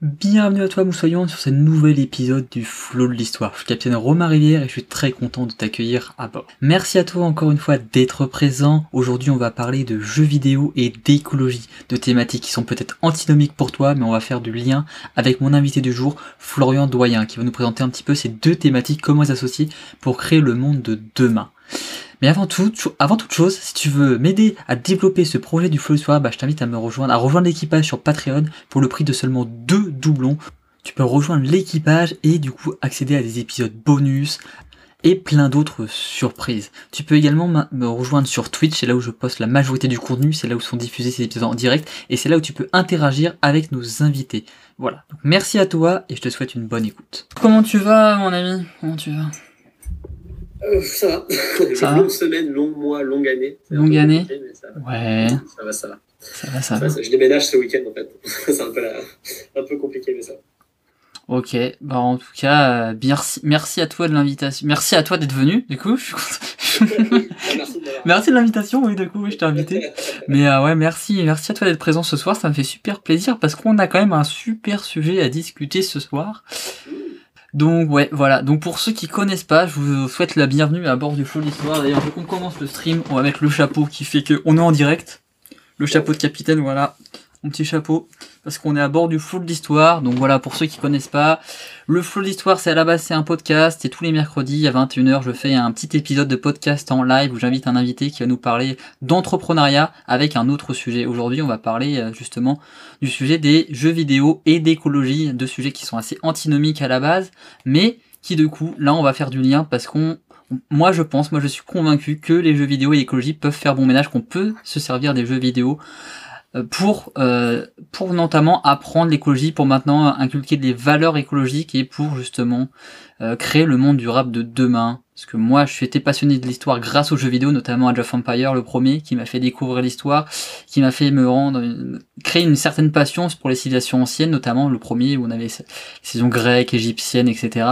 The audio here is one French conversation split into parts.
Bienvenue à toi Moussoyon sur ce nouvel épisode du Flow de l'Histoire. Je suis capitaine Romain Rivière et je suis très content de t'accueillir à bord. Merci à toi encore une fois d'être présent. Aujourd'hui on va parler de jeux vidéo et d'écologie, de thématiques qui sont peut-être antinomiques pour toi, mais on va faire du lien avec mon invité du jour, Florian Doyen, qui va nous présenter un petit peu ces deux thématiques, comment les associer pour créer le monde de demain. Mais avant tout, toute chose, si tu veux m'aider à développer ce projet du Flow Soir, bah, je t'invite à me rejoindre, à rejoindre l'équipage sur Patreon pour le prix de seulement deux doublons. Tu peux rejoindre l'équipage et du coup accéder à des épisodes bonus et plein d'autres surprises. Tu peux également me rejoindre sur Twitch, c'est là où je poste la majorité du contenu, c'est là où sont diffusés ces épisodes en direct et c'est là où tu peux interagir avec nos invités. Voilà. Merci à toi et je te souhaite une bonne écoute. Comment tu vas mon ami? Comment tu vas? Euh, ça va. Ça longue semaine, long mois, longue année. Longue année Ouais. Ça va, ça va. Ça va, ça va. Je déménage ce week-end en fait. c'est un peu, un peu compliqué, mais ça Ok, bah en tout cas, euh, merci, merci à toi de l'invitation. Merci à toi d'être venu, du coup. Je suis content. merci de l'invitation, oui, du coup, oui, je t'ai invité. Mais euh, ouais, merci, merci à toi d'être présent ce soir. Ça me fait super plaisir parce qu'on a quand même un super sujet à discuter ce soir. Donc ouais, voilà. Donc pour ceux qui connaissent pas, je vous souhaite la bienvenue à bord du Flow d'Histoire. D'ailleurs, vu qu'on commence le stream, on va mettre le chapeau qui fait que on est en direct. Le chapeau de capitaine, voilà mon petit chapeau, parce qu'on est à bord du Flow de l'Histoire. Donc voilà, pour ceux qui connaissent pas, le Flow de l'Histoire, c'est à la base, c'est un podcast, et tous les mercredis à 21h, je fais un petit épisode de podcast en live où j'invite un invité qui va nous parler d'entrepreneuriat avec un autre sujet. Aujourd'hui, on va parler euh, justement du sujet des jeux vidéo et d'écologie, deux sujets qui sont assez antinomiques à la base, mais qui de coup, là, on va faire du lien parce qu'on moi je pense, moi je suis convaincu que les jeux vidéo et l'écologie peuvent faire bon ménage, qu'on peut se servir des jeux vidéo pour, euh, pour notamment apprendre l'écologie, pour maintenant inculquer des valeurs écologiques et pour justement euh, créer le monde durable de demain. Parce que moi, je suis été passionné de l'histoire grâce aux jeux vidéo, notamment Age of Empire, le premier, qui m'a fait découvrir l'histoire, qui m'a fait me rendre, créer une certaine passion pour les civilisations anciennes, notamment le premier où on avait les saisons grecques, égyptiennes, etc.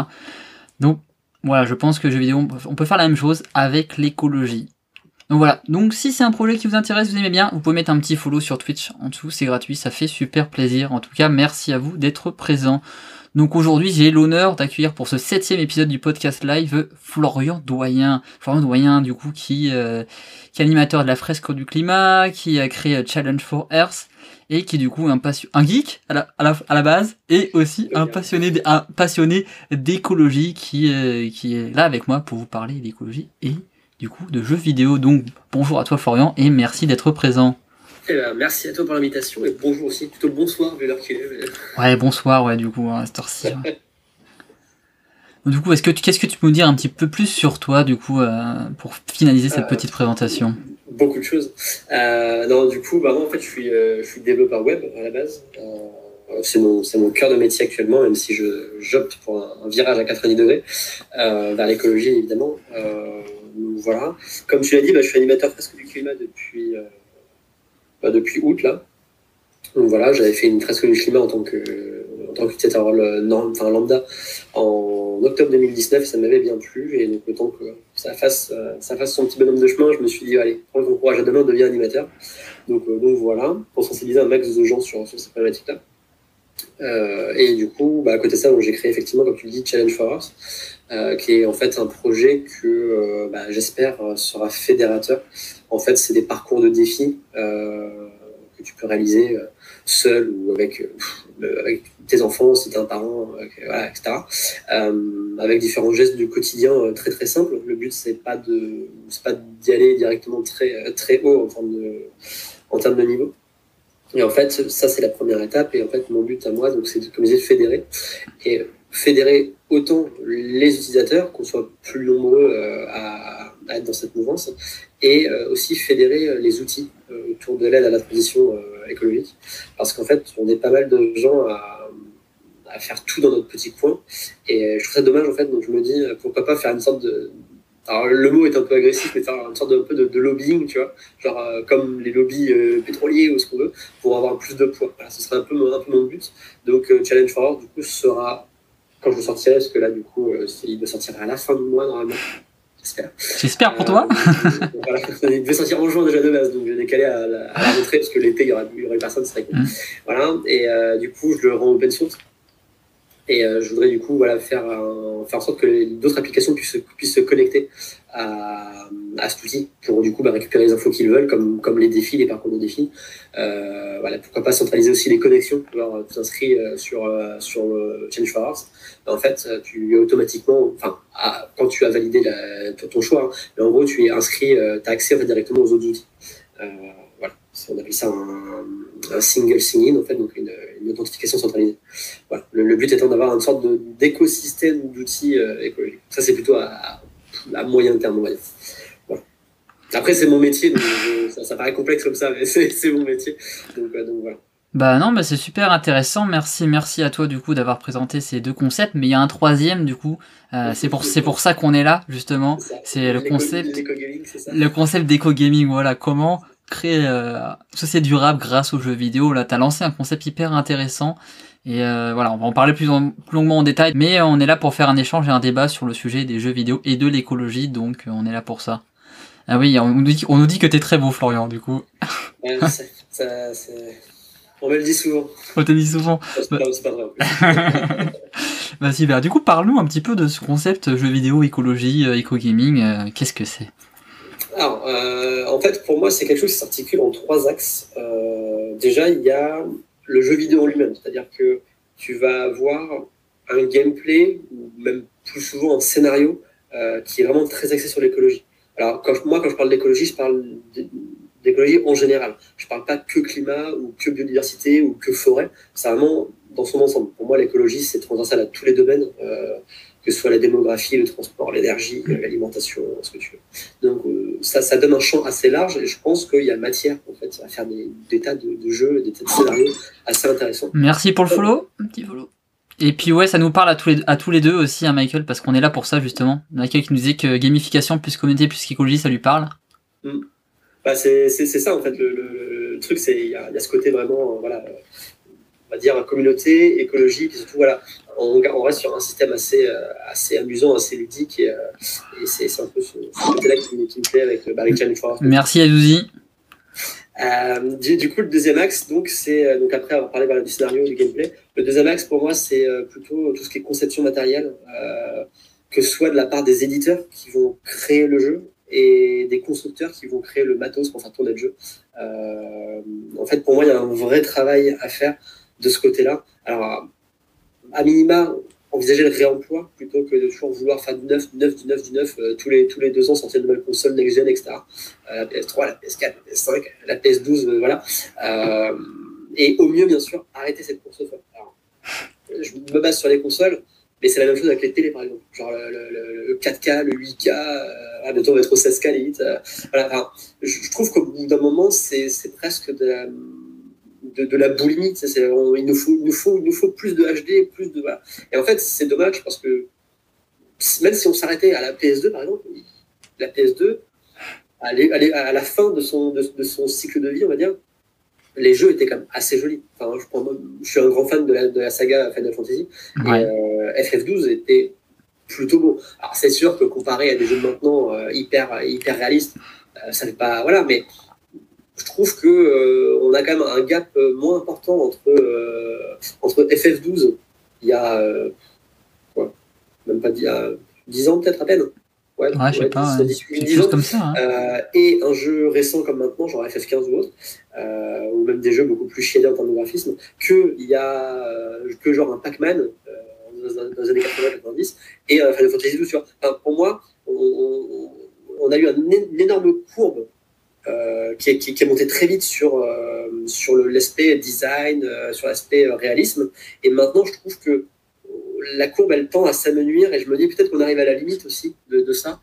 Donc voilà, je pense que jeux vidéo, on peut faire la même chose avec l'écologie. Donc voilà, donc si c'est un projet qui vous intéresse, vous aimez bien, vous pouvez mettre un petit follow sur Twitch en dessous, c'est gratuit, ça fait super plaisir. En tout cas, merci à vous d'être présent. Donc aujourd'hui, j'ai l'honneur d'accueillir pour ce septième épisode du podcast live Florian Doyen. Florian Doyen, du coup, qui, euh, qui est animateur de la fresque du climat, qui a créé Challenge for Earth, et qui du coup est un, un geek à la, à, la, base, et aussi un passionné, un passionné d'écologie qui, euh, qui est là avec moi pour vous parler d'écologie et du coup de jeux vidéo. Donc bonjour à toi Florian et merci d'être présent. Eh ben, merci à toi pour l'invitation et bonjour aussi, plutôt bonsoir vu l'heure qu'il est. Ouais, bonsoir, ouais, du coup, à cette heure-ci. du coup, est-ce que qu'est-ce que tu peux nous dire un petit peu plus sur toi, du coup, euh, pour finaliser cette euh, petite présentation? Beaucoup de choses. Euh, non, du coup, bah, moi, en fait, je suis, je suis développeur web à la base. c'est mon, mon cœur de métier actuellement, même si je, j'opte pour un, virage à 90 degrés vers l'écologie, évidemment voilà. Comme tu l'as dit, bah, je suis animateur presque du climat depuis, euh, bah, depuis août là. Donc voilà, j'avais fait une fresque du climat en tant que en tant qu'utilisateur enfin, lambda en octobre 2019 et ça m'avait bien plu. Et donc le temps que ça fasse, euh, ça fasse son petit bonhomme de chemin, je me suis dit allez, prends ton courage à demain, deviens animateur. Donc, euh, donc voilà, pour sensibiliser un max de gens sur, sur ces problématiques-là. et du coup, bah, à côté de ça, j'ai créé effectivement, comme tu le dis, Challenge for Us, euh, qui est en fait un projet que euh, bah, j'espère euh, sera fédérateur. En fait, c'est des parcours de défis que tu peux réaliser seul ou avec, avec tes enfants, si tu un parent, voilà, etc. avec différents gestes du quotidien très très simples. Le but, c'est pas de pas d'y aller directement très très haut en termes de, en termes de niveau. Et en fait, ça, c'est la première étape. Et en fait, mon but à moi, donc, c'est, comme je disais, de fédérer. Et fédérer autant les utilisateurs, qu'on soit plus nombreux euh, à, être dans cette mouvance, et euh, aussi fédérer euh, les outils autour de l'aide à la transition écologique. Parce qu'en fait, on est pas mal de gens à, faire tout dans notre petit coin. Et je trouve ça dommage, en fait, donc je me dis, pourquoi pas faire une sorte de... Alors le mot est un peu agressif, mais faire une sorte de, un peu de, lobbying, tu vois, genre comme les lobbies pétroliers ou ce qu'on veut, pour avoir plus de poids. ce serait un peu, un peu mon but. Donc Challenge Forward, du coup, sera quand je sortirai, parce que là, du coup, euh, il doit sortir à la fin du mois, normalement. j'espère. J'espère pour toi. voilà, il devait sortir en juin déjà de base, donc j'ai décalé à la, à la rentrée parce que l'été il y aurait, personne, ce serait cool. Mm. Voilà, et du coup je le rends open source. Et je voudrais du coup voilà, faire, faire en sorte que d'autres applications puissent, puissent se connecter à, à cet outil pour du coup bah, récupérer les infos qu'ils veulent, comme, comme les défis, les parcours de défis. Euh, voilà, pourquoi pas centraliser aussi les connexions. Alors, tu t'inscris euh, sur, euh, sur Change for Hearts. En fait, tu automatiquement, enfin, quand tu as validé la, ton choix, hein, mais en gros, tu es inscrit, tu as accès en fait, directement aux autres outils. voilà, on appelle ça un, un single sign-in, en fait, donc une, une authentification centralisée. Voilà. Le, but étant d'avoir une sorte d'écosystème d'outils écologiques. Ça, c'est plutôt à, à moyen terme, on va dire. Après, c'est mon métier, donc ça, paraît complexe comme ça, mais c'est mon métier. Euh, donc, voilà. Bah non, bah c'est super intéressant. Merci, merci à toi du coup d'avoir présenté ces deux concepts. Mais il y a un troisième du coup. Euh, c'est pour c'est pour ça qu'on est là justement. C'est le concept. Le concept d'éco gaming. Voilà comment créer euh, une société durable grâce aux jeux vidéo. Là, t'as lancé un concept hyper intéressant. Et euh, voilà, on va en parler plus, longuement en détail, mais on est là pour faire un échange et un débat sur le sujet des jeux vidéo et de l'écologie, donc on est là pour ça. Ah oui, on nous dit, on nous dit que t'es très beau, Florian, du coup. Ouais, ça, on me le dit souvent. On te dit souvent. C'est pas, vrai. bah si, bah, du coup, parle-nous un petit peu de ce concept jeu vidéo, écologie, euh, éco-gaming. Euh, qu'est-ce que c'est? Alors, euh, en fait, pour moi, c'est quelque chose qui s'articule en trois axes. déjà, il y a le jeu vidéo en lui-même, c'est-à-dire que tu vas avoir un gameplay, ou même plus souvent un scénario, qui est vraiment très axé sur l'écologie. Alors, moi, quand je parle d'écologie, je parle d'écologie en général. Je ne parle pas que climat ou que biodiversité ou que forêt. C'est vraiment dans son ensemble. Pour moi, l'écologie, c'est transversal à tous les domaines, euh, que ce soit la démographie, le transport, l'énergie, l'alimentation, ce que tu veux. Donc, euh, ça, ça donne un champ assez large et je pense qu'il y a matière, en fait, à faire des, des tas de, de, jeux, des tas de scénarios assez intéressants. Merci pour le follow. Un petit follow. Et puis ouais, ça nous parle à tous les, à tous les deux aussi, hein, Michael, parce qu'on est là pour ça justement. Michael qui nous disait que gamification plus communauté plus qu'écologie, ça lui parle. Mm. Bah, c'est ça en fait. Le, le, truc, c'est il y, y a, ce côté vraiment, euh, voilà, on va dire communauté, écologie, puis surtout voilà, on, on, reste sur un système assez, euh, assez amusant, assez ludique, et, euh, et c'est un peu ce, côté-là qui, qui, me plaît avec, avec Challenge Merci Adouzi. Euh, du, coup, le deuxième axe, donc, c'est euh, donc après avoir parlé du scénario, du gameplay, le deuxième axe pour moi, c'est plutôt tout ce qui est conception matérielle, que ce soit de la part des éditeurs qui vont créer le jeu et des constructeurs qui vont créer le matos pour faire tourner le jeu. en fait, pour moi, il y a un vrai travail à faire de ce côté-là. Alors, à minima, envisager le réemploi plutôt que de toujours vouloir faire du neuf, du neuf, du neuf, du neuf, euh, tous, les, tous les deux ans sortir de nouvelles consoles next-gen, etc. Euh, la PS3, la PS4, la PS5, la PS12, euh, voilà. et au mieux, bien sûr, arrêter cette course au Alors, je me base sur les consoles, mais c'est la même chose avec les télés, par exemple. Genre le, 4K, le 8K, euh, bientôt on va au 16K limite. voilà, je, trouve qu'au bout d'un moment, c'est presque de la de, la boulimie. il, nous faut, nous faut, nous faut plus de HD, plus de. Et en fait, c'est dommage parce que même si on s'arrêtait à la PS2, par exemple, la PS2, à, à la fin de son, de, son cycle de vie, on va dire, les jeux étaient quand même assez jolis. Enfin, je, je suis un grand fan de la, de la saga Final Fantasy. Et euh, FF12 était plutôt beau. Alors, c'est sûr que comparé à des jeux de maintenant euh, hyper, hyper réalistes, euh, ça n'est pas. Voilà, mais je trouve que euh, on a quand même un gap euh, moins important entre, euh, entre FF12, il y a quoi, même pas il y a 10 ans peut-être à peine. Ouais, ouais je sais pas, 10, ans, comme ça. Hein. et un jeu récent comme maintenant, genre FF15 ou autre, ou même des jeux beaucoup plus chiadés en termes de graphisme, que il y a que genre un Pac-Man dans, les années 80-90 et Final Fantasy XII. Enfin, pour moi, on, on, a eu un, une énorme courbe qui, est, qui, est, monté très vite sur, euh, sur l'aspect design, euh, sur l'aspect réalisme. Et maintenant, je trouve que la courbe, elle tend à s'amenuire et je me dis peut-être qu'on arrive à la limite aussi de, de ça.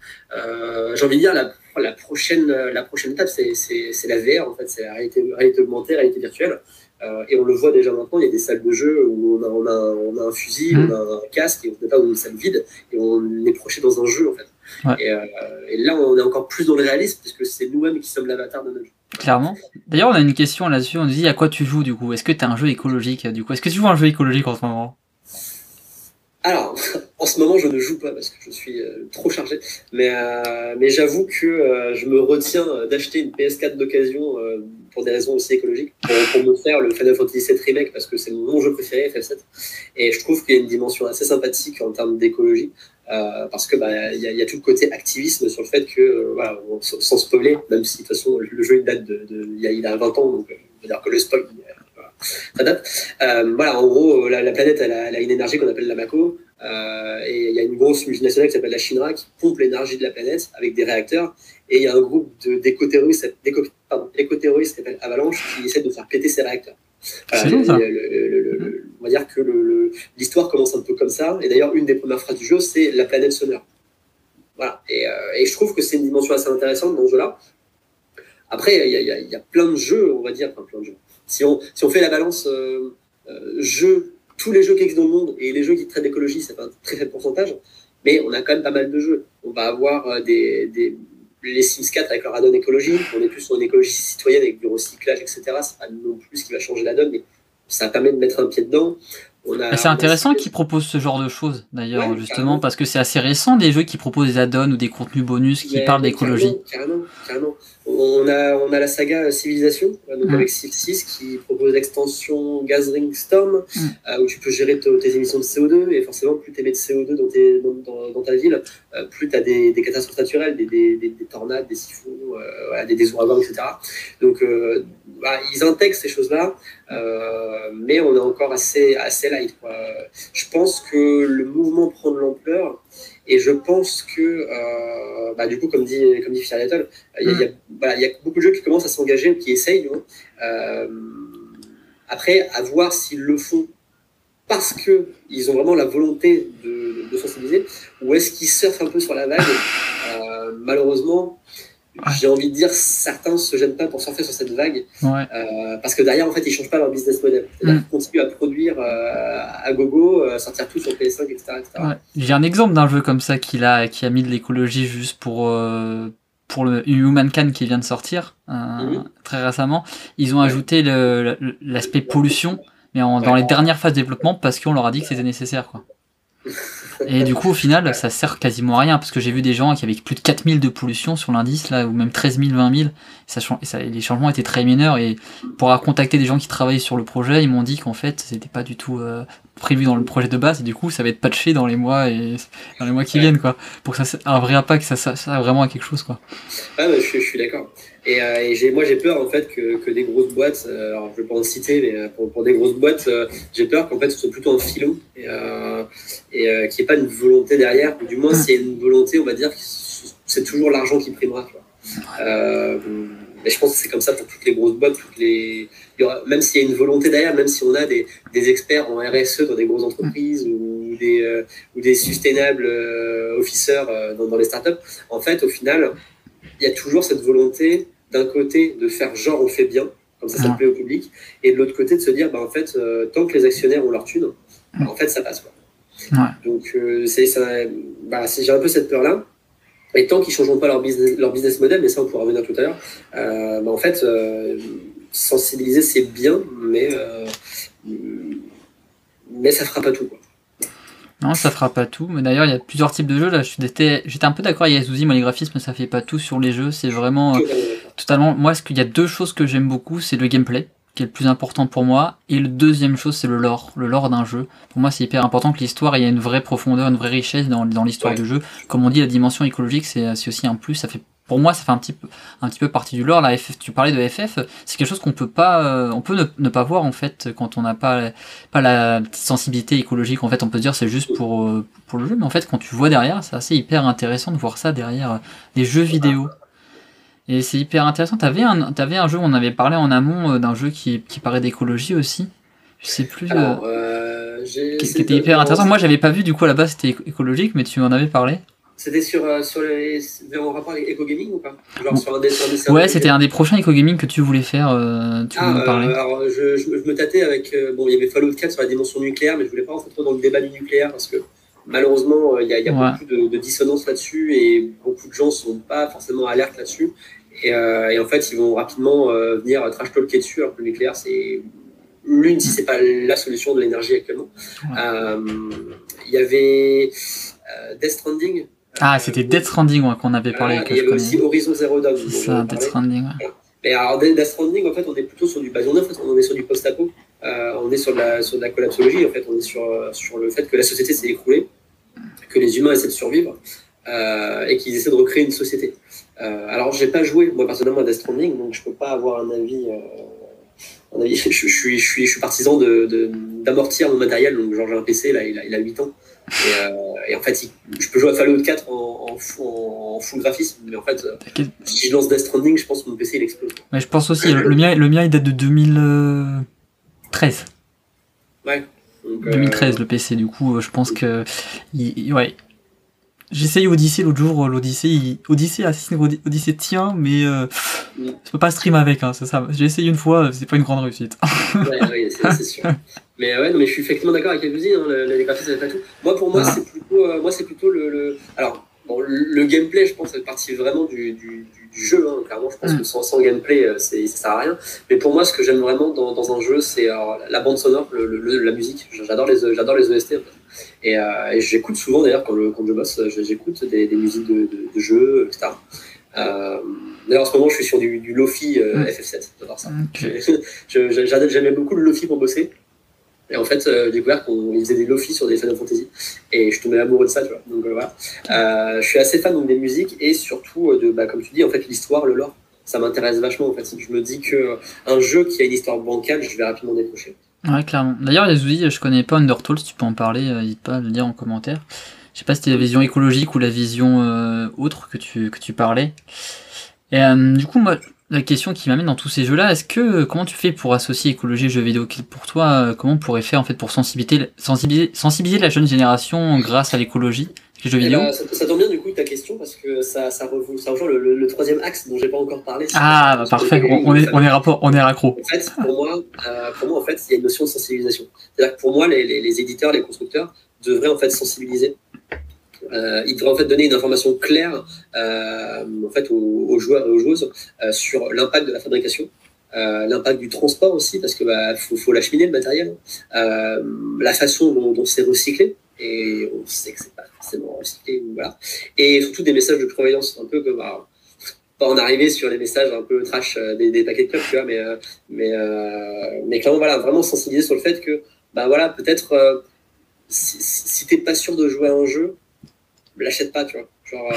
J'ai envie de dire, la, la, prochaine, la prochaine étape, c'est la VR, en fait, c'est la réalité, réalité augmentée, réalité virtuelle. Euh, et on le voit déjà maintenant, il y a des salles de jeu où on a, on a, on a un fusil, mmh. on a un casque, et on n'est pas dans une salle vide, et on est projeté dans un jeu, en fait. Et, euh, et, là, on est encore plus dans le réalisme, puisque c'est nous-mêmes qui sommes l'avatar de notre jeu. Clairement. D'ailleurs, on a une question là-dessus. On nous dit à quoi tu joues du coup? Est-ce que tu as un jeu écologique du coup? Est-ce que tu joues un jeu écologique en ce moment? Alors, en ce moment, je ne joue pas parce que je suis euh, trop chargé. Mais, euh, mais j'avoue que euh, je me retiens d'acheter une PS4 d'occasion pour des raisons aussi écologiques, pour, me faire le Final Fantasy VII Remake parce que c'est mon jeu préféré, FF7. Et je trouve qu'il y a une dimension assez sympathique en termes d'écologie. Parce que bah, il y, a tout le côté activisme sur le fait que voilà, sans spoiler, même si de toute façon le jeu il date de, il, a, il a 20 ans, donc on dire que le spoil ça date. voilà, en gros, la, planète elle a, elle a, une énergie qu'on appelle la Mako, euh, et il y a une grosse multinationale qui s'appelle la Shinra qui pompe l'énergie de la planète avec des réacteurs. Et il y a un groupe d'éco-terroristes qui s'appelle Avalanche qui essaie de faire péter ces réacteurs. On va dire que l'histoire commence un peu comme ça. Et d'ailleurs, une des premières phrases du jeu, c'est la planète sonneur. Voilà. Et, euh, et, je trouve que c'est une dimension assez intéressante dans ce jeu-là. Après, il y, a, y, a, plein de jeux, on va dire, enfin, plein de jeux. Si on, si on fait la balance euh, euh jeu tous les jeux qui existent dans le monde et les jeux qui traitent d'écologie, c'est un très faible pourcentage, mais on a quand même pas mal de jeux. On va avoir euh, des, des les Sims 4 avec leur add-on écologie, on est plus sur une écologie citoyenne avec du recyclage, etc. C'est pas non plus ce qui va changer la donne, mais ça permet de mettre un pied dedans. C'est intéressant qu'ils proposent ce genre de choses, d'ailleurs, justement, parce que c'est assez récent des jeux qui proposent des add-ons ou des contenus bonus qui parlent d'écologie. Carrément, carrément, On a, on a la saga Civilisation, donc mm. avec Civ 6, qui propose l'extension Gathering Storm, mm. euh, où tu peux gérer tes émissions de CO2, et forcément, plus tu émets de CO2 dans, dans, ta ville, euh, plus tu as des, catastrophes naturelles, des, des, des, tornades, des siphons, euh, des, des ouragans, etc. Donc, bah, ils intègrent ces choses-là. Euh, mais on est encore assez, assez light. Je pense que le mouvement prend de l'ampleur et je pense que, euh, bah, du coup, comme dit, comme dit il y, a, mm. y a beaucoup de jeux qui commencent à s'engager, qui essayent. Euh, après, à voir s'ils le font parce qu'ils ont vraiment la volonté de, de sensibiliser ou est-ce qu'ils surfent un peu sur la vague. malheureusement, j'ai envie de dire, certains se gênent pas pour surfer sur cette vague, euh, parce que derrière, en fait, ils changent pas leur business model. C'est-à-dire mm. qu'ils continuent à produire euh, à gogo, euh, sortir tout sur PS5, etc. J'ai un exemple d'un jeu comme ça qui a, qui a mis de l'écologie juste pour, pour le Humankind qui vient de sortir mm-hmm. très récemment. Ils ont ajouté l'aspect pollution, mais dans les dernières phases de développement parce qu'on leur a dit que c'était nécessaire. Quoi. Et du coup, au final, ça sert quasiment à rien, parce que j'ai vu des gens qui avaient plus de 4000 de pollution sur l'indice, là, ou même 13 000, 20 000, et ça, les changements étaient très mineurs, et pour avoir contacté des gens qui travaillaient sur le projet, ils m'ont dit qu'en fait, c'était pas du tout euh, prévu dans le projet de base, et du coup, ça va être patché dans les mois et dans les mois qui viennent, quoi, pour que ça un vrai impact, ça, ça, ça vraiment à quelque chose, quoi. Ah, bah, je, je suis d'accord. Et, euh, et moi, j'ai peur en fait que, que des grosses boîtes, euh, alors je vais pas en citer, mais euh, pour, pour des grosses boîtes, euh, j'ai peur qu'en fait ce soit plutôt un filon et, et qu'il n'y ait pas une volonté derrière. du moins, s'il y a une volonté, on va dire que c'est toujours l'argent qui primera. Tu vois. Mais je pense que c'est comme ça pour toutes les grosses boîtes, toutes les, même s'il y a une volonté derrière, même si on a des, des experts en RSE dans des grosses entreprises ou des, ou des sustainable officers dans, dans les startups, en fait, au final, il y a toujours cette volonté d'un côté de faire genre on fait bien, comme ça ça plaît au public, et de l'autre côté de se dire bah, en fait, euh, tant que les actionnaires ont leur thune, bah, en fait ça passe. Quoi. Donc euh, c'est ça, bah, j'ai un peu cette peur-là. Et tant qu'ils ne changeront pas leur business, leur business model, mais ça on pourra revenir tout à l'heure, euh, bah, en fait, sensibiliser c'est bien, mais, mais ça fera pas tout. Quoi. Non, ça fera pas tout. Mais d'ailleurs, il y a plusieurs types de jeux. Là, j'étais, j'étais un peu d'accord avec Yazouzi, moi, les graphismes, ça fait pas tout sur les jeux. C'est vraiment euh, totalement. Moi, ce qu'il y a deux choses que j'aime beaucoup, c'est le gameplay, qui est le plus important pour moi. Et le deuxième chose, c'est le lore, le lore d'un jeu. Pour moi, c'est hyper important que l'histoire, il y ait une vraie profondeur, une vraie richesse dans, dans l'histoire du jeu. Comme on dit, la dimension écologique, c'est aussi un plus. Ça fait pour moi, ça fait un petit peu, un petit peu partie du lore. La tu parlais de FF, c'est quelque chose qu'on peut pas, euh, on peut ne, pas voir en fait quand on n'a pas, pas la sensibilité écologique. En fait, on peut se dire c'est juste pour, euh, pour le jeu, mais en fait, quand tu vois derrière, c'est assez hyper intéressant de voir ça derrière euh, des jeux vidéo. Et c'est hyper intéressant. T'avais un, avais un jeu, on avait parlé en amont d'un jeu qui, qui paraît d'écologie aussi. Je sais plus. qui, était hyper intéressant. Moi, j'avais pas vu du coup à la base c'était écologique, mais tu m'en avais parlé. C'était sur, euh, sur les, en rapport avec Eco Gaming ou pas? Genre sur un des, Ouais, c'était un des prochains Eco Gaming que tu voulais faire. Euh, tu ah, parler. Euh, alors, je, je, me tâtais avec. bon, il y avait Fallout 4 sur la dimension nucléaire, mais je voulais pas rentrer trop dans le débat du nucléaire parce que malheureusement, il y a, y a beaucoup de, de dissonance là-dessus et beaucoup de gens sont pas forcément alertes là-dessus. Et, et, en fait, ils vont rapidement venir trash talker dessus alors que le nucléaire, c'est l'une, si c'est pas la solution de l'énergie actuellement. Il y avait Death Stranding. Ah, c'était Death Stranding qu'on avait parlé. il y avait aussi Horizon Zero Dawn. C'est ça, Death Stranding. Mais alors, Death Stranding, en fait, on est plutôt sur du est, on est sur du post-apo. On est sur de, la, sur de la collapsologie. En fait, on est sur, sur le fait que la société s'est écroulée, que les humains essaient de survivre et qu'ils essaient de recréer une société. Euh, alors, j'ai pas joué, moi, personnellement, à Death Stranding, donc je peux pas avoir un avis. Euh, un avis. Je, je, suis, je, suis, je suis partisan d'amortir de, mon matériel, donc genre j'ai un PC, là, il a, il a 8 ans. Et, euh, et en fait, je peux jouer à Fallout 4 en, en, en, full graphisme, mais en fait, si je lance Death Stranding, je pense que mon PC il explose. Mais je pense aussi, le, mien, le mien il date de 2013. Ouais. Donc, 2013 le PC, du coup, je pense que. Il, ouais, j'ai essayé Odyssey l'autre jour, l'Odyssey, Odyssey, Assassin's Odyssey tient, mais euh, je peux pas stream avec, hein, c'est ça. J'ai essayé une fois, c'est pas une grande réussite. ouais, ouais c'est sûr. Mais ouais, non, mais je suis effectivement d'accord avec Yakuzi, hein, les graphismes, c'est pas tout. Moi, pour moi, c'est plutôt, euh, moi, c'est plutôt le, le... alors, bon, le gameplay, je pense, fait partie vraiment du, du, du jeu. Hein. Clairement, je pense mm. que sans, sans gameplay, euh, c'est, ça sert à rien. Mais pour moi, ce que j'aime vraiment dans, dans un jeu, c'est la bande sonore, le, le, la musique. J'adore les, j'adore les OST. En fait. Et, euh, et j'écoute souvent, d'ailleurs, quand, quand, je bosse, j'écoute des, des musiques de, de, de jeux, etc. Euh, D'ailleurs, en ce moment, je suis sur du, du Lofi euh, mm. FF7. J'adore ça. Okay. J'aimais beaucoup le Lofi pour bosser. Et en fait, euh, j'ai découvert qu'on faisait des Lofi sur des Final Fantasy. Et je tombais amoureux de ça, tu vois. Donc euh, voilà. Euh, je suis assez fan des musiques et surtout de, bah, comme tu dis, en fait, l'histoire, le lore. Ça m'intéresse vachement. En fait, je me dis que un jeu qui a une histoire bancale, je vais rapidement décrocher. Ouais, clairement. D'ailleurs, les outils, je connais pas Undertale, si tu peux en parler, n'hésite pas à le dire en commentaire. Je sais pas si c'était la vision écologique ou la vision autre que tu, que tu parlais. Et du coup, moi, la question qui m'amène dans tous ces jeux-là, est-ce que comment tu fais pour associer écologie et jeux vidéo? Pour toi, euh, comment on pourrait faire en fait pour sensibiliser, sensibiliser, sensibiliser la jeune génération grâce à l'écologie les jeux vidéo? ben, ça, ça, tombe bien du coup ta question parce que ça, ça, rejoint, ça rejoint le, le, le, troisième axe dont j'ai pas encore parlé. Ah, bah, parfait, on, on, est, on est rapport, on est raccro. En fait, pour moi, euh, pour moi, en fait, il y a une notion de sensibilisation. C'est-à-dire que pour moi, les, les, les, éditeurs, les constructeurs devraient en fait sensibiliser euh, il devrait en fait donner une information claire euh, en fait aux, joueurs et aux joueuses euh, sur l'impact de la fabrication, l'impact du transport aussi parce que bah, faut, faut l'acheminer le matériel, la façon dont, c'est recyclé et on sait que c'est pas forcément recyclé voilà. Et surtout des messages de prévoyance un peu comme pas en arriver sur les messages un peu trash des, des paquets de clubs tu vois mais mais mais clairement voilà vraiment sensibiliser sur le fait que bah voilà peut-être si, si t'es pas sûr de jouer à un jeu l'achète pas, tu vois. Genre,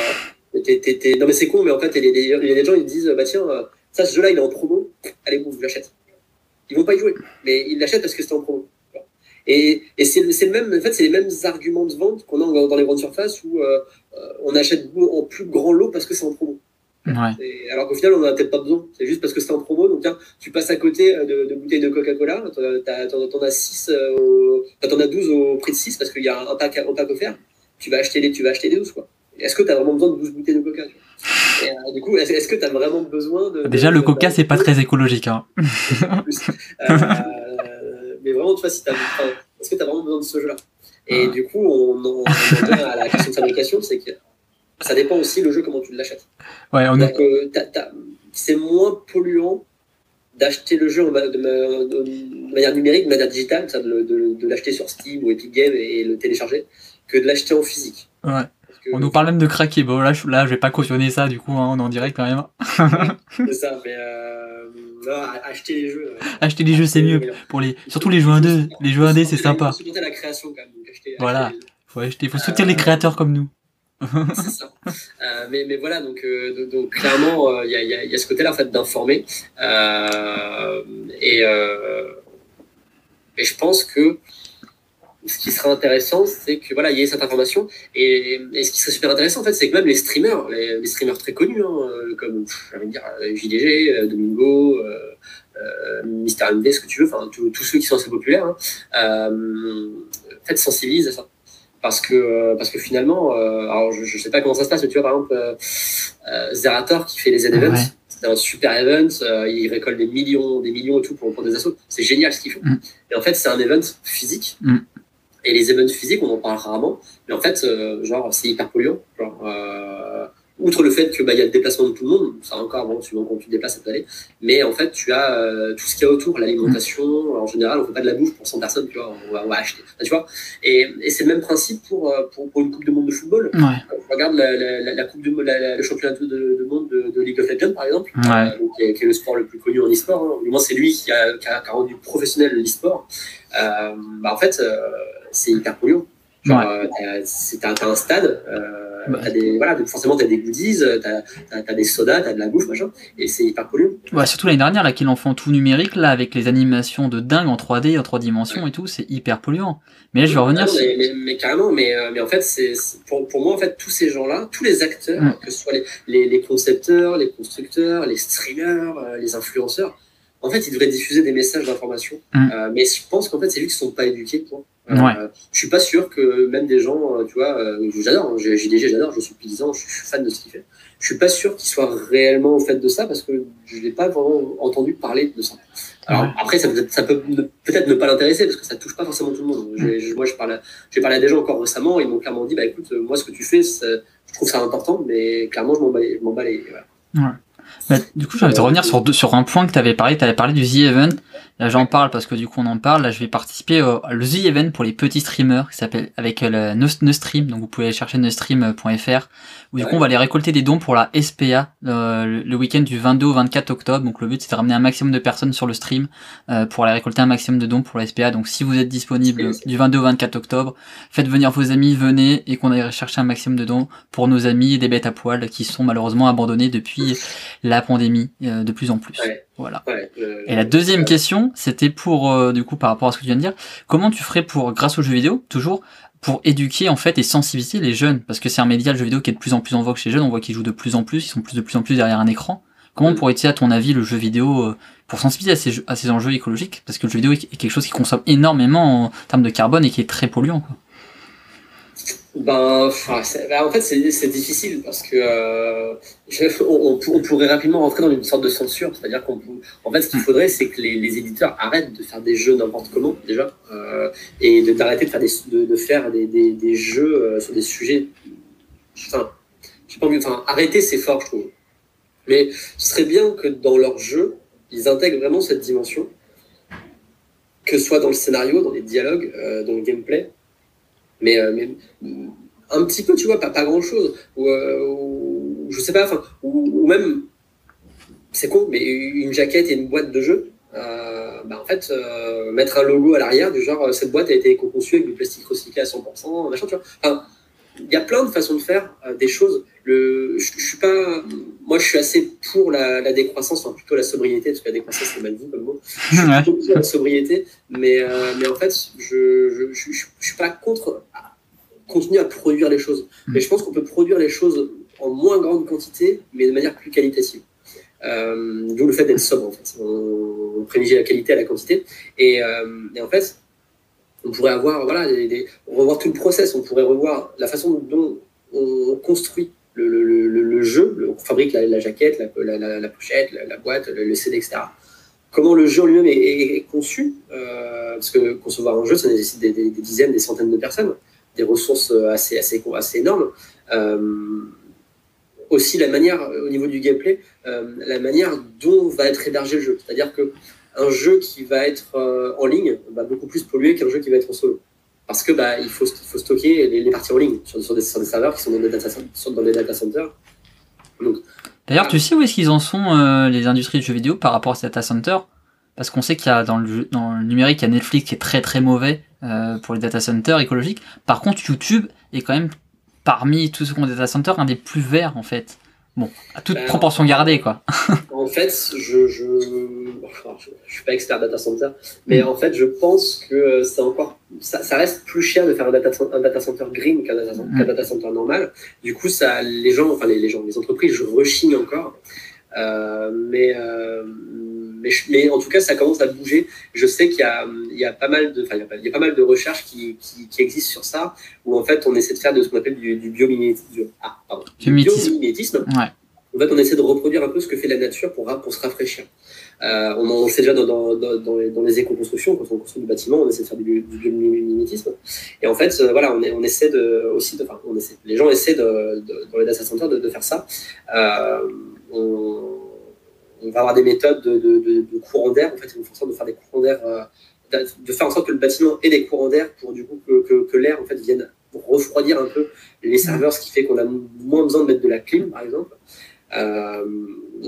euh, t'es... non mais c'est con, mais en fait, il y, a des gens, ils disent, bah tiens, euh, ça, ce jeu-là, il est en promo, allez, vous, je l'achète. Ils vont pas y jouer, mais ils l'achètent parce que c'est en promo. Et, et c'est, le même, en fait, c'est les mêmes arguments de vente qu'on a dans les grandes surfaces où euh, on achète en plus grand lot parce que c'est en promo. Ouais. alors qu'au final, on en a peut-être pas besoin. C'est juste parce que c'est en promo. Donc, tiens, tu passes à côté de, de bouteilles de Coca-Cola. T'en, as 6, euh, t'en as 12 au prix de 6 parce qu'il y a un pack, un pack offert tu vas acheter les, tu vas acheter les 12, quoi. Est-ce que tu as vraiment besoin de 12 bouteilles de coca et, euh, Du coup, est-ce que tu as vraiment besoin de. Déjà, de, le coca, c'est pas très écologique. Hein. euh, mais vraiment, tu vois, si est-ce que tu as vraiment besoin de ce jeu-là? Et du coup, on, on, on vient à la question de fabrication, c'est que ça dépend aussi le jeu, comment tu l'achètes. Ouais, on est... c'est moins polluant d'acheter le jeu de, de, manière numérique, de manière digitale, de, de l'acheter sur Steam ou Epic Games et le télécharger, que de l'acheter en physique. Ouais. On nous parle même de craquer. Bon, là, je, là, je vais pas cautionner ça, du coup, hein, on est en direct quand même. c'est ça, mais euh, non, acheter les jeux. Euh, acheter les jeux, c'est mieux. Pour les, surtout les jeux indés. Les jeux indés, c'est sympa. Faut soutenir la création quand même. Acheter, voilà. Acheter faut acheter, faut soutenir euh, les créateurs comme nous. c'est ça. Euh, mais, mais voilà, donc, euh, donc clairement, il y, a, y, a, ce côté-là en fait d'informer. et, et je pense que ce qui serait intéressant, c'est que voilà, il y ait cette information. Et, et, ce qui serait super intéressant, en fait, c'est que même les streamers, les, les streamers très connus, hein, comme j'allais dire JDG, euh, Domingo, euh, euh, Mister MD, ce que tu veux, enfin tous ceux qui sont assez populaires, hein, euh, en fait, sensibilisent à ça. Parce que, parce que finalement, euh, alors je, je sais pas comment ça se passe, mais tu vois, par exemple, euh, Zerator qui fait les Z-Events, ouais. c'est un super event, il récolte des millions, des millions et tout pour, pour des assos. C'est génial ce qu'ils font. Mm. Et en fait, c'est un event physique. Mm. Et les events physiques, on en parle rarement, mais en fait, euh, genre, c'est hyper polluant. Genre, euh, outre le fait que bah, y a le déplacement de tout le monde, ça encore, bon, suivant quand tu te déplaces, ça peut aller, mais en fait, tu as euh, tout ce qu'il y a autour, l'alimentation, en général, on fait pas de la bouffe pour 100 personnes, tu vois, on va, on va acheter, tu vois, et, et c'est le même principe pour, euh, pour, pour, une Coupe de Monde de football. Ouais. Quand on regarde la, la, la Coupe de la, le championnat de, de monde de, de, League of Legends, par exemple, ouais. euh, qui, est, qui, est, le sport le plus connu en e-sport, hein. du moins c'est lui qui a, qui, a, qui a, rendu professionnel l'e-sport, euh, bah, en fait, c'est hyper polluant. Genre, ouais. t'as un stade, euh, bah, des, voilà, forcément t'as des goodies, t'as, t'as, t'as des sodas, t'as de la bouffe, machin, et c'est hyper polluant. Ouais, surtout l'année dernière, là, qu'ils en font tout numérique, là, avec les animations de dingue en 3D, en 3 dimensions ouais. et tout, c'est hyper polluant. Mais là, je vais revenir non, mais, mais, mais, carrément, mais, mais en fait, c'est, pour, pour moi, en fait, tous ces gens-là, tous les acteurs, Mm. que ce soit les, les, les, concepteurs, les constructeurs, les streamers, euh, les influenceurs, en fait, ils devraient diffuser des messages d'information. Mm. Euh, mais je pense qu'en fait, c'est juste qu'ils sont pas éduqués, quoi. Ouais. Euh, je suis pas sûr que même des gens, euh, tu vois, euh, j'adore, hein, JDG, j'adore, je suis depuis 10 ans, je suis fan de ce qu'il fait. Je suis pas sûr qu'il soit réellement au fait de ça parce que je l'ai pas vraiment entendu parler de ça. Alors Ouais. après, ça peut, ça peut peut-être ne pas l'intéresser parce que ça touche pas forcément tout le monde. J'ai- moi, je parle, à- j'ai parlé à des gens encore récemment, ils m'ont clairement dit, bah écoute, moi, ce que tu fais, je trouve ça important, mais clairement, je m'en bats, les- je m'en bats les. Voilà. Bah, du coup, j'ai envie de revenir sur, sur un point que tu avais parlé. Tu avais parlé du The Event. Là, j'en parle parce que du coup, on en parle. Là, je vais participer au le The Event pour les petits streamers qui s'appelle avec euh, le No- Nostream. Donc, vous pouvez aller chercher nostream.fr où du coup, on va aller récolter des dons pour la SPA euh, le, week-end du 22 au 24 octobre. Donc, le but, c'est de ramener un maximum de personnes sur le stream euh, pour aller récolter un maximum de dons pour la SPA. Donc, si vous êtes disponible du 22 au 24 octobre, faites venir vos amis, venez et qu'on aille chercher un maximum de dons pour nos amis et des bêtes à poil qui sont malheureusement abandonnés depuis la pandémie euh, de plus en plus. Ouais. Voilà. Ouais, euh, Et la deuxième question, c'était pour, euh, du coup, par rapport à ce que tu viens de dire, comment tu ferais pour, grâce aux jeux vidéo, toujours, pour éduquer, en fait, et sensibiliser les jeunes? Parce que c'est un média, le jeu vidéo, qui est de plus en plus en vogue chez les jeunes, on voit qu'ils jouent de plus en plus, ils sont plus de plus en plus derrière un écran. Comment Mm. pourrait être, à ton avis, le jeu vidéo, euh, pour sensibiliser à ces, jeux- à ces enjeux écologiques? Parce que le jeu vidéo est quelque chose qui consomme énormément en termes de carbone et qui est très polluant, quoi. Ben, ben, en fait, c'est difficile parce que euh, je- on, on pour- on pourrait rapidement rentrer dans une sorte de censure. C'est-à-dire qu'on en fait, ce qu'il faudrait, c'est que les, les éditeurs arrêtent de faire des jeux n'importe comment déjà euh, et de- d'arrêter de faire des de, de faire des, des, des jeux euh, sur des sujets. Enfin, j'ai pas envie. Enfin, arrêter, c'est fort, je trouve. Mais ce serait bien que dans leur jeu, ils intègrent vraiment cette dimension, que ce soit dans le scénario, dans les dialogues, euh, dans le gameplay. Mais, euh, mais un petit peu, tu vois, pas, pas grand chose. Ou, euh, ou je sais pas, enfin, ou, ou même, c'est con, mais une jaquette et une boîte de jeu, euh, bah, en fait, euh, mettre un logo à l'arrière du genre, cette boîte a été éco-conçue avec du plastique recyclé à 100%, machin, tu vois. Enfin, il y a plein de façons de faire euh, des choses. Le, je, je suis pas, moi, je suis assez pour la, la décroissance, enfin plutôt la sobriété, parce que la décroissance c'est mal dit comme mot. Je suis Ouais. plutôt pour la sobriété, mais, mais en fait, je, je, je, je, suis pas contre continuer à produire les choses. Mm. Mais je pense qu'on peut produire les choses en moins grande quantité, mais de manière plus qualitative. Euh, D'où le fait d'être sobre, en fait. On, on privilégie la qualité à la quantité. Et, euh, et en fait, on pourrait avoir, voilà, des, des- revoir tout le process. On pourrait revoir la façon dont on construit le, le, le, le jeu. On fabrique la, la jaquette, la, la, la, la pochette, la, boîte, le, CD, etc. Comment le jeu en lui-même est, est- est conçu. euh, parce que concevoir un jeu, ça nécessite des dizaines, des centaines de personnes, des ressources assez, assez, assez énormes. Euh, aussi la manière, euh, au niveau du gameplay, euh, la manière dont va être hébergé le jeu. C'est-à-dire que un jeu qui va être euh, en ligne va beaucoup plus polluer qu'un jeu qui va être en solo. Parce que bah, il, faut, il faut stocker les, les parties en ligne sur, sur, des, sur des serveurs qui sont dans des data, sont dans des data centers. D'ailleurs, tu sais où est-ce qu'ils en sont, euh, les industries de jeux vidéo par rapport à ces data centers? Parce qu'on sait qu'il y a dans le, jeu- dans le numérique, il y a Netflix qui est très très mauvais euh, pour les data centers écologiques. Par contre, YouTube est quand même parmi tous ceux qui ont des data centers un des plus verts en fait. Bon, à toute Ben, proportion gardée quoi. En fait, je, je, enfin, je, je suis pas expert data center, mais en fait, je pense que c'est encore, ça, ça reste plus cher de faire un data, cen- un data center green qu'un data, Mm. data center normal. Du coup, ça, les gens, enfin les, les gens, les entreprises, je rechigne encore. Euh, mais, euh, mais, en tout cas, ça commence à bouger. Je sais qu'il y a, il y a pas mal de, enfin, il y a pas- il y a pas mal de recherches qui, qui, qui existent sur ça, où en fait, on essaie de faire de ce qu'on appelle du, du biomimétisme. Ah, pardon, du Biomimétisme. Ouais. En fait, on essaie de reproduire un peu ce que fait la nature pour, pour se rafraîchir. Euh, on, on sait déjà dans, dans, dans, les, dans les éco-constructions, quand on construit du bâtiment, on essaie de faire du, du biomimétisme. Et en fait, euh, voilà, on, est, on essaie de, aussi, de, enfin, on essaie, les gens essaient de, de, dans les data centers de, de faire ça. Euh, on, on, va avoir des méthodes de, de, de courant d'air. En fait, ils vont faire en sorte de faire des courants d'air, euh, de faire en sorte que le bâtiment ait des courants d'air pour du coup que, que, que l'air en fait vienne refroidir un peu les serveurs, ce qui fait qu'on a moins besoin de mettre de la clim, par exemple. Euh,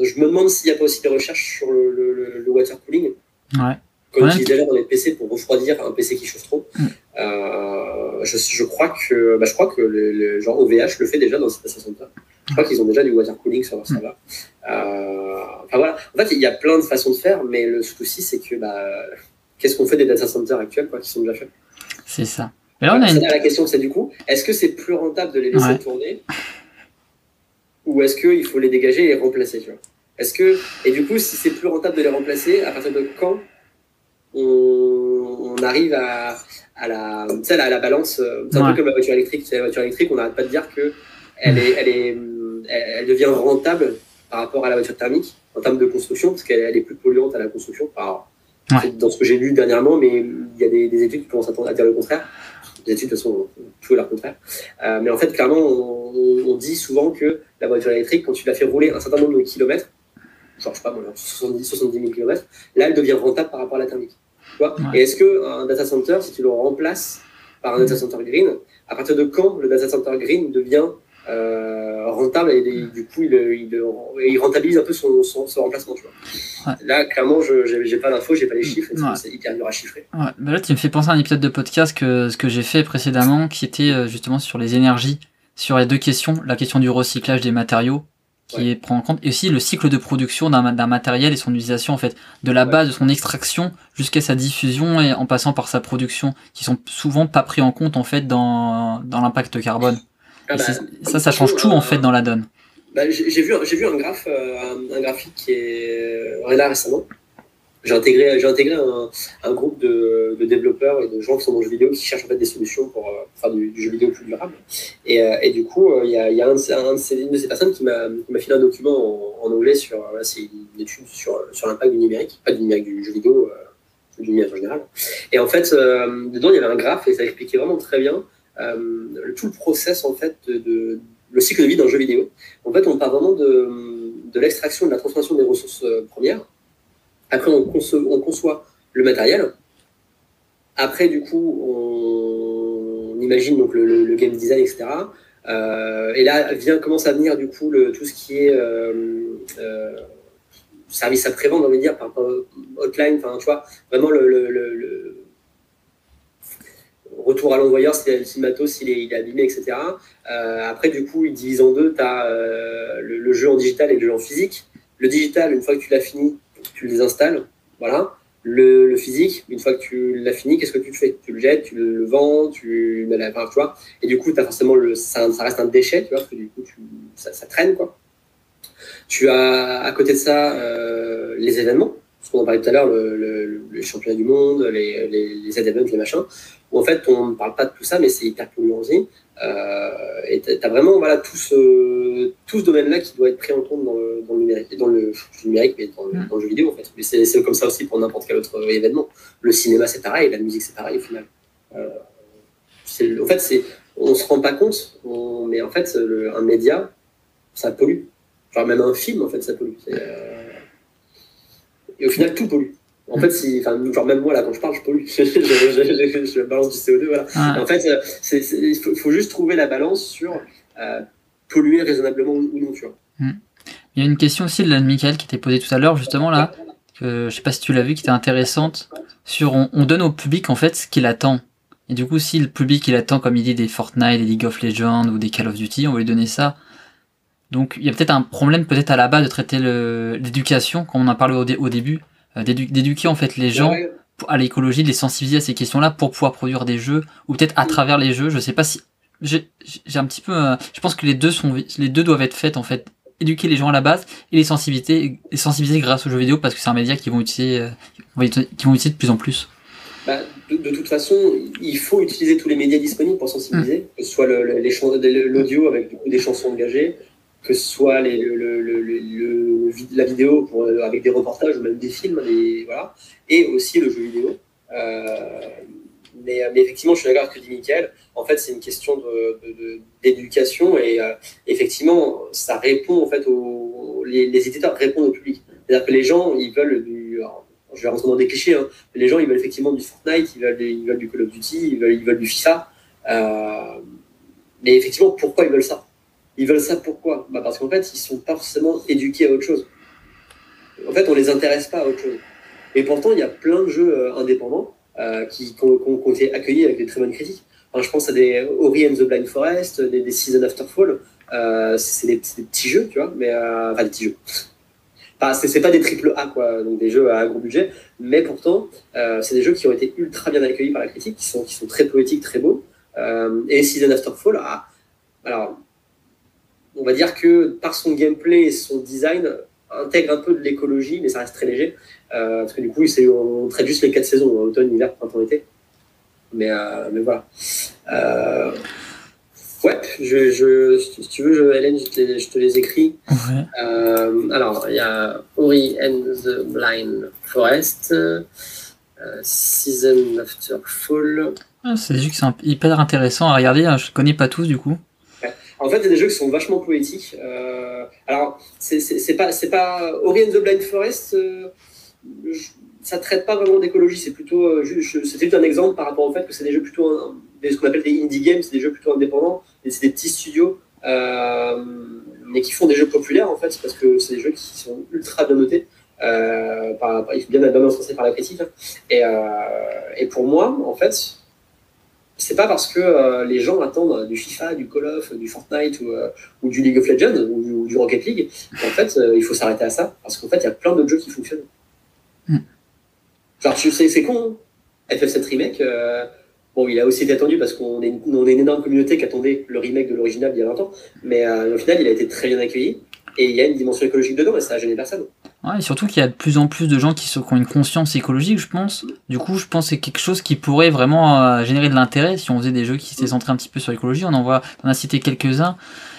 je me demande s'il n'y a pas aussi des recherches sur le, le, le water cooling. Ouais. Qu'on utilise déjà dans les PC pour refroidir un PC qui chauffe trop. Mm. Euh, je, je, crois que, bah, je crois que le, le, genre OVH le fait déjà dans cette data center. Je crois qu'ils ont déjà du water cooling sur leur mm. serveur. Euh, enfin voilà. En fait, il y a plein de façons de faire, mais le souci, c'est que bah, qu'est-ce qu'on fait des data centers actuels quoi, qui sont déjà faits? C'est ça. Mais là, on a une... La question, c'est du coup, est-ce que c'est plus rentable de les laisser ouais. tourner ou est-ce qu'il faut les dégager et les remplacer tu vois? Est-ce que et du coup, si c'est plus rentable de les remplacer, à partir de quand on, on arrive à, à la, tu sais, la, la balance C'est un ouais. peu comme la voiture électrique. Tu sais, la voiture électrique, on n'arrête pas de dire que elle est, elle est, elle devient rentable par rapport à la voiture thermique en termes de construction, parce qu'elle est plus polluante à la construction. Par, ouais. Dans ce que j'ai lu dernièrement, mais il y a des, des études qui commencent à dire le contraire les études de toute façon tout est leur contraire. Euh, mais en fait, clairement, on, on, dit souvent que la voiture électrique, quand tu la fais rouler un certain nombre de kilomètres, genre, je sais pas, moi, 70, 70 000 kilomètres, là, elle devient rentable par rapport à la thermique. Tu vois? Ouais. Et est-ce qu'un data center, si tu le remplaces par un data center green, à partir de quand le data center green devient euh, rentable et, et, du coup il, il, il, rentabilise un peu son, son, son remplacement tu vois. Ouais. Là clairement je j'ai pas d'infos, j'ai pas les chiffres, ouais. c'est hyper dur à chiffrer. Ouais. Bah là tu me fais penser à un épisode de podcast que ce que j'ai fait précédemment qui était euh, justement sur les énergies, sur les deux questions, la question du recyclage des matériaux qui est prend en compte et aussi le cycle de production d'un matériel et son utilisation en fait de la base de son extraction jusqu'à sa diffusion et en passant par sa production qui sont souvent pas pris en compte en fait dans dans l'impact carbone. Ah bah, ça, ça change tout en fait dans la donne. Bah, j'ai vu, j'ai vu un graphe, euh, un, graphique qui est euh, là récemment. J'ai intégré, j'ai intégré un, un groupe de, de, développeurs et de gens qui sont dans le jeu vidéo qui cherchent en fait des solutions pour, euh, faire du, du, jeu vidéo plus durable. Et, euh, et du coup, il y a, y a un, de ces, un, de ces, une de ces personnes qui m'a, filé un document en, en anglais sur, c'est une étude sur, sur l'impact du numérique, pas du numérique du jeu vidéo, du numérique en général. Et en fait, dedans il y avait un graphe et ça expliquait vraiment très bien euh, tout le process en fait de, le cycle de vie d'un jeu vidéo. En fait, on part vraiment de, de l'extraction de la transformation des ressources euh, premières. Après, on, conçoit, on conçoit le matériel. Après, du coup, on, imagine donc le, game design, etc. Euh, et là vient commence à venir du coup tout ce qui est euh, euh, service après-vente, on va dire, par, par hotline, enfin, tu vois, vraiment le retour à l'envoyeur si, le matos il est, il est abîmé, etc. Euh, après, du coup, il divise en deux. Tu as euh, le, le, jeu en digital et le jeu en physique. Le digital, une fois que tu l'as fini, tu le désinstalles. Voilà. Le, le, physique, une fois que tu l'as fini, qu'est-ce que tu fais? Tu le jettes, tu le, vends, tu mets la tu vois. Et du coup, as forcément le, ça, reste un déchet, tu vois, parce que du coup, ça, traîne, quoi. Tu as à côté de ça euh, les événements, qu'on en parlait tout à l'heure, le, le, le, championnat du monde, les, les, les events, les machins où en fait on ne parle pas de tout ça, mais c'est hyper aussi. Euh, et tu as vraiment voilà, tout, ce, tout ce domaine-là qui doit être pris en compte dans le, dans le numérique, dans le, numérique, mais dans le, dans le, jeu vidéo en fait. Mais c'est comme ça aussi pour n'importe quel autre événement. Le cinéma c'est pareil, la musique c'est pareil au final. Euh, en fait, c'est, on se rend pas compte, on, mais en fait, le, un média, ça pollue. Genre même un film, en fait, ça pollue. Euh, et au final, tout pollue. En fait, si, enfin, genre même moi là, quand je parle, je pollue. je, je, je, je, balance du CO2. Voilà. Ah. En fait, il faut, faut, juste trouver la balance sur euh, polluer raisonnablement ou non, tu vois. Hmm. Il y a une question aussi de l'Anne Michael qui était posée tout à l'heure, justement là. Que, je sais pas si tu l'as vu, qui était intéressante. Sur, on, on, donne au public en fait ce qu'il attend. Et du coup, si le public il attend, comme il dit, des Fortnite, des League of Legends ou des Call of Duty, on va lui donner ça. Donc, il y a peut-être un problème peut-être à la base de traiter l'éducation, comme on en parlé au, dé, au début euh, d'éduquer en fait les gens ouais. à l'écologie, de les sensibiliser à ces questions-là pour pouvoir produire des jeux ou peut-être à travers les jeux. Je sais pas si j'ai un petit peu, euh, je pense que les deux sont, les deux doivent être faites en fait. Éduquer les gens à la base et les sensibiliser, les sensibiliser grâce aux jeux vidéo parce que c'est un média qu'ils vont utiliser, euh, qui vont utiliser de plus en plus. Bah, de, de, toute façon, il faut utiliser tous les médias disponibles pour sensibiliser, mmh. que ce soit l'audio avec du coup, des chansons engagées, que ce soit les, le, le, le, la vidéo pour, avec des reportages ou même des films, voilà, et aussi le jeu vidéo. Mais, effectivement, je suis d'accord avec ce que dit Michael. En fait, c'est une question d'éducation et effectivement, ça répond en fait aux, les, les éditeurs répondent au public. C'est-à-dire que les gens, ils veulent du, je vais rentrer dans des clichés, hein, les gens, ils veulent effectivement du Fortnite, ils veulent, ils veulent du Call of Duty, ils veulent, ils veulent du FIFA. Euh, mais effectivement, pourquoi ils veulent ça? Ils veulent ça pourquoi? Bah Parce qu'en fait, ils sont pas forcément éduqués à autre chose. En fait, on les intéresse pas à autre chose. Et pourtant, il y a plein de jeux euh, indépendants euh, qui, ont, été accueillis avec des très bonnes critiques. je pense à des Ori and the Blind Forest, des, des Season After Fall. c'est des, petits jeux, tu vois, mais enfin des petits jeux. Enfin, c'est pas des triple A, quoi, donc des jeux à gros budget, mais pourtant, euh, c'est des jeux qui ont été ultra bien accueillis par la critique, qui sont, qui sont très poétiques, très beaux. Euh, et Season After Fall, alors, on va dire que par son gameplay et son design, intègre un peu de l'écologie, mais ça reste très léger. Euh, parce que du coup, on traite juste les quatre saisons, automne, hiver, printemps, été. Mais, euh, mais voilà. Euh, Ouais, je, je, si tu veux, je, Hélène, je te, je te les écris. Euh, alors, il y a Ori and the Blind Forest, Season After Fall. Ah, c'est des jeux qui sont hyper intéressants à regarder. Hein. Je connais pas tous du coup. En fait, il y a des jeux qui sont vachement poétiques. Euh, alors, c'est pas, pas Ori the Blind Forest. Euh, ça traite pas vraiment d'écologie. C'est plutôt, c'était juste un exemple par rapport au fait que c'est des jeux plutôt ce qu'on appelle des indie games, c'est des jeux plutôt indépendants, c'est des petits studios, euh, mais qui font des jeux populaires en fait, parce que c'est des jeux qui sont ultra bien notés, euh, par, par, bien, bien encensés par la critique. Et, euh, et, pour moi, en fait, c'est pas parce que euh, les gens attendent du FIFA, du Call of, du Fortnite ou, euh, ou du League of Legends ou, du Rocket League qu'en fait euh, il faut s'arrêter à ça, parce qu'en fait il y a plein d'autres jeux qui fonctionnent. Mm. Genre, tu sais, c'est con, hein. FF7 Remake, Bon, il a aussi été attendu parce qu'on est, on est une énorme communauté qui attendait le remake de l'original il y a longtemps. Mais euh, au final, il a été très bien accueilli. Et il y a une dimension écologique dedans et ça a gêné personne. Ouais, et surtout qu'il y a de plus en plus de gens qui, ont une conscience écologique, je pense. Du coup, je pense que c'est quelque chose qui pourrait vraiment euh, générer de l'intérêt si on faisait des jeux qui s'étaient centrés un petit peu sur l'écologie. On en voit, on a cité quelques-uns.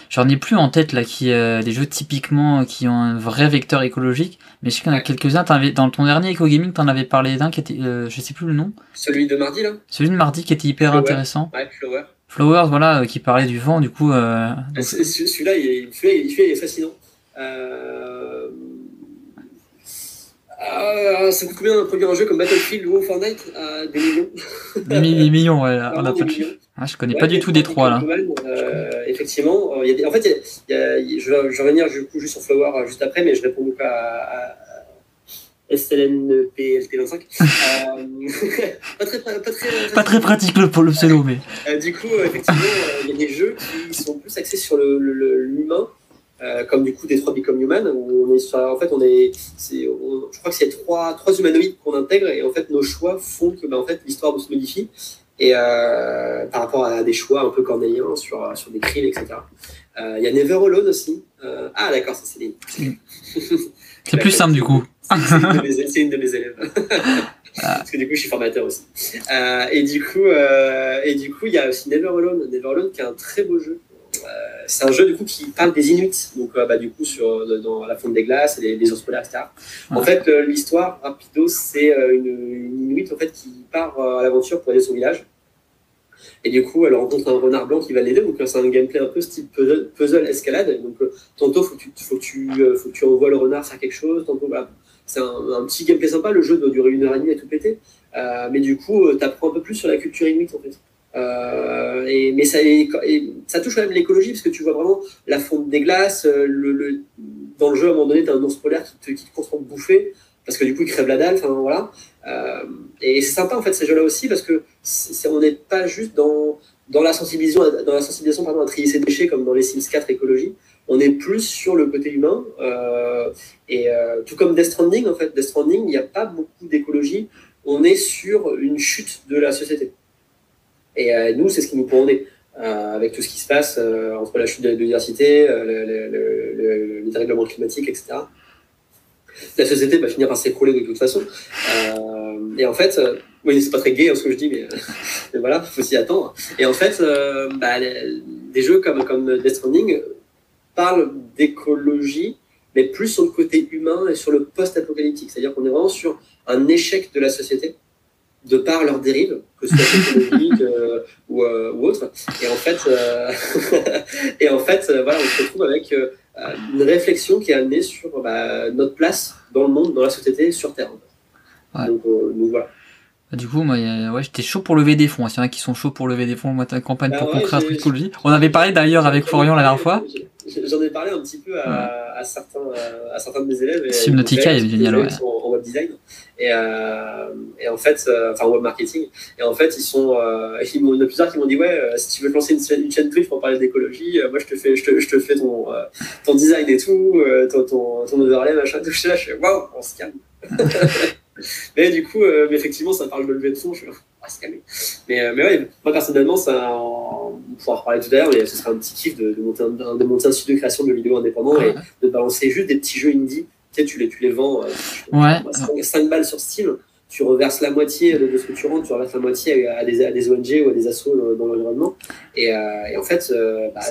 J'en ai plus en tête là qui euh, des jeux typiquement qui ont un vrai vecteur écologique, mais je sais qu'il y en a quelques-uns. Dans ton dernier Eco Gaming, t'en avais parlé d'un qui était, euh, je sais plus le nom. Celui de mardi là? Celui de mardi qui était hyper intéressant. Ouais, Flower. Flowers, voilà, euh, qui parlait du vent, du coup. Euh, celui-là, il, est, celui est fascinant. Euh... Ah, ça coûte combien de produire un jeu comme Battlefield ou Fortnite Des millions. des, millions, ouais. On a pas de... Ah, je connais pas du tout Détroit là. Euh, effectivement, euh, y a en fait, y a, je, vais, je, vais, revenir du coup, juste sur Flower euh, juste après, mais je réponds donc à, à, SLNPLT25. pas, très, pas, très, pas très pratique le, pour le pseudo, mais. du coup, effectivement, il y a des jeux qui sont plus axés sur l'humain. Euh, comme du coup Détroit Become Human, où on est sur, en fait, on est, je crois que c'est trois, trois humanoïdes qu'on intègre, et en fait, nos choix font que, ben, en fait, l'histoire se modifie, et euh, par rapport à des choix un peu cornéliens sur, sur des krill, etc. Euh, il y a Never Alone aussi. Ah d'accord, ça c'est mm. C'est plus simple du coup. C'est une, de mes élèves. Parce que du coup, je suis formateur aussi. et du coup, et du coup, il y a aussi Never Alone. Never Alone, qui est un très beau jeu. C'est un jeu du coup qui parle des Inuits, donc bah, du coup sur dans la fonte des glaces, les, les ours polaires, etc. En fait, l'histoire rapido, c'est une, une, Inuit en fait qui part à l'aventure pour aider son village. Et du coup, elle rencontre un renard blanc qui va l'aider. Donc, c'est un gameplay un peu style puzzle, puzzle escalade. Donc, euh, tantôt, faut tu, faut, tu, euh, faut que tu envoies le renard faire quelque chose. Tantôt, voilà. C'est un, petit gameplay sympa. Le jeu doit durer une heure et demie à tout péter. Euh, mais du coup, tu apprends un peu plus sur la culture inuite, en fait. Et, mais ça, ça touche quand même l'écologie parce que tu vois vraiment la fonte des glaces. Le, dans le jeu, à un moment donné, tu as un ours polaire qui te, qui te constamment bouffer parce que du coup, il crève la dalle. Enfin, voilà. Euh, et c'est sympa en fait ces jeux-là aussi parce que on n'est pas juste dans, dans la sensibilisation, dans la sensibilisation pardon, à trier ses déchets comme dans les Sims 4 écologie. On est plus sur le côté humain. Euh, et euh, tout comme Death Stranding, en fait, Death Stranding, il n'y a pas beaucoup d'écologie. On est sur une chute de la société. Et nous, c'est ce qui nous prend avec tout ce qui se passe entre la chute de la biodiversité, le, le, le, les etc la société va finir par s'écrouler de toute façon. Euh, et en fait, euh, oui, c'est pas très gay hein, ce que je dis, mais, mais voilà, faut s'y attendre. Et en fait, euh, bah, des jeux comme, comme Death Stranding parlent d'écologie mais plus sur le côté humain et sur le post-apocalyptique. C'est-à-dire qu'on est vraiment sur un échec de la société de par leurs dérives, que ce soit économique euh, ou, euh, ou, autre. Et en fait, euh, et en fait voilà, on se retrouve avec une réflexion qui est amenée sur bah, notre place dans le monde, dans la société, sur Terre. Donc, donc, voilà. Bah, du coup, moi, ouais, j'étais chaud pour lever des fonds. S'il y en a qui sont chauds pour lever des fonds, moi, ta campagne pour bah, concréer un truc vie. On avait parlé d'ailleurs avec Florian la dernière fois. J'en ai parlé un petit peu à, à, certains, à certains de mes élèves. Subnautica est génial, ouais. En, web design. Et, euh, et en fait, euh, enfin, web marketing. Et en fait, ils sont, euh, il y en a plusieurs qui m'ont dit, ouais, euh, si tu veux te lancer une chaîne, une chaîne Twitch pour parler d'écologie, moi, je te fais, je te, je te fais ton, ton design et tout, ton, ton, ton overlay, machin, tout. ça. Je fais, waouh, on se calme. mais du coup, euh, effectivement, ça parle de lever de fond. Je suis ah, se calmer. Mais, euh, mais ouais, moi personnellement, ça, on pourra en reparler tout à l'heure, mais ce serait un petit kiff de, de, monter un, de monter un studio de création de vidéos indépendants et de balancer juste des petits jeux indie. Tu sais, tu les, tu les vends euh, ouais. 5, balles sur Steam. Tu reverses la moitié de, ce que tu rentres, tu reverses la moitié à des, à des ONG ou à des assos dans, l'environnement. Et, euh, et, en fait, bah,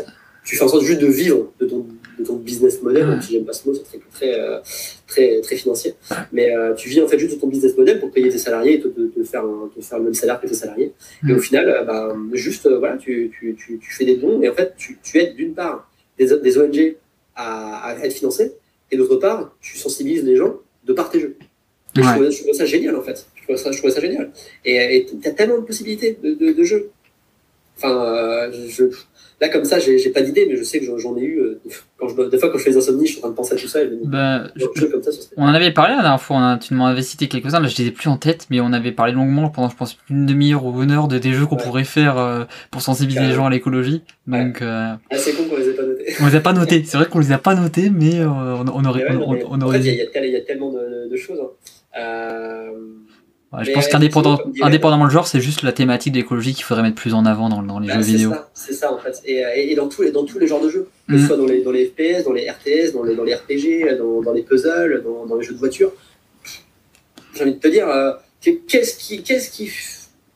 tu fais en sorte juste de vivre de ton, de ton business model, même si j'aime pas ce mot, c'est très, très, euh, très, très, financier. Mais euh, tu vis en fait juste de ton business model pour payer tes salariés et te, te, faire, te faire le même salaire que tes salariés. Et au final, euh, bah, juste, voilà, tu, tu, tu, tu, fais des dons et en fait, tu, tu aides d'une part des, des ONG à, à, être financés et d'autre part, tu sensibilises les gens de par tes jeux. je, trouve, ça génial en fait. Je trouve ça, je trouve ça génial. Et tu as tellement de possibilités de, de, de jeux. Enfin, je, Là, comme ça, j'ai pas d'idée, mais je sais que j'en ai eu. Euh, quand je, des fois, quand je fais des insomnies, je suis en train de penser à tout ça. Et bah, comme ça, on en avait parlé la dernière fois, tu m'en avais cité quelques-uns, là je les ai plus en tête, mais on avait parlé longuement pendant, je pense, une demi-heure ou une heure de des jeux qu'on pourrait faire euh, pour sensibiliser les gens à l'écologie. Donc, euh... ah, c'est con qu'on les ait pas notés. on les a pas notés, c'est vrai qu'on les a pas notés, mais euh, on, aurait. on, aurait... En fait, il y, y, a tellement de, de choses. Hein je pense qu'indépendamment indépendamment le genre, c'est juste la thématique d'écologie qu'il faudrait mettre plus en avant dans, dans les bah, jeux vidéo. C'est ça, en fait. Et, et, dans, tous les, dans tous les genres de jeux. Que ce mm. soit dans les, dans les FPS, dans les RTS, dans les, dans les RPG, dans, dans les puzzles, dans, dans, les jeux de voiture. J'ai envie de te dire, euh, qu'est-ce qui, qu'est-ce qui.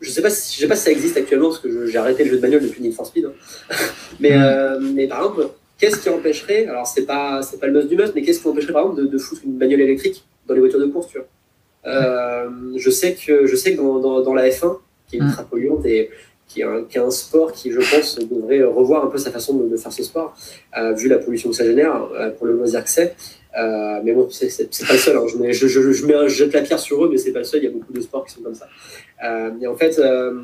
Je sais pas si, je sais pas si ça existe actuellement, parce que j'ai arrêté le jeu de bagnole depuis Need for Speed. Hein. mais, mm. euh, mais par exemple, qu'est-ce qui empêcherait, alors c'est pas, pas le must du must, mais qu'est-ce qui empêcherait par exemple de, de foutre une bagnole électrique dans les voitures de course, tu vois? euh, je sais que je sais que dans, dans, dans la F1, qui est mm. ultra polluante et qui est, un, qui est un sport qui, je pense, devrait revoir un peu sa façon de, de faire ce sport, euh, vu la pollution que ça génère euh, pour le loisir que c'est. Euh, mais bon, c'est pas le seul. Hein. Je, mets, je, je, je, mets, je, jette la pierre sur eux, mais c'est pas le seul. Il y a beaucoup de sports qui sont comme ça. Euh, et en fait, euh,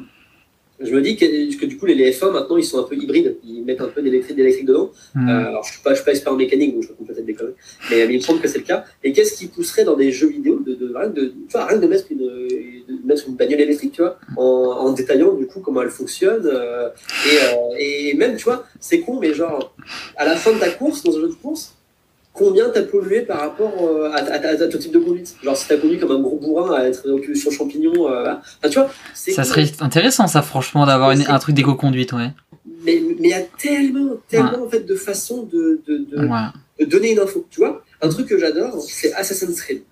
je me dis que, que, du coup, les F1 maintenant, ils sont un peu hybrides. Ils mettent un peu d'électrique dedans. Mmh. Euh, alors, je suis pas, je suis pas expert en mécanique, donc je peux peut-être déconner. Mais, mais, il me semble que c'est le cas. Et qu'est-ce qui pousserait dans des jeux vidéo de, de, de, de, tu vois, rien de mettre une, de mettre une bagnole électrique, tu vois, en, en détaillant du coup comment elle fonctionne. Euh, et, euh, et même, tu vois, c'est con, mais genre, à la fin de ta course, dans un jeu de course, combien t'as pollué par rapport euh, à, à, ton type de conduite? Genre si t'as conduit comme un gros bourrin à être sur champignon, euh, enfin, tu vois Ça serait intéressant ça franchement d'avoir un truc d'éco-conduite, ouais. Mais il y a tellement, tellement en fait de façons de, de, de, donner une info, tu vois? Un truc que j'adore, c'est Assassin's Creed.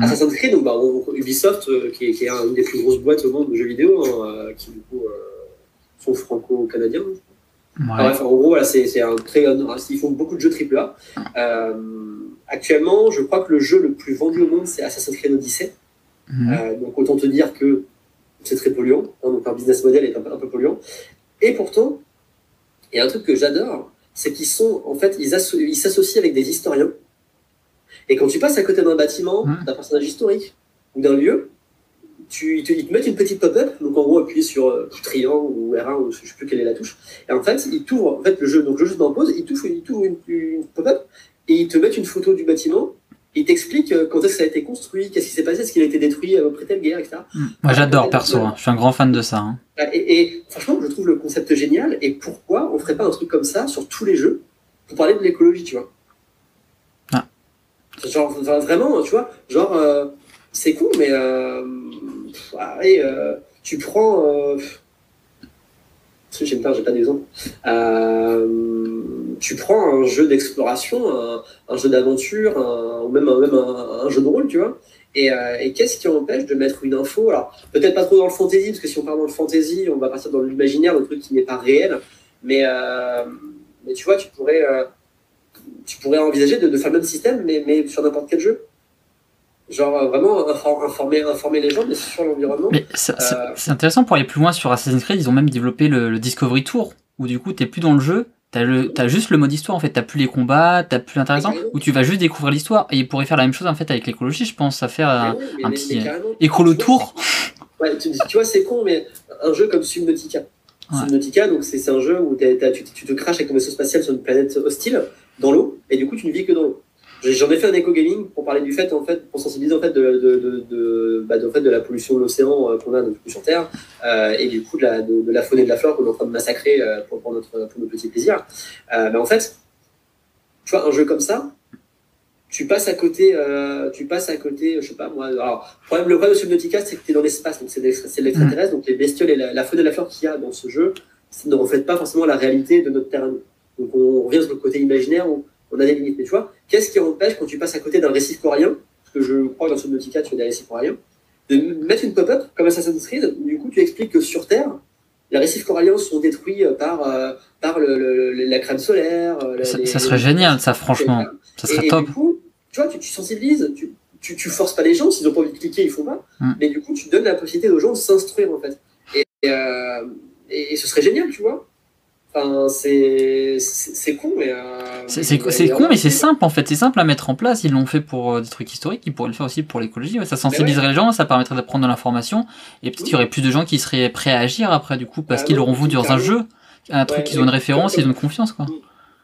Assassin's Creed, donc, bah, Ubisoft, euh, qui, est, qui, est, une des plus grosses boîtes au monde de jeux vidéo, hein, qui du coup sont franco-canadiens, en gros, voilà, c'est un très, ils font beaucoup de jeux AAA. Euh, actuellement, je crois que le jeu le plus vendu au monde, c'est Assassin's Creed Odyssey. Mhm. Euh, donc autant te dire que c'est très polluant. Hein, donc leur business model est un peu, un peu polluant. Et pourtant, il y a un truc que j'adore, c'est qu'ils sont, en fait, ils s'associent avec des historiens. Et quand tu passes à côté d'un bâtiment, mhm. d'un personnage historique ou d'un lieu, tu, ils, te, mettent une petite pop-up, donc en gros appuyer sur euh, triangle ou R1 ou je sais plus quelle est la touche, et en fait ils t'ouvrent en fait le jeu, donc le jeu se met en pause, ils t'ouvrent une, une, pop-up et ils te mettent une photo du bâtiment, et ils t'expliquent euh, quand est-ce que ça a été construit, qu'est-ce qui s'est passé, est-ce qu'il a été détruit après telle guerre, etc. Mm. Moi j'adore perso, hein. je suis un grand fan de ça. Hein. Et, et, franchement je trouve le concept génial, et pourquoi on ferait pas un truc comme ça sur tous les jeux pour parler de l'écologie, tu vois ah. Genre vraiment, tu vois, genre euh, c'est cool, mais euh, euh, tu prends. Euh, pas, j'ai pas d'exemple. Euh, tu prends un jeu d'exploration, un, jeu d'aventure, ou même, un, même un, jeu de rôle, tu vois. Et, qu'est-ce qui empêche de mettre une info? Alors, peut-être pas trop dans le fantasy, parce que si on part dans le fantasy, on va partir dans l'imaginaire, le truc qui n'est pas réel. Mais, mais tu vois, tu pourrais tu pourrais envisager de, faire le même système, mais, mais sur n'importe quel jeu. Genre euh, vraiment informer, informer les gens mais sur l'environnement. Mais c'est intéressant pour aller plus loin sur Assassin's Creed, ils ont même développé le, Discovery Tour, où du coup, tu plus dans le jeu, T'as, le, as juste le mode histoire en fait, t'as plus les combats, t'as plus l'intéressant, où tu vas juste découvrir l'histoire. Et ils pourraient faire la même chose en fait avec l'écologie, je pense, à faire un, petit écolo tour. Ouais, tu, vois, c'est con, mais un jeu comme Subnautica. Subnautica, donc c'est, un jeu où tu, tu, te craches avec ton vaisseau spatial sur une planète hostile, dans l'eau, et du coup tu ne vis que dans l'eau. J'en ai fait un éco gaming pour parler du fait, en fait, pour sensibiliser en fait de, de, de, bah, fait, de la pollution de l'océan euh, qu'on a sur Terre euh, et du coup de la, de, la faune et de la flore qu'on est en train de massacrer euh, pour, pour, notre, pour notre petit plaisir. mais en fait, tu vois, un jeu comme ça, tu passes à côté, tu passes à côté, je sais pas moi. Alors, problème, le problème de Subnautica, c'est que tu es dans l'espace, donc c'est l'extraterrestre, donc les bestioles et la, faune et la flore qu'il y a dans ce jeu, ça ne reflète pas forcément la réalité de notre terrain. Donc on revient sur le côté imaginaire où on a des limites. Mais tu vois, qu'est-ce qui empêche quand tu passes à côté d'un récif corallien, parce que je crois que dans Subnautica, tu as des récifs coralliens, de mettre une pop-up comme Assassin's Creed, du coup, tu expliques que sur Terre, les récifs coralliens sont détruits euh, par, euh, par le, la crème solaire. Euh, ça, serait génial, ça, franchement. Ça serait top. Et du coup, tu vois, tu, sensibilises, tu, tu, tu, forces pas les gens, s'ils ont pas envie de cliquer, ils font pas. Mm. Mais du coup, tu donnes la possibilité aux gens de s'instruire, en fait. Et, et, et, ce serait génial, tu vois. Enfin, c'est con, mais. Euh, c'est con, mais c'est simple en fait. C'est simple à mettre en place. Ils l'ont fait pour euh, des trucs historiques. Ils pourraient le faire aussi pour l'écologie. Ça sensibiliserait les gens, ça permettrait d'apprendre de l'information. Et peut-être qu'il y aurait plus de gens qui seraient prêts à agir après, du coup, parce ah qu'ils l'auront vu dans un jeu. Un truc, ils ont une référence, ils ont une confiance, quoi.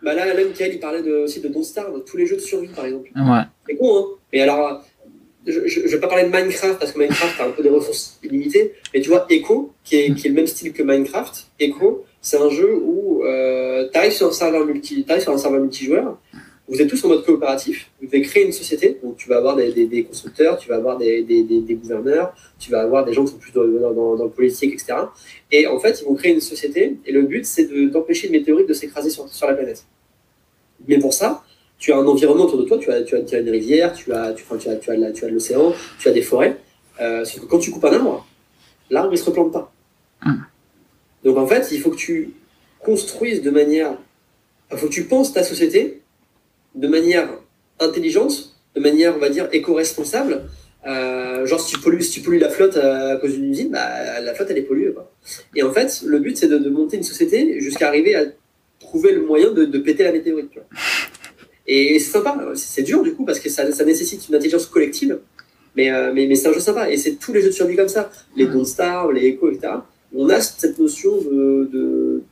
Bah là, là, Michael, il parlait de, aussi de Don't Starve, tous les jeux de survie, par exemple. Ouais. C'est con, hein. Mais alors, je, vais pas parler de Minecraft parce que Minecraft a un peu des ressources illimitées, mais tu vois, Echo, qui est, qui est le même style que Minecraft, Echo, c'est un jeu où euh, tu sur un serveur multi, sur un serveur multijoueur. Vous êtes tous en mode coopératif. Vous devez créer une société. Donc tu vas avoir des, constructeurs, tu vas avoir des, gouverneurs, tu vas avoir des gens qui sont plus dans, le politique, etc. Et en fait, ils vont créer une société. Et le but, c'est d'empêcher une météorite de s'écraser sur, la planète. Mais pour ça, tu as un environnement autour de toi. Tu as, une rivière, tu as, tu, tu as, de l'océan, tu as des forêts. Euh, que quand tu coupes un arbre, l'arbre ne se replante pas. Hum. Donc en fait, il faut que tu construises de manière. Il faut que tu penses ta société de manière intelligente, de manière, on va dire, éco-responsable. Euh, genre, si tu, pollues, si tu pollues la flotte à cause d'une usine, bah, la flotte, elle est polluée. Quoi. Et en fait, le but, c'est de, monter une société jusqu'à arriver à trouver le moyen de, péter la météorite. Et c'est sympa, c'est dur du coup, parce que ça, nécessite une intelligence collective, mais, euh, mais, mais c'est un jeu sympa. Et c'est tous les jeux de survie comme ça, les Don't Star, les Echo, etc on a cette notion de, de,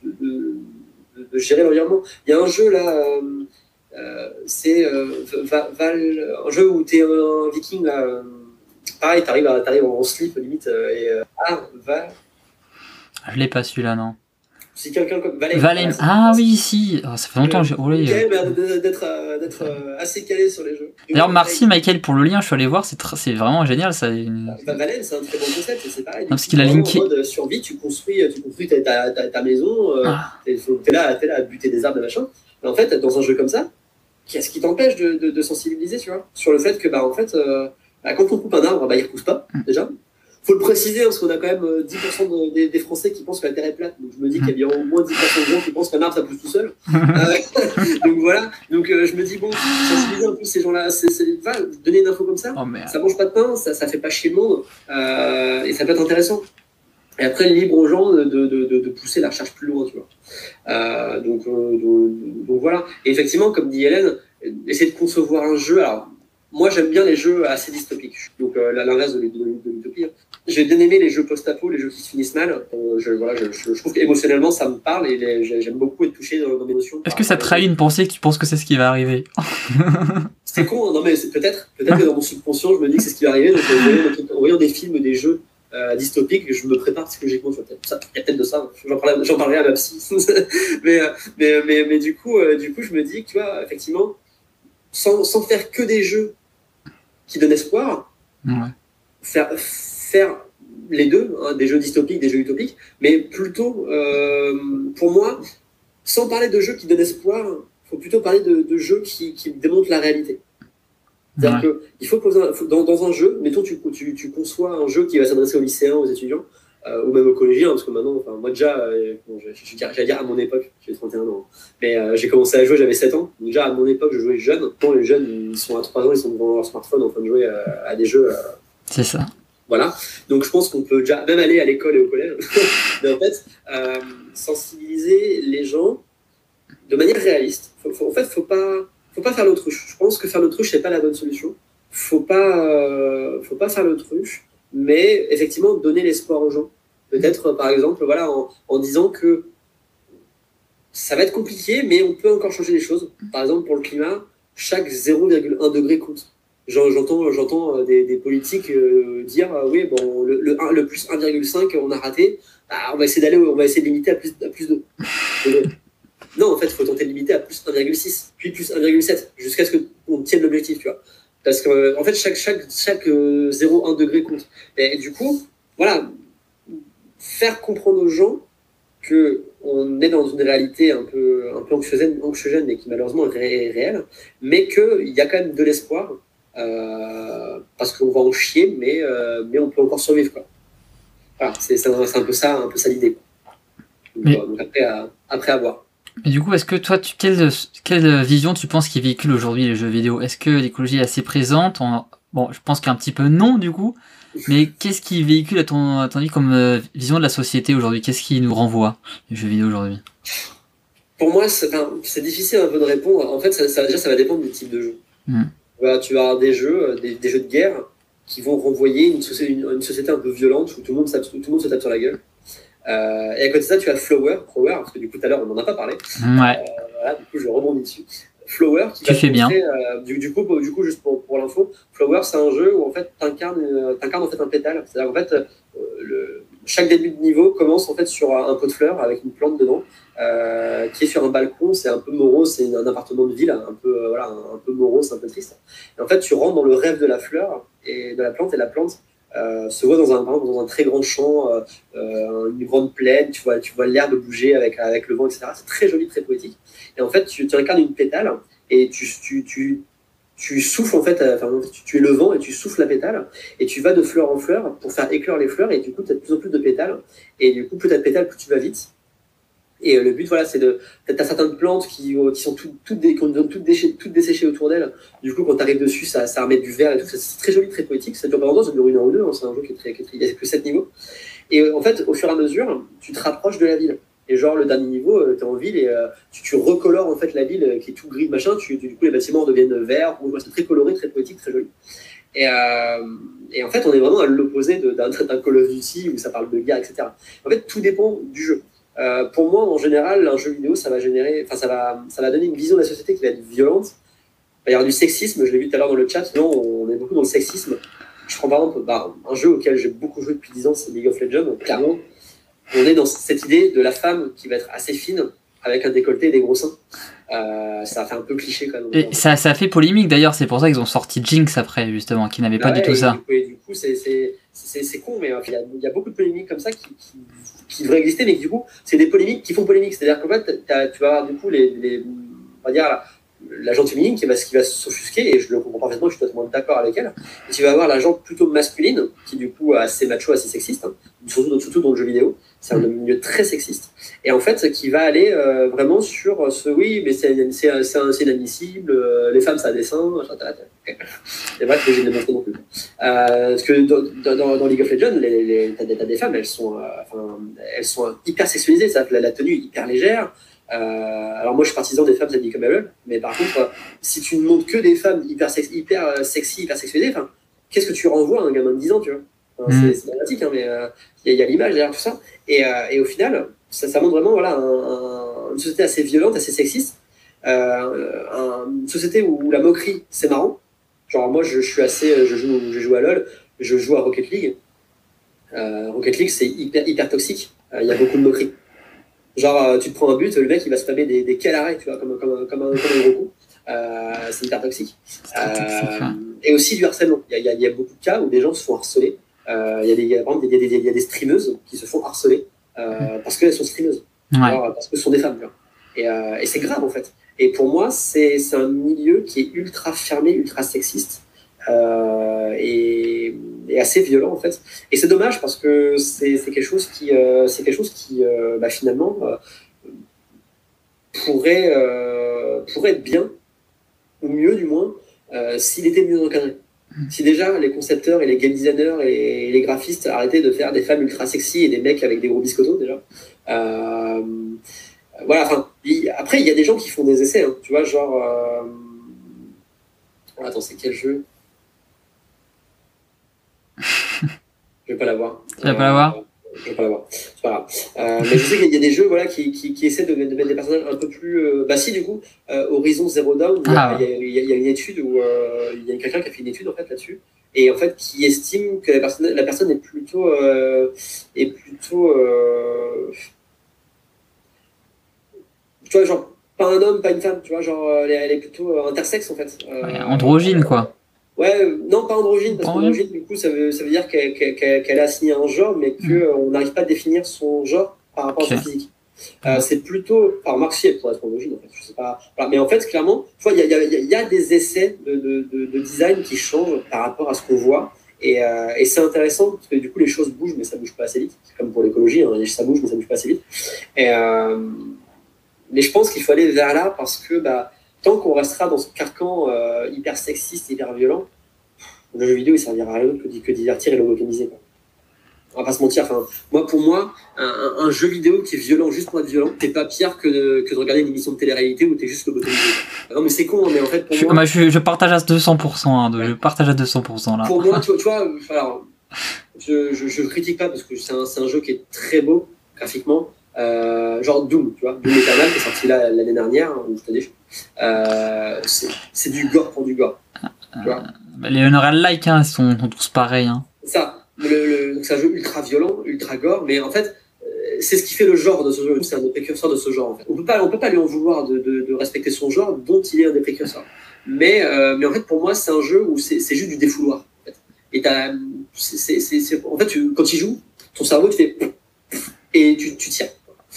de, gérer l'environnement. Il y a un jeu là, euh, euh c'est euh, un jeu où tu es un viking là. Euh, pareil, tu arrives, en slip limite. et, ah, Val. Je l'ai pas celui-là, non. Si quelqu'un comme Valen. Ah oui, si. Oh, ça fait longtemps que j'ai. Oh, d'être euh, assez calé sur les jeux. D'ailleurs, merci Michael pour le lien. Je suis allé voir. C'est vraiment génial. Ça. Bah, Valen, c'est un très bon concept. C'est pareil. parce qu'il a linké. En mode survie, tu construis, tu construis ta, ta, ta, maison. Euh, ah. Tu es, là, es là à buter des arbres, de machin. Mais en fait, dans un jeu comme ça, qu'est-ce qui t'empêche de, de, sensibiliser, tu vois, sur le fait que, bah, en fait, euh, bah, quand on coupe un arbre, bah, il repousse pas, mm. déjà faut le préciser hein, parce qu'on a quand même 10% euh, des, Français qui pensent que la Terre est plate. Donc je me dis qu'il y a bien au moins 10% de gens qui pensent qu'un arbre ça pousse tout seul. Euh, donc voilà. Donc euh, je me dis bon, sensibiliser un peu ces gens-là, c'est donner une info comme ça. Oh, ça mange pas de pain, ça, ça fait pas chier le monde et ça peut être intéressant. Et après, libre aux gens de, de, de, de pousser la recherche plus loin, tu vois. donc, donc, voilà. Et effectivement, comme dit Hélène, essayer de concevoir un jeu. Alors, moi, j'aime bien les jeux assez dystopiques. Donc, l'inverse de, l'utopie. J'ai bien aimé les jeux post-apo, les jeux qui se finissent mal. Euh, je, voilà, je, je, trouve qu'émotionnellement, ça me parle et j'aime beaucoup être touché dans, dans mes émotions. Est-ce que ça trahit une pensée que tu penses que c'est ce qui va arriver? C'est con, hein. non mais peut-être. Peut-être que dans mon subconscient, je me dis que c'est ce qui va arriver. Donc, euh, en voyant des films, des jeux euh, dystopiques, je me prépare psychologiquement. Il y a peut-être de ça. J'en parlerai, parlerai, à ma psy. mais, mais, mais, mais, du, coup, du coup, je me dis que, tu vois, effectivement, sans, sans faire que des jeux qui donnent espoir, ouais. faire faire les deux, hein, des jeux dystopiques, des jeux utopiques, mais plutôt, euh, pour moi, sans parler de jeux qui donnent espoir, il faut plutôt parler de, jeux qui, démontrent la réalité. C'est-à-dire qu'il faut poser dans, un jeu, mettons, tu, tu, tu, conçois un jeu qui va s'adresser aux lycéens, aux étudiants, euh, ou même au collégien, parce que maintenant, enfin, moi déjà, euh, bon, j'allais dire à mon époque, j'ai 31 ans, mais euh, j'ai commencé à jouer, j'avais 7 ans. Donc déjà, à mon époque, je jouais jeune. Quand les jeunes, ils sont à 3 ans, ils sont devant leur smartphone en train de jouer à, des jeux. C'est ça. Voilà. Donc je pense qu'on peut déjà même aller à l'école et au collège. mais en fait, sensibiliser les gens de manière réaliste. en fait, faut pas, faut pas faire l'autruche. Je pense que faire l'autruche, c'est pas la bonne solution. Faut pas, faut pas faire l'autruche mais effectivement donner l'espoir aux gens. Peut-être, par exemple, voilà, en, disant que ça va être compliqué, mais on peut encore changer les choses. Par exemple, pour le climat, chaque 0,1 degré compte. J'entends, j'entends euh, des, politiques euh, dire euh, oui, bon, le, le, plus 1,5, on a raté, bah, on va essayer d'aller, on va essayer de limiter à plus, à plus 2. non, en fait, il faut tenter de limiter à plus 1,6, puis plus 1,7, jusqu'à ce qu'on tienne l'objectif, tu vois. Parce que, en fait, chaque, chaque, chaque 0,1 degré compte. Et, du coup, voilà, faire comprendre aux gens que on est dans une réalité un peu, un peu anxiogène, anxiogène, mais qui malheureusement est réelle, mais qu'il y a quand même de l'espoir, parce qu'on va en chier, mais, euh, mais on peut encore survivre. Quoi. Voilà, c'est un peu ça, un peu ça l'idée. Donc, après, à, après à voir. Et du coup, est-ce que toi, tu, quelle, quelle vision tu penses qui véhicule aujourd'hui les jeux vidéo? Est-ce que l'écologie est assez présente? Bon, je pense qu'un petit peu non, du coup. Mais qu'est-ce qui véhicule à ton, à ton avis comme euh, vision de la société aujourd'hui? Qu'est-ce qui nous renvoie les jeux vidéo aujourd'hui? Pour moi, c'est difficile un peu de répondre. En fait, ça, déjà, ça va dépendre du type de jeu. Hmm. tu vas avoir des jeux, euh, des, jeux de guerre qui vont renvoyer une société, une, société un peu violente où tout le monde, tout le monde se tape sur la gueule. Euh, et à côté de ça, tu as Flower, Flower, parce que du coup, tout à l'heure, on n'en a pas parlé. Ouais. Euh, voilà, du coup, je rebondis dessus. Flower, qui tu fais bien. Euh, du, du, coup, du coup, juste pour, pour l'info, Flower, c'est un jeu où en fait, tu incarnes, en fait un pétale. C'est-à-dire en fait, le, chaque début de niveau commence en fait sur un pot de fleurs avec une plante dedans, euh, qui est sur un balcon. C'est un peu morose, c'est un appartement de ville, un peu voilà, un, peu morose, un peu triste. En fait, tu rentres dans le rêve de la fleur et de la plante, et la plante euh, se voit dans un, dans un très grand champ, euh, euh, une grande plaine, tu vois, tu vois l'herbe bouger avec, avec le vent, etc. C'est très joli, très poétique. Et en fait, tu, tu incarnes une pétale et tu, tu, tu souffles en fait, enfin, tu, es le vent et tu souffles la pétale et tu vas de fleur en fleur pour faire éclore les fleurs et du coup, tu as de plus en plus de pétales. Et du coup, plus tu as de pétales, plus tu vas vite. Et euh, le but, voilà, c'est de. Tu as certaines plantes qui, euh, qui sont toutes, toutes, des, toutes, déchets, toutes desséchées autour d'elles. Du coup, quand tu arrives dessus, ça, ça remet du vert et tout. C'est très joli, très poétique. Ça dure pas longtemps, ça dure une heure ou deux. Hein. C'est un jeu qui est très. Qui est, il n'y a que 7 niveaux. Et euh, en fait, au fur et à mesure, tu te rapproches de la ville. Et genre, le dernier niveau, tu es en ville et tu, tu, recolores en fait la ville qui est tout gris, machin. Tu, du coup, les bâtiments deviennent verts. C'est très coloré, très poétique, très joli. Et, euh, en fait, on est vraiment à l'opposé d'un Call of Duty où ça parle de guerre, etc. En fait, tout dépend du jeu. Euh, pour moi, en général, un jeu vidéo, ça va générer, enfin, ça va, ça va donner une vision de la société qui va être violente. Il va y avoir du sexisme, je l'ai vu tout à l'heure dans le chat. Non, on est beaucoup dans le sexisme. Je prends par exemple bah, un jeu auquel j'ai beaucoup joué depuis 10 ans, c'est League of Legends. Clairement, on est dans cette idée de la femme qui va être assez fine, avec un décolleté et des gros seins. Euh, ça a fait un peu cliché quand même. Et ça, ça a fait polémique d'ailleurs, c'est pour ça qu'ils ont sorti Jinx après, justement, qui n'avait pas du tout ça. Et du coup, c'est con, mais euh, il y, a beaucoup de polémiques comme ça qui, qui, devraient exister, mais du coup, c'est des polémiques qui font polémique. C'est-à-dire qu'en fait, tu vas avoir du coup les, les on va dire, la gente féminine qui va, qui va s'offusquer, et je le comprends parfaitement, je suis totalement d'accord avec elle. Et tu vas avoir la gente plutôt masculine, qui du coup est assez macho, assez sexiste, hein, surtout, surtout dans le jeu vidéo. C'est un mm. milieu très sexiste. Et en fait, qui va aller euh, vraiment sur ce oui, mais c'est inadmissible, euh, les femmes ça a des seins, c'est vrai que j'ai démontré non plus. Euh, parce que dans, dans, League of Legends, les, les, t'as, des, des femmes, elles sont, enfin, elles sont hyper sexualisées, ça, la, la tenue hyper légère. Alors moi je suis partisan des femmes habillées mais par contre, si tu ne montres que des femmes hyper, hyper sexy, hyper sexualisées, qu'est-ce que tu renvoies à un gamin de 10 ans, tu vois? Mm. C'est dramatique, hein, mais euh, il y, a l'image derrière tout ça. Et, euh, et au final, ça, ça, montre vraiment voilà, une société assez violente, assez sexiste. Euh, une société où, la moquerie, c'est marrant. Genre, moi, je, suis assez. Je joue, je joue à LoL, je joue à Rocket League. Rocket League, c'est hyper, hyper toxique. Il y a beaucoup de moquerie. Genre, tu te prends un but, le mec, il va se taper des, des tu vois, comme, comme, comme, un, comme un gros coup. c'est hyper toxique. et aussi du harcèlement. Il y, a, il y, a beaucoup de cas où des gens se font harceler euh, il y, a des, y, a des streameuses qui se font harceler euh, parce qu'elles sont streameuses, parce que ce sont des femmes. Et, euh, et c'est grave en fait. Et pour moi, c'est un milieu qui est ultra fermé, ultra sexiste. Et, assez violent en fait. Et c'est dommage parce que c'est quelque chose qui, c'est quelque chose qui bah, finalement pourrait, pourrait être bien, ou mieux du moins, s'il était mieux encadré. Si déjà les concepteurs et les game designers et les graphistes arrêtaient de faire des femmes ultra sexy et des mecs avec des gros biscottos déjà. Euh, voilà, enfin, après il y a des gens qui font des essais, hein, tu vois, genre. Euh, attends, c'est quel jeu? Je vais pas l'avoir. Tu vas pas l'avoir euh, je vais pas l'avoir. C'est pas grave. Euh, mais je sais qu'il y a des jeux voilà, qui, qui, qui essaient de, de, mettre des personnages un peu plus. Euh, bah, si, du coup, euh, Horizon Zero Dawn, ah, il, y a, il, y a, une étude où il y a quelqu'un qui a fait une étude en fait là-dessus et en fait qui estime que la personne, la personne est plutôt. Est plutôt tu vois, genre, pas un homme, pas une femme, tu vois, genre, elle est, elle est plutôt intersexe en fait. Ouais, androgyne quoi. Ouais, non, pas androgyne, parce qu'androgyne, du coup, ça veut, ça veut dire qu'elle qu qu a assigné un genre, mais qu'on mm. n'arrive pas à définir son genre par rapport okay. à son physique. Euh, c'est plutôt, alors Marc elle pourrait être androgyne, en fait, je sais pas. Voilà. Mais en fait, clairement, il y a, y, y a, des essais de, de, de, de, design qui changent par rapport à ce qu'on voit. Et, euh, et c'est intéressant, parce que du coup, les choses bougent, mais ça bouge pas assez vite. C'est comme pour l'écologie, hein, ça bouge, mais ça bouge pas assez vite. Et, euh, mais je pense qu'il faut aller vers là, parce que, bah, tant qu'on restera dans ce carcan euh, hyper sexiste, hyper violent, le jeu vidéo il servira à rien d'autre que, que divertir et. Quoi. On va pas se mentir. Enfin, moi, pour moi, un, un, jeu vidéo qui est violent juste pour être violent, c'est pas pire que de, que de regarder une émission de télé-réalité où t'es juste lobotomisé. Non, mais c'est con, hein, mais en fait, pour moi. Bah, je, je, partage à 200%, hein, de, je partage à 200% là. Pour moi, tu, tu vois, alors, je, je, je, critique pas parce que c'est un, un, jeu qui est très beau graphiquement. Euh, genre Doom, tu vois, Doom Eternal qui est sorti là l'année dernière, hein, cette année. Euh, c'est du gore pour du gore. Tu vois bah, les Unreal Like, hein, ils sont, sont, tous pareils. Hein. Ça, le, le, c'est un jeu ultra violent, ultra gore, mais en fait, euh, c'est ce qui fait le genre de ce jeu. C'est un des précurseurs de ce genre. En fait. On peut pas, on peut pas lui en vouloir de, de, de, respecter son genre, dont il est un des précurseurs. Mais, euh, mais en fait, pour moi, c'est un jeu où c'est juste du défouloir. En fait. Et c'est, c'est, en fait, tu, quand il joue, ton cerveau te fait et tu, tu tires.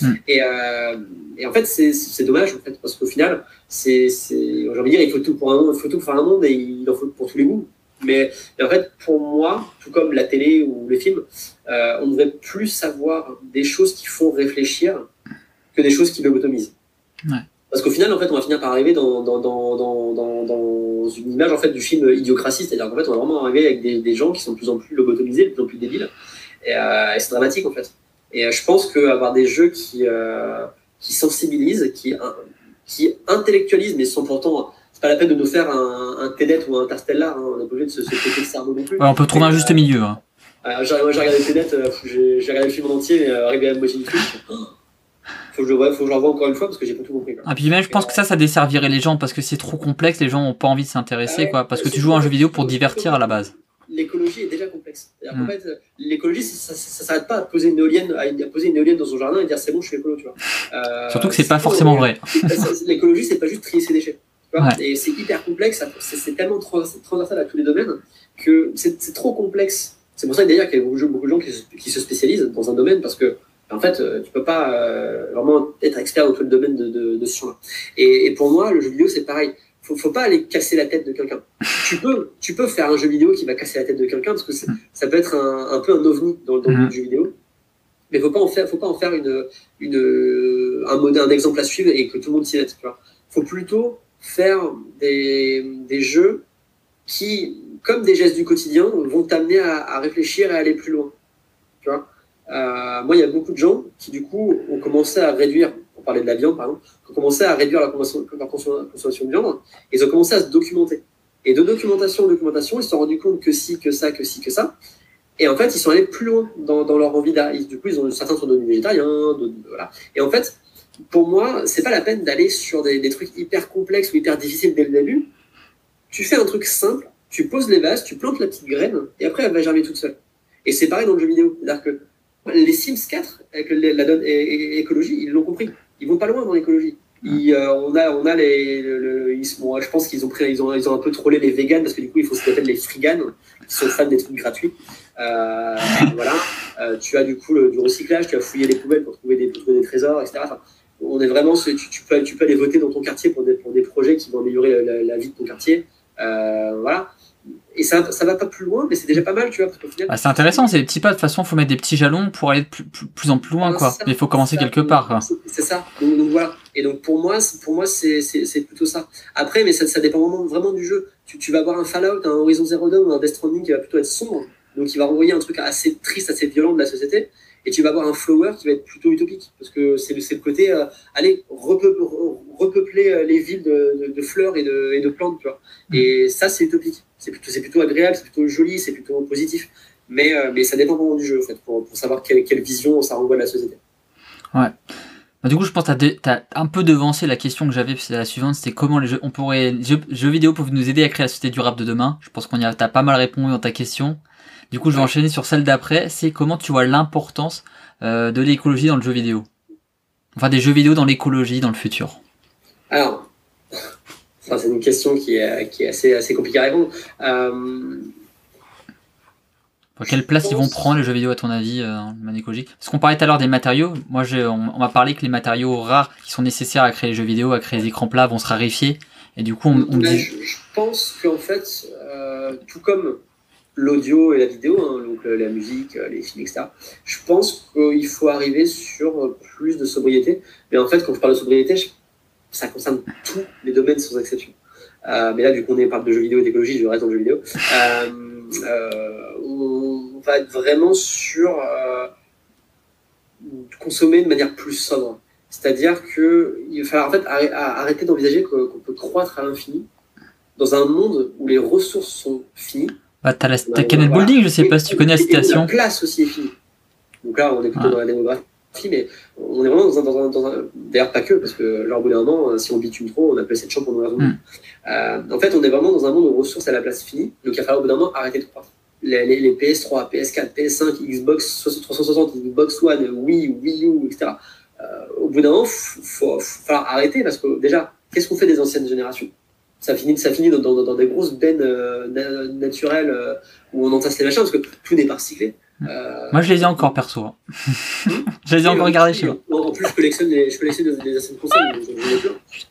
Mm. Et, euh, et, en fait, c'est dommage, en fait, parce qu'au final, c'est, j'ai envie de dire, il faut tout pour un monde, il faut tout pour faire un monde et il en faut pour tous les goûts. Mais, mais en fait, pour moi, tout comme la télé ou les films, euh, on devrait plus savoir des choses qui font réfléchir que des choses qui lobotomisent. Ouais. Parce qu'au final, en fait, on va finir par arriver dans, dans, dans, dans, dans une image en fait, du film Idiocratie, c'est-à-dire qu'en fait, on va vraiment arriver avec des, des, gens qui sont de plus en plus lobotomisés, de plus en plus débiles. Et, euh, et c'est dramatique, en fait. Et euh, je pense qu'avoir des jeux qui, euh, qui sensibilisent, qui, qui intellectualisent, mais sans pourtant. C'est pas la peine de nous faire un, un TEDet ou un Interstellar, hein, on est obligé de se, péter le cerveau non plus. Ouais, on peut trouver un juste milieu. Hein. Euh, j'ai regardé TEDet, euh, j'ai regardé le film en entier, mais euh, arrivé à la moitié du film, faut que je le faut que revoie encore une fois parce que j'ai pas tout compris. Quoi. Ah, puis même, je pense que ça, ça desservirait les gens parce que c'est trop complexe, les gens ont pas envie de s'intéresser, ouais, quoi. Parce que tu joues à un jeu vidéo pour divertir à la base l'écologie est déjà complexe. En fait, l'écologie, ça ne s'arrête pas à poser, une éolienne, à, poser une éolienne dans son jardin et dire c'est bon, je suis écolo. Tu vois. Euh, Surtout que c'est pas forcément vrai. l'écologie, c'est pas juste trier ses déchets. Tu vois ouais. Et c'est hyper complexe, c'est tellement transversal à tous les domaines que c'est trop complexe. C'est pour ça d'ailleurs qu'il y a beaucoup, beaucoup de gens qui se, qui se, spécialisent dans un domaine parce que en fait, euh, tu peux pas euh, vraiment être expert dans tout le domaine de, de, de ce champ-là. Et, et, pour moi, le jeu vidéo, c'est pareil faut, faut pas aller casser la tête de quelqu'un. Tu peux, tu peux faire un jeu vidéo qui va casser la tête de quelqu'un parce que ça peut être un, un, peu un ovni dans, dans le jeu vidéo. Mais faut pas en faire, faut pas en faire une, une, un modèle, un exemple à suivre et que tout le monde s'y mette. Tu vois. Faut plutôt faire des, des jeux qui, comme des gestes du quotidien, vont t'amener à, à, réfléchir et à aller plus loin. Tu vois. Euh, moi, il y a beaucoup de gens qui, du coup, ont commencé à réduire parler de la viande, par qui ont commencé à réduire leur consommation de viande, et ils ont commencé à se documenter. Et de documentation en documentation, ils se sont rendus compte que si, que ça, que si, que ça. Et en fait, ils sont allés plus loin dans, leur envie d'arriver. Du coup, ils ont, certains sont devenus végétariens, voilà. Et en fait, pour moi, c'est pas la peine d'aller sur des, des, trucs hyper complexes ou hyper difficiles dès le début. Tu fais un truc simple, tu poses les bases, tu plantes la petite graine, et après, elle va germer toute seule. Et c'est pareil dans le jeu vidéo. C'est-à-dire que les Sims 4, avec la donne écologie, ils l'ont compris ils vont pas loin dans l'écologie. Euh, on a, on a les, le, le, ils, bon, je pense qu'ils ont pris, ils ont, ils ont un peu trollé les vegans parce que du coup, il faut ce qu'on appelle les friganes, qui sont fans des trucs gratuits. Euh, voilà. Euh, tu as du coup le, du recyclage, tu as fouillé les poubelles pour trouver des, pour trouver des trésors, etc. Enfin, on est vraiment, tu, tu, peux, tu peux aller voter dans ton quartier pour des, pour des projets qui vont améliorer la, la, la vie de ton quartier. Euh, voilà. Et ça, ça va pas plus loin, mais c'est déjà pas mal, tu vois. Bah, c'est intéressant, c'est des petits pas. De toute façon, il faut mettre des petits jalons pour aller de plus, plus, en plus loin, quoi. mais il faut commencer quelque part, C'est ça. Donc, voilà. Et donc pour moi, pour moi, c'est plutôt ça. Après, mais ça, ça dépend vraiment, vraiment du jeu. Tu, tu, vas avoir un Fallout, un Horizon Zero Dawn ou un Death Stranding qui va plutôt être sombre. Donc il va renvoyer un truc assez triste, assez violent de la société et tu vas avoir un flower qui va être plutôt utopique parce que c'est le, le côté euh, allez repeupler, euh, les villes de, fleurs et de, et de, plantes tu vois et ça c'est utopique c'est plutôt agréable c'est plutôt joli c'est plutôt positif mais euh, mais ça dépend vraiment du jeu en fait pour, pour savoir quelle, quelle, vision ça renvoie à la société ouais bah, du coup, je pense que tu as, un peu devancé la question que j'avais, c'est la suivante, c'était comment les jeux, on pourrait, les jeux, vidéo peuvent nous aider à créer la société durable de demain? Je pense qu'on y a, as pas mal répondu dans ta question. Du coup, je vais enchaîner sur celle d'après. C'est comment tu vois l'importance euh, de l'écologie dans le jeu vidéo? Enfin, des jeux vidéo dans l'écologie dans le futur. Alors, c'est une question qui est, qui est assez, assez compliquée à répondre. Euh... quelle place ils vont prendre les jeux vidéo à ton avis euh, Parce qu'on parlait tout à l'heure des matériaux. Moi, on, on m'a parlé que les matériaux rares qui sont nécessaires à créer les jeux vidéo, à créer les écrans plats, vont se raréfier. Et du coup, on, me dit... je, je, pense qu'en fait, euh, tout comme l'audio et la vidéo, hein, donc euh, la musique, les films, etc. Je pense qu'il faut arriver sur plus de sobriété. Mais en fait, quand je parle de sobriété, ça concerne tous les domaines sans exception. mais là, vu qu'on parle de jeux vidéo et d'écologie, je reste dans le jeu vidéo. on va être vraiment sur consommer de manière plus sobre. C'est-à-dire qu'il va falloir en fait arrêter d'envisager qu'on peut croître à l'infini dans un monde où les ressources sont finies bah, t'as la as Kenneth Boulding, je sais pas si tu connais la citation. la place aussi est finie. Donc là, on est plutôt dans la démographie, mais on est vraiment dans un. Dans un, dans un... D'ailleurs, pas que, parce que là, au bout d'un moment, si on bitume trop, on appelle cette chambre pour nous raison. Mm. Euh, en fait, on est vraiment dans un monde où ressources à la place finie, donc il va falloir au bout d'un moment arrêter de croître. Les, les, les, PS3, PS4, PS5, Xbox 360, Xbox One, Wii, Wii U, etc. Euh, au bout d'un moment, il faut, falloir arrêter parce que déjà, qu'est-ce qu'on fait des anciennes générations? Ça finit, ça finit dans, dans, des grosses bennes euh, naturelles euh, où on entasse les machins parce que tout n'est pas recyclé. Euh, moi, je les ai encore perso. Hein. je les ai encore regardés chez moi. En plus, je collectionne des, je collectionne des, des anciennes consoles,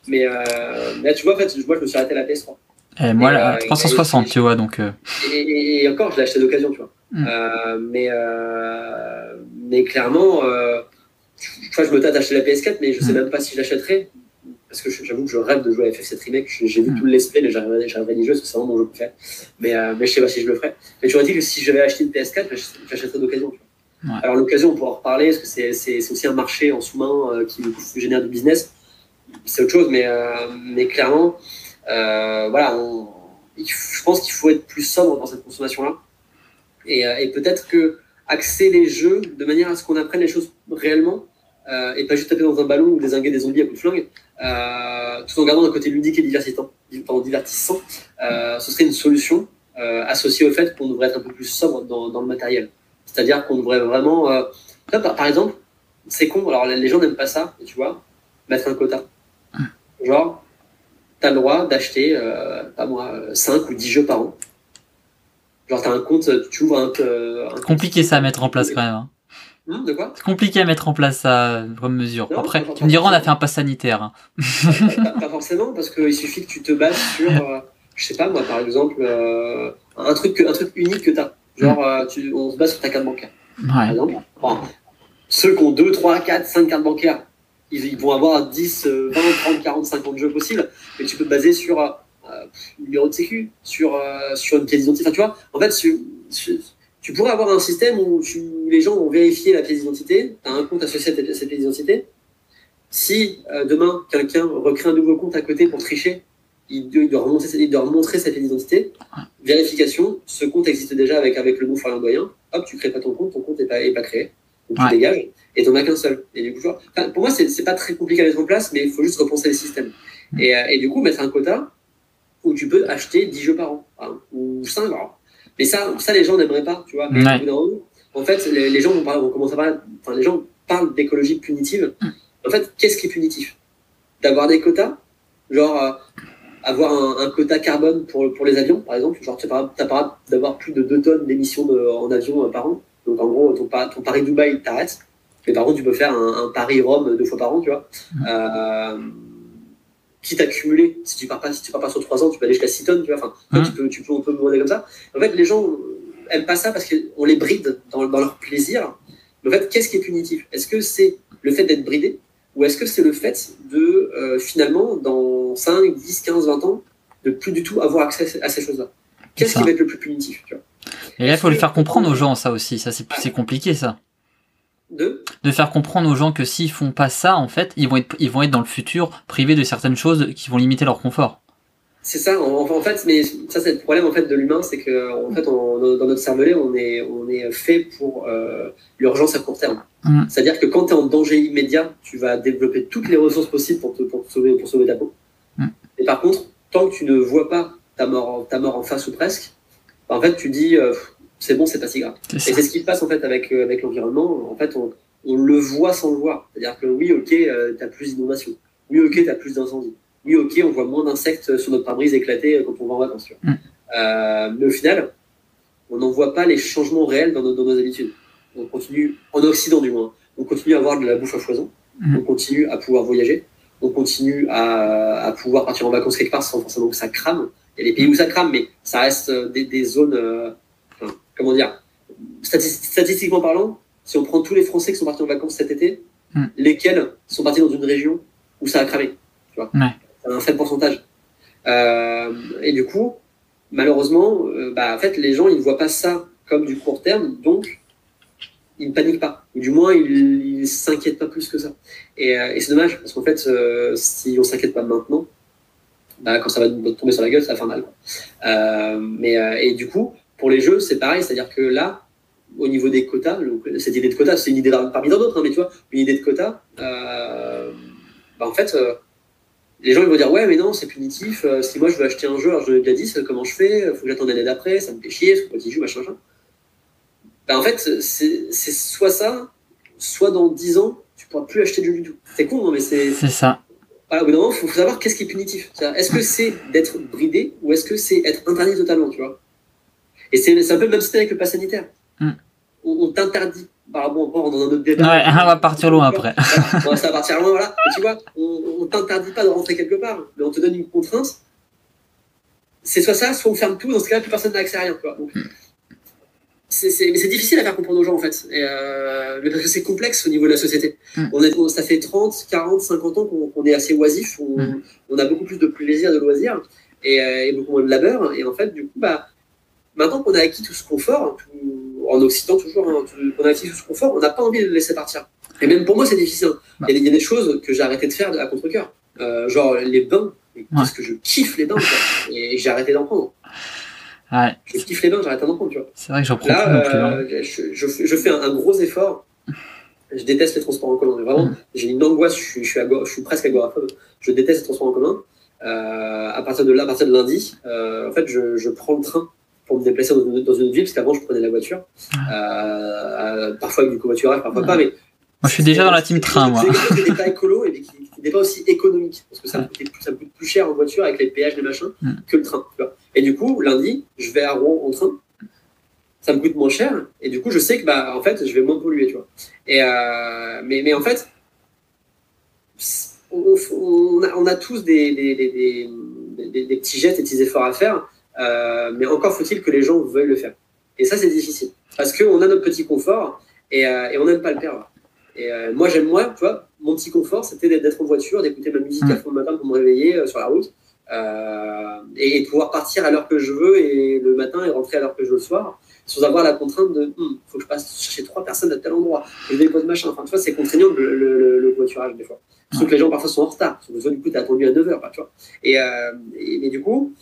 mais, là, tu vois, en fait, moi, je me suis arrêté à la PS3. Et moi, la 360, tu vois, donc. Et, encore, je l'ai acheté d'occasion, tu vois. Mm. mais, mais clairement, je, je me tâte d'acheter la PS4, mais je sais mm. même pas si je l'achèterai parce que j'avoue que je rêve de jouer à FF7 Remake. J'ai vu tout l'esprit, mais j'arriverai d'y jouer parce que c'est vraiment mon jeu préféré. Mais, euh, mais je sais pas si je le ferai. Mais tu aurais dit que si j'avais acheté une PS4, j'achèterais d'occasion. Alors l'occasion, on pourra en reparler, parce que c'est aussi un marché en sous-main euh, qui génère du business. C'est autre chose, mais, euh, mais clairement, voilà, je pense qu'il faut être plus sobre dans cette consommation-là. Et, et peut-être que axer les jeux de manière à ce qu'on apprenne les choses réellement, et pas juste taper dans un ballon ou désinguer des zombies à coups de flingue, euh, tout en gardant un côté ludique et divertissant, divertissant euh, ce serait une solution euh, associée au fait qu'on devrait être un peu plus sobre dans, dans le matériel. C'est-à-dire qu'on devrait vraiment... par, par, exemple, c'est con, alors les gens n'aiment pas ça, tu vois, mettre un quota. Genre, tu as le droit d'acheter, pas moi, 5 ou 10 jeux par an. Genre, tu as un compte, tu ouvres un... un Compliqué ça à mettre en place quand même. Hein. Hein, c'est compliqué à mettre en place ça comme mesure. Après, tu me diras, on a fait un pass sanitaire. Hein. Pas, forcément, parce qu'il suffit que tu te bases sur, euh, je sais pas moi, par exemple, euh, un, truc, un truc unique que tu as. Genre, euh, tu, on se base sur ta carte bancaire. Par exemple, ceux qui ont 2, 3, 4, 5 cartes bancaires, ils, vont avoir 10, 20, 30, 40, 50 jeux possibles, mais tu peux te baser sur un numéro de sécu, sur, sur une pièce d'identité. Enfin, tu vois, en fait, tu pourrais avoir un système où les gens vont vérifier la pièce d'identité, tu as un compte associé à cette pièce d'identité. Si euh, demain, quelqu'un recrée un nouveau compte à côté pour tricher, il doit, remonter, il doit remontrer sa pièce d'identité. Vérification, ce compte existe déjà avec, avec le nom Florian Doyen. Hop, tu crées pas ton compte, ton compte n'est pas, est pas créé. Donc tu dégages et tu n'en as qu'un seul. Et du coup, pour moi, c'est pas très compliqué à mettre en place, mais il faut juste repenser les systèmes. Et, euh, et, du coup, mettre un quota où tu peux acheter 10 jeux par an, hein, ou 5 par mais ça, ça les gens n'aimeraient pas, tu vois. Mais en fait, les, gens vont, parler, vont commencer à parler, enfin, les gens parlent d'écologie punitive. En fait, qu'est-ce qui est punitif? D'avoir des quotas Genre, euh, avoir un, quota carbone pour, pour les avions, par exemple. Genre, tu n'as pas d'avoir plus de 2 tonnes d'émissions en avion euh, par an. Donc, en gros, ton, ton Paris-Dubaï t'arrête. Mais par contre, tu peux faire un, Paris-Rome deux fois par an, tu vois. Mm. Euh, quitte à cumuler, si tu pars pas, si tu pars pas sur 3 ans, tu peux aller jusqu'à 6 tonnes, tu vois, enfin, mmh. tu peux, tu peux, on peut demander comme ça. En fait, les gens aiment pas ça parce qu'on les bride dans, dans, leur plaisir. Mais en fait, qu'est-ce qui est punitif? Est-ce que c'est le fait d'être bridé? Ou est-ce que c'est le fait de, euh, finalement, dans 5, 10, 15, 20 ans, de plus du tout avoir accès à ces choses-là? Qu'est-ce qui va être le plus punitif tu vois? Et là, il faut le faire comprendre aux gens, ça aussi. Ça, c'est compliqué, ça. De, de faire comprendre aux gens que s'ils font pas ça, en fait, ils vont être, ils vont être dans le futur privés de certaines choses qui vont limiter leur confort. C'est ça, en, fait, mais ça c'est le problème en fait de l'humain, c'est que en fait, dans notre cervelet, on est, on est fait pour euh, l'urgence à court terme. Mm. C'est-à-dire que quand tu es en danger immédiat, tu vas développer toutes les ressources possibles pour te, pour sauver, pour sauver ta peau. Mm. Et par contre, tant que tu ne vois pas ta mort, ta mort en face ou presque, bah, en fait, tu dis euh, c'est bon, c'est pas si grave. Et c'est ce qui se passe en fait avec, euh, avec l'environnement. En fait, on, on, le voit sans le voir. C'est-à-dire que oui, ok, tu as plus d'inondation. Oui, ok, tu as plus d'incendies oui, ok, on voit moins d'insectes sur notre pare-brise éclater quand on va en vacances. Mm. Euh, mais au final, on n'en voit pas les changements réels dans nos, habitudes. On continue, en Occident du moins, on continue à avoir de la bouffe à foison, mm. on continue à pouvoir voyager, on continue à, pouvoir partir en vacances quelque part sans forcément que ça crame. Il y a des pays où ça crame, mais ça reste des, zones, euh, comment dire, statistiquement parlant, si on prend tous les Français qui sont partis en vacances cet été, mm. lesquels sont partis dans une région où ça a cramé. Tu vois un faible pourcentage. Euh, et du coup, malheureusement, euh, bah, en fait, les gens, ils ne voient pas ça comme du court terme, donc ils ne paniquent pas. Ou du moins, ils ne s'inquiètent pas plus que ça. Et, euh, et c'est dommage, parce qu'en fait, si on ne s'inquiète pas maintenant, bah, quand ça va tomber sur la gueule, ça va faire mal. mais, et du coup, pour les jeux, c'est pareil, c'est-à-dire que là, au niveau des quotas, cette idée de quotas, c'est une idée parmi d'autres, hein, mais tu vois, une idée de quotas, bah, en fait, les gens ils vont dire ouais mais non c'est punitif euh, si moi je veux acheter un jeu alors je l'ai déjà dit comment je fais faut que j'attende l'année d'après ça me fait chier parce que il joue machin machin. Ben, en fait c'est soit ça soit dans 10 ans tu pourras plus acheter de jeu du tout. C'est con non mais c'est c'est ça. Voilà, au bout d'un moment faut, faut savoir qu'est-ce qui est punitif. Est-ce que c'est d'être bridé ou est-ce que c'est être interdit totalement tu vois? Et c'est un peu le même système avec le pass sanitaire mm. on t'interdit bah, bon, on dans un autre débat. Ouais, on va partir loin après. ça va partir loin, voilà. tu vois, on, ne t'interdit pas de rentrer quelque part, mais on te donne une contrainte. C'est soit ça, soit on ferme tout, dans ce cas-là, plus personne n'a accès à rien. Quoi. Donc, c'est, mais c'est difficile à faire comprendre aux gens, en fait. Et, euh, parce que c'est complexe au niveau de la société. Mm. On est, ça fait 30, 40, 50 ans qu'on, est assez oisif, on, on, a beaucoup plus de plaisir, de loisirs, et, euh, et, beaucoup moins de labeur. Et en fait, du coup, bah, maintenant qu'on a acquis tout ce confort, tout, en Occident toujours, hein, on a acquis tout ce confort, on n'a pas envie de le laisser partir. Et même pour moi, c'est difficile. Il, y a, des choses que j'ai arrêté de faire à contre-coeur. Euh, genre les bains, parce que je kiffe les bains, et j'ai arrêté d'en prendre. Ouais. Je kiffe les bains, j'ai arrêté d'en prendre, tu vois. C'est vrai que j'en prends Là, plus euh, je, je, fais un, gros effort. Je déteste les transports en commun. Vraiment, mm. j'ai une angoisse, je suis, je suis, je suis presque agoraphobe. Je déteste les transports en commun. Euh, à partir de là, à partir de lundi, en fait, je prends le train pour me déplacer dans une, dans une ville, parce qu'avant, je prenais la voiture. Euh, parfois avec du covoiturage, parfois pas, mais. Moi, je suis déjà dans la team train, moi. C'est n'est pas écolo et qui n'est pas aussi économique, parce que ça, me coûte, ça coûte plus cher en voiture avec les péages, les machins, que le train. Tu vois. Et du coup, lundi, je vais à Rouen en train. Ça me coûte moins cher, et du coup, je sais que, bah, en fait, je vais moins polluer, tu vois. Et, euh, mais, mais en fait, on, on, a, on a, tous des, des, des, des, petits gestes, des petits efforts à faire euh, mais encore faut-il que les gens veuillent le faire. Et ça, c'est difficile. Parce qu'on a notre petit confort et, euh, et on n'aime pas le perdre. Et euh, moi, j'aime, moi, tu vois, mon petit confort, c'était d'être en voiture, d'écouter ma musique à fond le matin pour me réveiller sur la route et, de pouvoir partir à l'heure que je veux et le matin et rentrer à l'heure que je veux le soir sans avoir la contrainte de il faut que je passe chercher trois personnes à tel endroit, je dépose machin. Enfin, tu vois, c'est contraignant le, le, le, voiturage des fois. Sauf que les gens parfois sont en retard. Sauf que du coup, tu as attendu à 9h, tu vois. Et, et, et, du coup,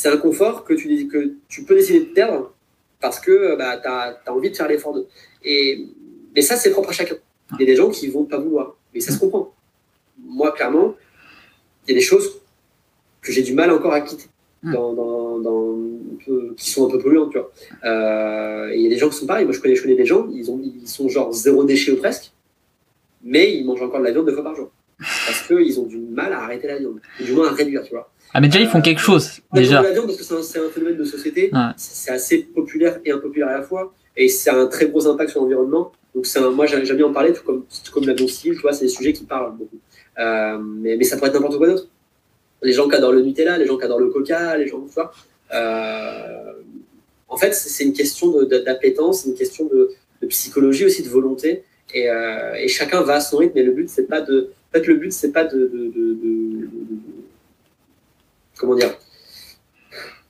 c'est un confort que tu, que tu peux décider de perdre parce que bah, tu as, envie de faire l'effort de. Et, mais ça, c'est propre à chacun. Il y a des gens qui vont pas vouloir. Mais ça se comprend. Moi, clairement, il y a des choses que j'ai du mal encore à quitter. Hmm. Dans, dans, dans, qui sont un peu polluantes, tu vois. Euh, il y a des gens qui sont pareils. Moi, je connais, je connais des gens, ils, ont, ils sont genre zéro déchet ou presque, mais ils mangent encore de la viande deux fois par jour. Parce qu'ils ont du mal à arrêter la viande, ou du moins à réduire, tu vois. Ah, mais déjà, ils font quelque chose. déjà. La viande, parce que c'est un, phénomène de société. C'est assez populaire et impopulaire à la fois. Et c'est un très gros impact sur l'environnement. Donc, un, moi, j'aime bien en parler, tout comme, tout comme civile, tu vois, c'est des sujets qui parlent beaucoup. Euh, mais, mais ça pourrait être n'importe quoi d'autre. les gens qui adorent le Nutella, les gens qui adorent le Coca, les gens, tu vois. en fait, c'est une question d'appétence, c'est une question de, psychologie aussi, de volonté. Et, et, chacun va à son rythme. Mais le but, c'est pas de. En fait, le but, c'est pas de, de, comment dire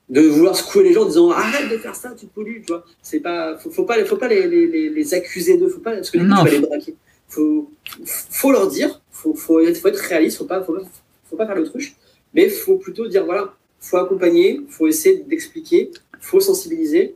de vouloir secouer les gens en disant arrête de faire ça, tu pollues, tu vois. C'est pas, faut, faut, pas, faut pas les, les, les accuser d'eux, faut pas, parce que tu vas les braquer. Faut, faut leur dire, faut, faut, être, faut être réaliste, faut pas, faut, faut pas faire l'autruche, mais faut plutôt dire voilà, faut accompagner, faut essayer d'expliquer, faut sensibiliser,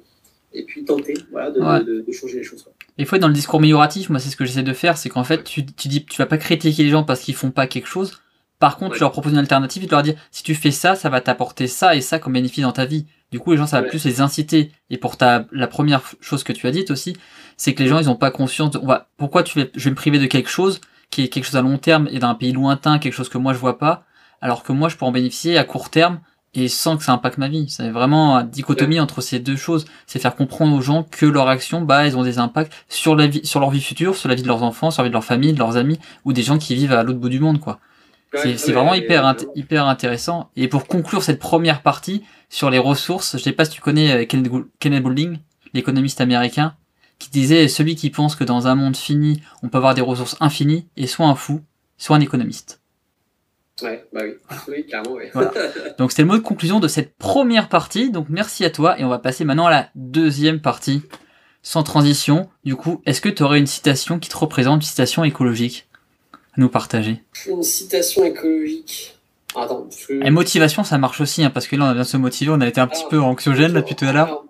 et puis tenter, voilà, de, de, changer les choses. Il faut être dans le discours amélioratif, moi c'est ce que j'essaie de faire, c'est qu'en fait tu, tu dis tu vas pas critiquer les gens parce qu'ils font pas quelque chose, par contre, tu leur proposes une alternative et tu leur dis si tu fais ça, ça va t'apporter ça et ça comme bénéfice dans ta vie. Du coup, les gens, ça va plus les inciter. Et pour ta, la première chose que tu as dite aussi, c'est que les gens, ils ont pas conscience de, pourquoi tu vais, je vais me priver de quelque chose qui est quelque chose à long terme et d'un pays lointain, quelque chose que moi je vois pas, alors que moi je peux en bénéficier à court terme et sans que ça impacte ma vie. C'est vraiment une dichotomie entre ces deux choses. C'est faire comprendre aux gens que leurs actions, bah, elles ont des impacts sur la vie, sur leur vie future, sur la vie de leurs enfants, sur la vie de leur famille, de leurs amis, ou des gens qui vivent à l'autre bout du monde, quoi. C'est vraiment hyper, hyper intéressant. Et pour conclure cette première partie sur les ressources, je sais pas si tu connais euh, Kenneth Boulding, l'économiste américain, qui disait celui qui pense que dans un monde fini, on peut avoir des ressources infinies est soit un fou, soit un économiste. Ouais, bah oui, oui clairement, oui. Donc c'était le mot de conclusion de cette première partie. Donc merci à toi et on va passer maintenant à la deuxième partie. Sans transition, du coup, est-ce que tu aurais une citation qui te représente, une citation écologique nous partager? Une citation écologique. Attends, Et motivation, ça marche aussi, hein, parce que là, on a bien se motiver, on a été un petit peu anxiogène là depuis tout à l'heure.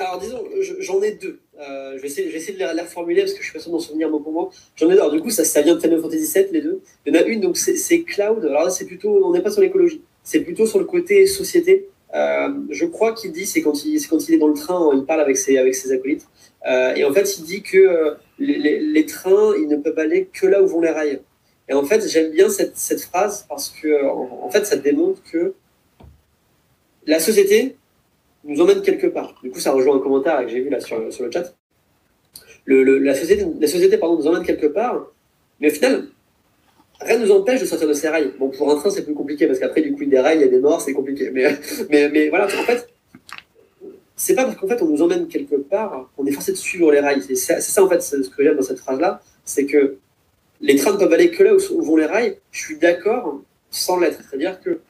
Alors, disons, j'en ai deux. Euh, je, vais essayer, de les, reformuler parce que je suis pas sûr d'en souvenir mot pour. J'en ai. Alors, du coup, ça, vient de Final Fantasy VII, les deux. Il y en a une, donc c'est Cloud. Alors là, c'est plutôt, on n'est pas sur l'écologie. C'est plutôt sur le côté société. Euh, je crois qu'il dit, c'est quand il, est dans le train, il parle avec ses, avec ses acolytes. Euh, et en fait, il dit que les, trains, ils ne peuvent aller que là où vont les rails. Et en fait, j'aime bien cette, cette, phrase parce que, en, fait, ça démontre que la société nous emmène quelque part. Du coup, ça rejoint un commentaire que j'ai vu là sur, le chat. La société, pardon, nous emmène quelque part, mais au final, rien ne nous empêche de sortir de ces rails. Bon, pour un train, c'est plus compliqué parce qu'après, du coup, il y a des rails, il y a des morts, c'est compliqué. Mais, mais, mais voilà, en fait, c'est pas parce qu'en fait on nous emmène quelque part qu'on est forcé de suivre les rails. C'est ça en fait ce que j'aime dans cette phrase-là, c'est que les trains ne peuvent aller que là où, vont les rails. Je suis d'accord sans l'être. C'est-à-dire que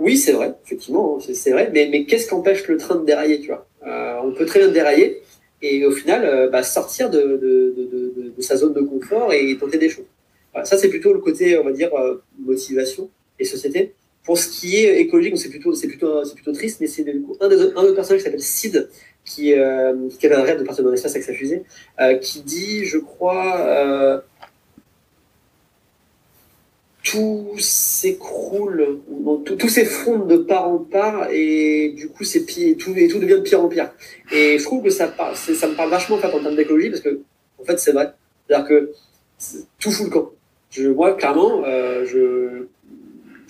oui, c'est vrai, effectivement, c'est vrai, mais, qu'est-ce qu'empêche le train de dérailler, tu vois? Euh, On peut très bien dérailler et au final euh, bah, sortir de, sa zone de confort et tenter des choses. ça, c'est plutôt le côté, on va dire, euh, motivation et société. Pour ce qui est écologique, c'est plutôt, triste, mais c'est un, des, un personnage qui s'appelle Sid, qui, qui avait un rêve de partir dans l'espace avec sa fusée, qui dit, je crois, tout s'écroule, tout, s'effondre de part en part, et du coup, c'est pire, tout, et tout devient de pire en pire. Et je trouve que ça, ça me parle vachement en, fait, en termes d'écologie, parce que, en fait, c'est vrai. C'est-à-dire que tout fout le camp. Je, moi, clairement, je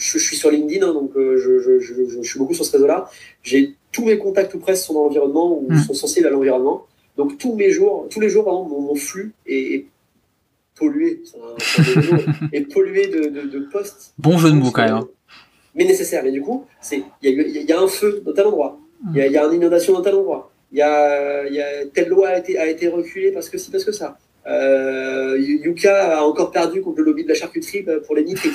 je, suis sur LinkedIn, hein, donc euh, je, suis beaucoup sur ce réseau-là. J'ai tous mes contacts ou presque sont dans l'environnement ou hmm. sont sensibles à l'environnement. Donc tous mes jours, tous les jours, mon, flux est, pollué, est pollué de, de, posts. Bon jeu de mots quand même. Hein. Mais nécessaire. Mais du coup, il y, a un feu dans tel endroit, il y, a une inondation dans tel endroit, il y a, y a telle loi a été, a été reculée parce que si, parce que ça. Euh, Yuka a encore perdu contre le lobby de la charcuterie bah, pour les nitrites.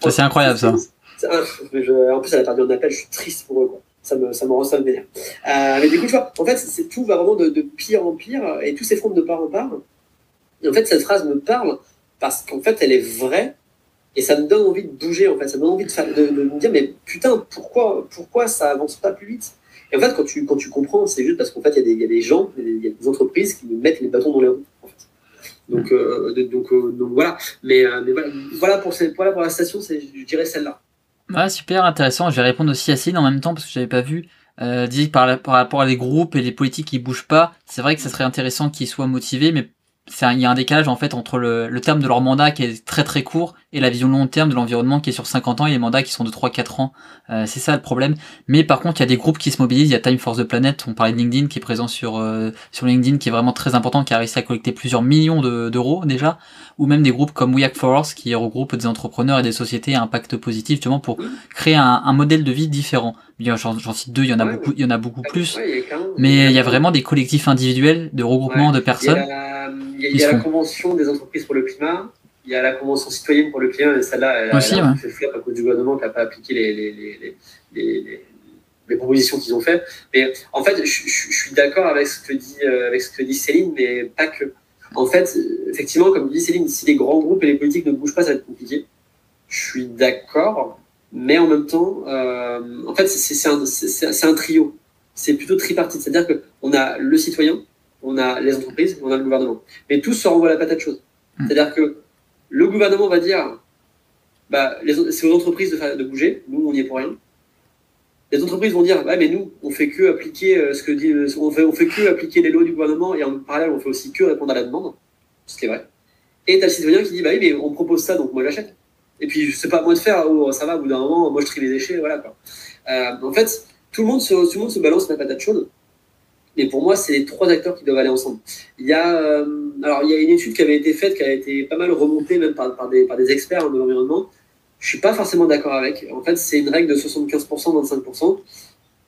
Ça, c'est incroyable, ça. en plus, elle a perdu un appel, je suis triste pour eux. Quoi. Ça me, ça me rend ça me vénère. Euh, mais du coup, tu vois, en fait, tout va vraiment de, pire en pire et tout s'effondre de part en part. En fait, cette phrase me parle parce qu'en fait, elle est vraie et ça me donne envie de bouger, en fait. Ça me donne envie de, me dire, mais putain, pourquoi, pourquoi ça avance pas plus vite? Et en fait, quand tu, quand tu comprends, c'est juste parce qu'en fait, il y, y, a des gens, il y a des entreprises qui mettent les bâtons dans les roues. Donc, euh, donc, euh, donc, voilà. Mais, euh, voilà, pour cette, pour la station, je dirais celle-là. Ouais, super intéressant. Je vais répondre aussi à Céline en même temps parce que j'avais pas vu. Dit par, par rapport à les groupes et les politiques qui bougent pas, c'est vrai que ça serait intéressant qu'ils soient motivés, mais il y a un décalage en fait entre le, le, terme de leur mandat qui est très très court et la vision long terme de l'environnement qui est sur 50 ans et les mandats qui sont de 3-4 ans. Euh, c'est ça le problème. Mais par contre, il y a des groupes qui se mobilisent. Il y a Time for the Planet, on parlait de LinkedIn qui est présent sur euh, sur LinkedIn, qui est vraiment très important, qui a réussi à collecter plusieurs millions d'euros déjà, ou même des groupes comme We Act for Us qui regroupent des entrepreneurs et des sociétés à impact positif justement pour créer un, un modèle de vie différent. J'en cite deux, il y en a beaucoup, il y en a beaucoup plus. mais il y a vraiment des collectifs individuels de regroupement de personnes. Il y a, la convention des entreprises pour le climat, il y a la convention citoyenne pour le climat, et celle-là, elle, Aussi, a fait flop à cause du gouvernement qui n'a pas appliqué les, les, les, les propositions qu'ils ont fait. Mais en fait, je, suis d'accord avec ce que dit euh, avec ce que dit Céline, mais pas que. En fait, effectivement, comme dit Céline, si les grands groupes et les politiques ne bougent pas, ça va être compliqué. Je suis d'accord, mais en même temps, euh, en fait, c'est un, un, trio. C'est plutôt tripartite, c'est-à-dire que on a le citoyen, on a les entreprises, on a le gouvernement. Mais tous se renvoient la patate chaude. Hmm. C'est-à-dire que le gouvernement va dire, bah, c'est aux entreprises de, de bouger, nous on n'y est pour rien. Les entreprises vont dire, ouais, mais nous, on fait que appliquer euh, ce que dit, on fait, on fait que appliquer les lois du gouvernement et en parallèle, on fait aussi que répondre à la demande, ce qui est vrai. Et t'as le citoyen qui dit, bah oui, mais on propose ça, donc moi j'achète. Et puis, c'est pas à moi de faire, oh, ça va, au bout d'un moment, moi je trie les déchets, voilà quoi. Euh, en fait, tout le monde se, tout le monde se balance la patate chaude. Mais pour moi, c'est les trois acteurs qui doivent aller ensemble. Il y a, euh, alors, il y a une étude qui avait été faite, qui a été pas mal remontée même par, des, experts de l'environnement. Je suis pas forcément d'accord avec. En fait, c'est une règle de 75%, 25%.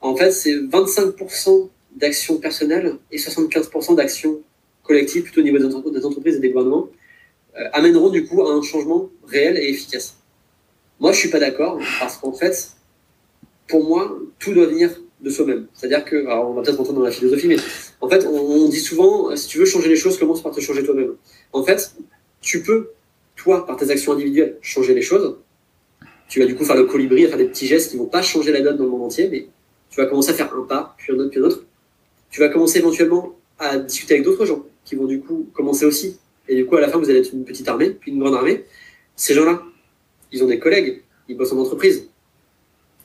En fait, c'est 25% d'actions personnelles et 75% d'actions collectives, plutôt au niveau des entreprises et des gouvernements, euh, amèneront du coup à un changement réel et efficace. Moi, je suis pas d'accord parce qu'en fait, pour moi, tout doit venir de soi-même. C'est-à-dire que, alors on va peut-être rentrer dans la philosophie, mais en fait, on, dit souvent, si tu veux changer les choses, commence par te changer toi-même. En fait, tu peux, toi, par tes actions individuelles, changer les choses. Tu vas du coup faire le colibri, faire des petits gestes qui vont pas changer la donne dans le monde entier, mais tu vas commencer à faire un pas, puis un autre, puis un autre. Tu vas commencer éventuellement à discuter avec d'autres gens qui vont du coup commencer aussi. Et du coup, à la fin, vous allez être une petite armée, puis une grande armée. Ces gens-là, ils ont des collègues, ils bossent en entreprise,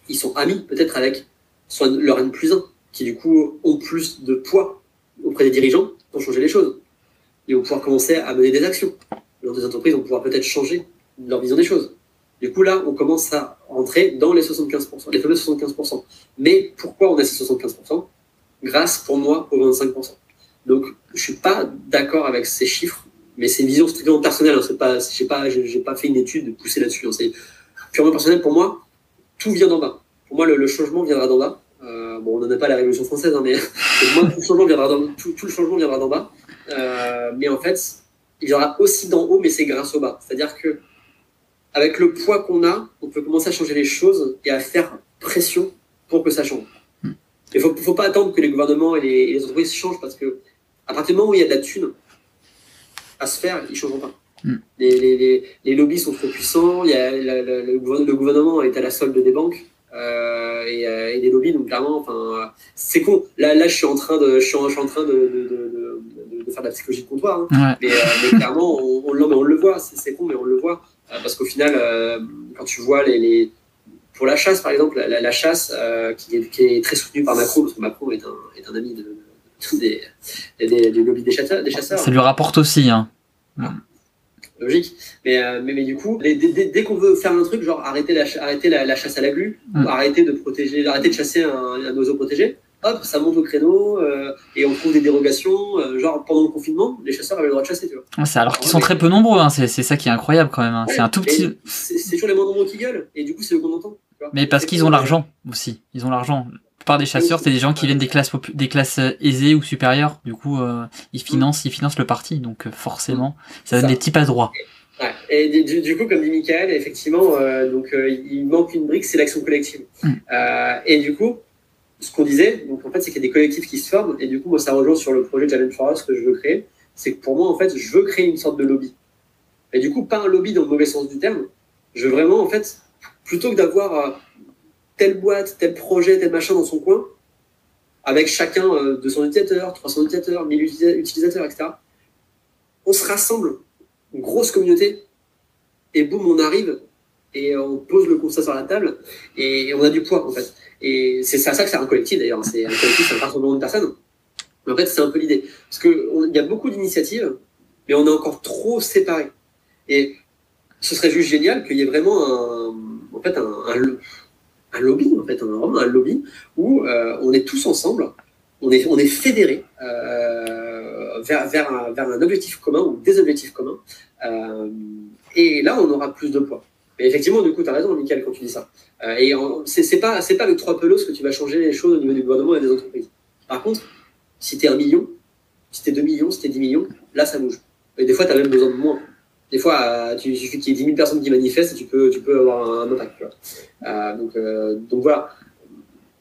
ils sont amis peut-être avec soit leur N plus 1, qui du coup ont plus de poids auprès des dirigeants pour changer les choses. Ils vont pouvoir commencer à mener des actions. Des entreprises vont pouvoir peut-être changer leur vision des choses. Du coup, là, on commence à rentrer dans les 75%, les fameux 75%. Mais pourquoi on a ces 75% Grâce, pour moi, aux 25%. Donc, je suis pas d'accord avec ces chiffres, mais c'est une vision strictement personnelle. Hein. C'est pas, pas, j'ai pas fait une étude poussée là-dessus. Hein. C'est purement personnel. Pour moi, tout vient d'en bas. Pour moi, le, changement viendra d'en bas. Euh, bon, on n'en a pas la Révolution française, hein, mais pour moi, tout le changement viendra d'en tout, le changement viendra d'en bas. Euh, mais en fait, il y aura aussi d'en haut, mais c'est grâce au bas. C'est-à-dire que avec le poids qu'on a, on peut commencer à changer les choses et à faire pression pour que ça change. Il ne faut, pas attendre que les gouvernements et les, entreprises changent parce que à partir du moment où il y a de la thune à se faire, ils ne changeront pas. Hmm. Les, les, les, lobbies sont trop puissants, il y a, le, gouvernement est à la solde des banques. Euh, euh, et, des lobbies. Donc clairement, enfin, c'est con. Là, là, je suis en train de, je suis en, train de, de, de, faire de la psychologie de comptoir. Hein. Mais, euh, mais, clairement, on, on, on, le voit. C'est con, mais on le voit parce qu'au final, quand tu vois les, les, pour la chasse, par exemple, la, chasse qui est, qui, est, très soutenue par Macron, parce que Macron est un, est un ami de, des, des, des chasseurs, des chasseurs. Ça lui rapporte aussi. Hein logique. Mais, euh, mais, mais, du coup, dès, dès, qu'on veut faire un truc, genre arrêter la, arrêter la, chasse à la glu, ou mm. arrêter de protéger, arrêter de chasser un, un oiseau protégé, hop, ça monte au créneau euh, et on trouve des dérogations. Euh, genre pendant le confinement, les chasseurs avaient le droit de chasser, tu vois. Ah, c'est alors qu'ils sont très peu nombreux, hein, c'est ça qui est incroyable quand même. Hein. c'est un tout petit. C'est toujours les moins nombreux qui gueulent, et du coup, c'est eux qu'on entend. Mais parce qu'ils ont l'argent aussi. Ils ont l'argent des chasseurs, c'est des gens qui viennent des classes des classes aisées ou supérieures. Du coup, ils financent, ils financent le parti, donc forcément, ça donne des petits pas droits. Ouais. Et du, coup, comme dit Michael, effectivement, euh, donc euh, il manque une brique, c'est l'action collective. Mm. Euh, et du coup, ce qu'on disait, donc en fait, c'est qu'il y a des collectifs qui se forment. Et du coup, moi, ça rejoint sur le projet Challenge for Us que je veux créer. C'est que pour moi, en fait, je veux créer une sorte de lobby. Et du coup, pas un lobby dans le mauvais sens du terme. Je veux vraiment, en fait, plutôt que d'avoir telle boîte, tel projet, tel machin dans son coin, avec chacun de son utilisateur, 300 utilisateurs, 1000 utilisateurs, etc. On se rassemble grosse communauté, et boum, on arrive et on pose le constat sur la table et on a du poids en fait. Et c'est ça, ça que c'est un collectif d'ailleurs. C'est un collectif, c'est un rassemblement de personnes. Mais en fait, c'est un peu l'idée. Parce qu'il y a beaucoup d'initiatives mais on est encore trop séparés. Et ce serait juste génial qu'il y ait vraiment un, en fait, un, un, lobby, en fait, un, un lobby où euh, on est tous ensemble, on est, on est fédérés euh, vers, vers, un, vers, un, objectif commun ou des objectifs communs. Euh, et là, on aura plus de poids. Mais effectivement, du coup, tu as raison, Michael, quand tu dis ça. Et c'est pas, pas avec trois pelos que tu vas changer les choses au niveau du gouvernement et des entreprises. Par contre, si tu es un million, si tu es 2 millions, si tu es 10 millions, là, ça bouge. Et des fois, tu as même besoin de moins. Des fois, euh, tu, il suffit qu'il y ait 10 000 personnes qui manifestent et tu peux, tu peux avoir un, impact. Euh, donc, euh, donc voilà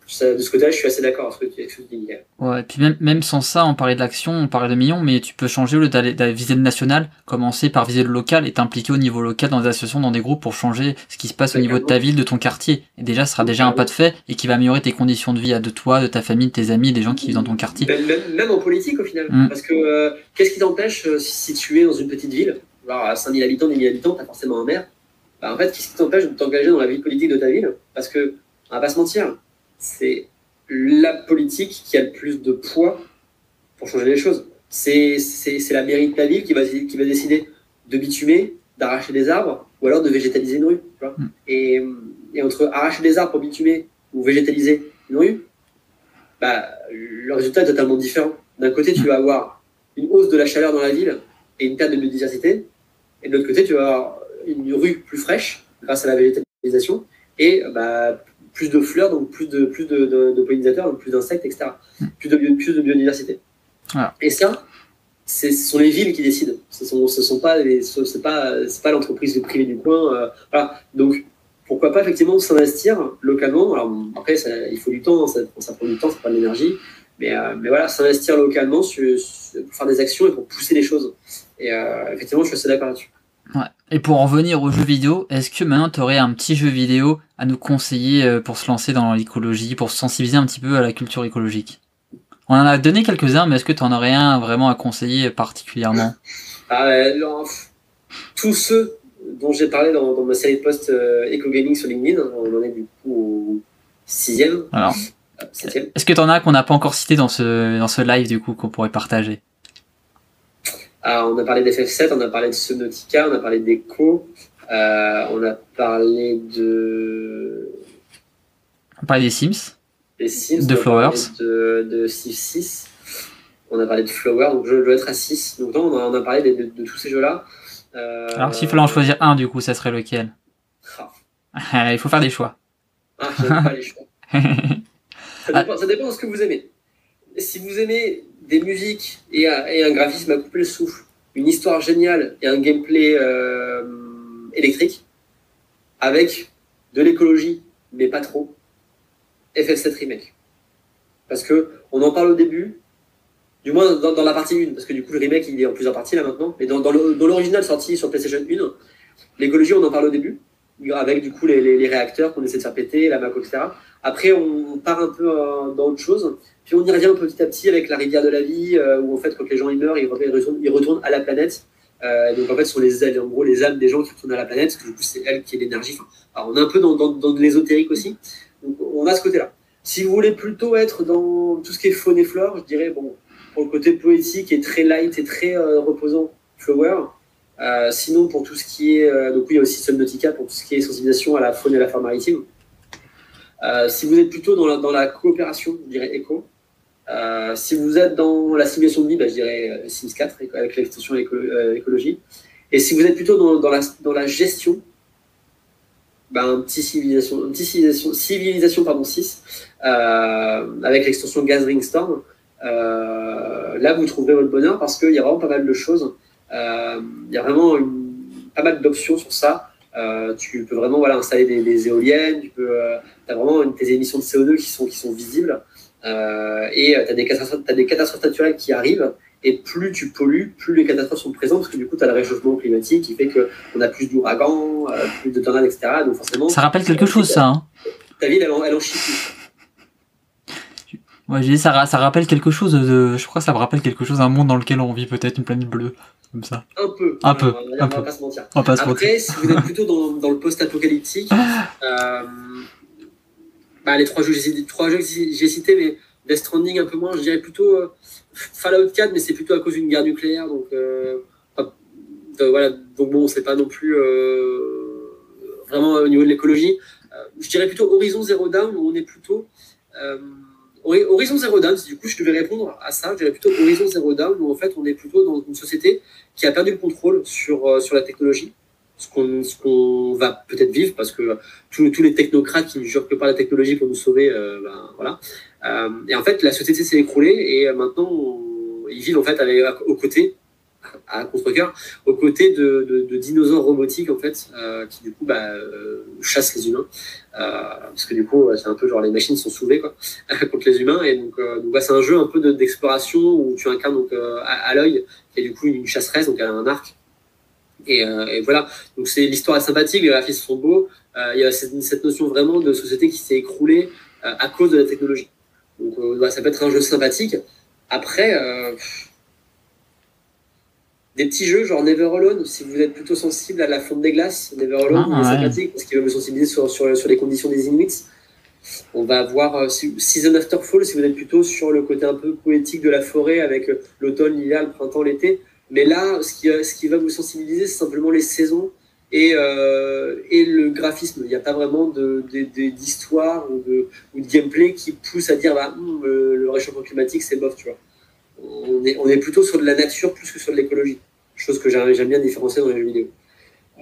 de ce côté-là, je suis assez d'accord avec ce que tu dis. Ouais, et puis même, même sans ça, on parlait de l'action, on parlait de millions, mais tu peux changer au lieu d'aller viser le national, commencer par viser le local et t'impliquer au niveau local dans des associations, dans des groupes pour changer ce qui se passe au niveau de ta ville, de ton quartier. Et déjà, ce sera déjà un pas de fait et qui va améliorer tes conditions de vie de toi, de ta famille, de tes amis, des gens qui vivent dans ton quartier. Même, en politique au final. Mm. Parce que euh, qu'est-ce qui t'empêche si tu es dans une petite ville, alors à 5000 habitants, 10 000 habitants, t'as forcément un maire. Bah, en fait, qu'est-ce qui t'empêche de t'engager dans la vie politique de ta ville? Parce que, on va pas se mentir, c'est la politique qui a le plus de poids pour changer les choses. C'est la mairie de la ville qui va, qui va décider de bitumer, d'arracher des arbres ou alors de végétaliser une rue. Mm. Et, et, entre arracher des arbres pour bitumer ou végétaliser une rue, bah, le résultat est totalement différent. D'un côté, tu vas avoir une hausse de la chaleur dans la ville et une perte de biodiversité. Et de l'autre côté, tu vas avoir une rue plus fraîche grâce à la végétalisation et bah, plus de fleurs, donc plus de, plus de, de, pollinisateurs, donc plus d'insectes, etc. Plus de, plus de biodiversité. Et ça, ce sont les villes qui décident. Ce ne ce sont pas, c'est pas, pas l'entreprise privée du coin. Euh, voilà. Donc, pourquoi pas effectivement s'investir localement. Alors, après, il faut du temps, ça, ça prend du temps, ça prend de l'énergie. Mais, euh, mais voilà, s'investir localement pour faire des actions et pour pousser les choses. Et euh, effectivement, je suis assez d'accord là-dessus. Ouais. Et pour en venir aux jeux vidéo, est-ce que maintenant tu aurais un petit jeu vidéo à nous conseiller euh, pour se lancer dans l'écologie, pour se sensibiliser un petit peu à la culture écologique? On en a donné quelques-uns, mais est-ce que tu en aurais un vraiment à conseiller particulièrement? Ah, Tous ceux dont j'ai parlé dans, ma série de posts euh, Eco Gaming sur LinkedIn, on en est du coup au sixième. Alors, euh, est-ce que tu en as qu'on n'a pas encore cité dans ce, dans ce live du coup qu'on pourrait partager? On a parlé d'FF7, on a parlé de Subnautica, on a parlé d'Echo, euh, on a parlé de. On a parlé des Sims. Des Sims. De Flowers. De, de Civ 6. On a parlé de Flower, donc je dois être à 6. Donc non, on a, parlé de, tous ces jeux-là. Euh, Alors s'il fallait en choisir un, du coup, ça serait lequel? Ah. Il faut faire des choix. Ah, pas les choix. ça, dépend, ça dépend de ce que vous aimez. Si vous aimez des musiques et un, graphisme à couper le souffle, une histoire géniale et un gameplay euh, électrique, avec de l'écologie, mais pas trop, FF7 Remake. Parce que on en parle au début, du moins dans, la partie 1, parce que du coup le remake il est en plusieurs parties là maintenant, mais dans, dans l'original sorti sur PlayStation 1, l'écologie on en parle au début, avec du coup les, réacteurs qu'on essaie de faire péter, la Mac, etc. Après on part un peu euh, dans autre chose, puis on y revient petit à petit avec la rivière de la vie, euh, où en fait, quand les gens ils meurent, ils retournent, ils retournent à la planète. Euh, donc en fait, ce sont les ailes, en gros, les âmes des gens qui retournent à la planète, parce que du coup, c'est elle qui est l'énergie. Enfin, on est un peu dans, dans, dans de l'ésotérique aussi. Donc on a ce côté-là. Si vous voulez plutôt être dans tout ce qui est faune et flore, je dirais, bon, pour le côté poétique et très light et très euh, reposant, Flower. Euh, sinon, pour tout ce qui est. donc, oui, il y a aussi Subnautica pour tout ce qui est sensibilisation à la faune et à la flore maritime. si vous êtes plutôt dans la, coopération, je dirais Echo. Euh, si vous êtes dans la simulation de vie, bah, je dirais euh, Sims 4 avec l'extension euh, écologie. Et si vous êtes plutôt dans, la, gestion, bah, un petit civilisation, un civilisation, civilisation pardon, 6 avec l'extension Gathering Storm. là, vous trouverez votre bonheur parce qu'il y a vraiment pas mal de choses. Il y a vraiment une, pas mal d'options sur ça. tu peux vraiment voilà, installer des, éoliennes, tu peux, as vraiment une, tes émissions de CO2 qui sont, qui sont visibles. Euh, et euh, tu as, as, des catastrophes naturelles qui arrivent. Et plus tu pollues, plus les catastrophes sont présentes, parce que du coup, tu as le réchauffement climatique qui fait qu'on a plus d'ouragans, euh, plus de tornades, etc. Donc forcément. Ça rappelle quelque chose, ça. Hein. Ta ville, elle, elle en chie plus. Ouais, j'ai dit, ça, ça rappelle quelque chose de. Je crois que ça me rappelle quelque chose d'un monde dans lequel on vit peut-être une planète bleue. Comme ça. Un peu. Un peu. On va, pas se mentir. Après, si vous êtes plutôt dans, dans le post-apocalyptique, euh, bah, les trois jeux, trois jeux que j'ai cités, mais Death Stranding un peu moins, je dirais plutôt euh, Fallout 4, mais c'est plutôt à cause d'une guerre nucléaire, donc euh, pas, voilà, donc bon, c'est pas non plus vraiment au niveau de l'écologie. je dirais plutôt Horizon Zero Down, où on est plutôt Horizon Zero Down, du coup je devais répondre à ça, je dirais plutôt Horizon Zero Down, où en fait on est plutôt dans une société qui a perdu le contrôle sur, sur la technologie ce qu'on va peut-être vivre parce que tous, les technocrates qui ne jurent que par la technologie pour nous sauver, euh, ben, voilà. Euh, et en fait, la société s'est écroulée et maintenant ils vivent en fait avec, aux côtés à contre-cœur, aux côtés de, dinosaures robotiques en fait, euh, qui du coup bah, euh, chassent les humains, euh, parce que du coup c'est un peu genre les machines sont soulevées quoi contre les humains et donc, euh, donc bah, c'est un jeu un peu d'exploration où tu incarnes donc à, à l'œil et du coup une chasseresse donc elle a un arc euh, et, voilà, donc c'est l'histoire est sympathique, les graphismes sont beaux. Euh, il y a cette, notion vraiment de société qui s'est écroulée euh, à cause de la technologie. Donc bah, ça peut être un jeu sympathique. Après, des petits jeux genre Never Alone, si vous êtes plutôt sensible à la fonte des glaces, Never Alone ah, est sympathique parce qu'il va me sensibiliser sur, sur, sur, les conditions des Inuits. On va voir Season After Fall si vous êtes plutôt sur le côté un peu poétique de la forêt avec l'automne, l'hiver, le printemps, l'été. Mais là, ce qui, ce qui va vous sensibiliser, c'est simplement les saisons et, euh, et le graphisme. Il n'y a pas vraiment d'histoire de, de, ou, de, ou de gameplay qui pousse à dire bah, hum, le, réchauffement climatique, c'est bof, tu vois. On est, on est plutôt sur de la nature plus que sur de l'écologie. Chose que j'aime bien différencier dans les jeux vidéo.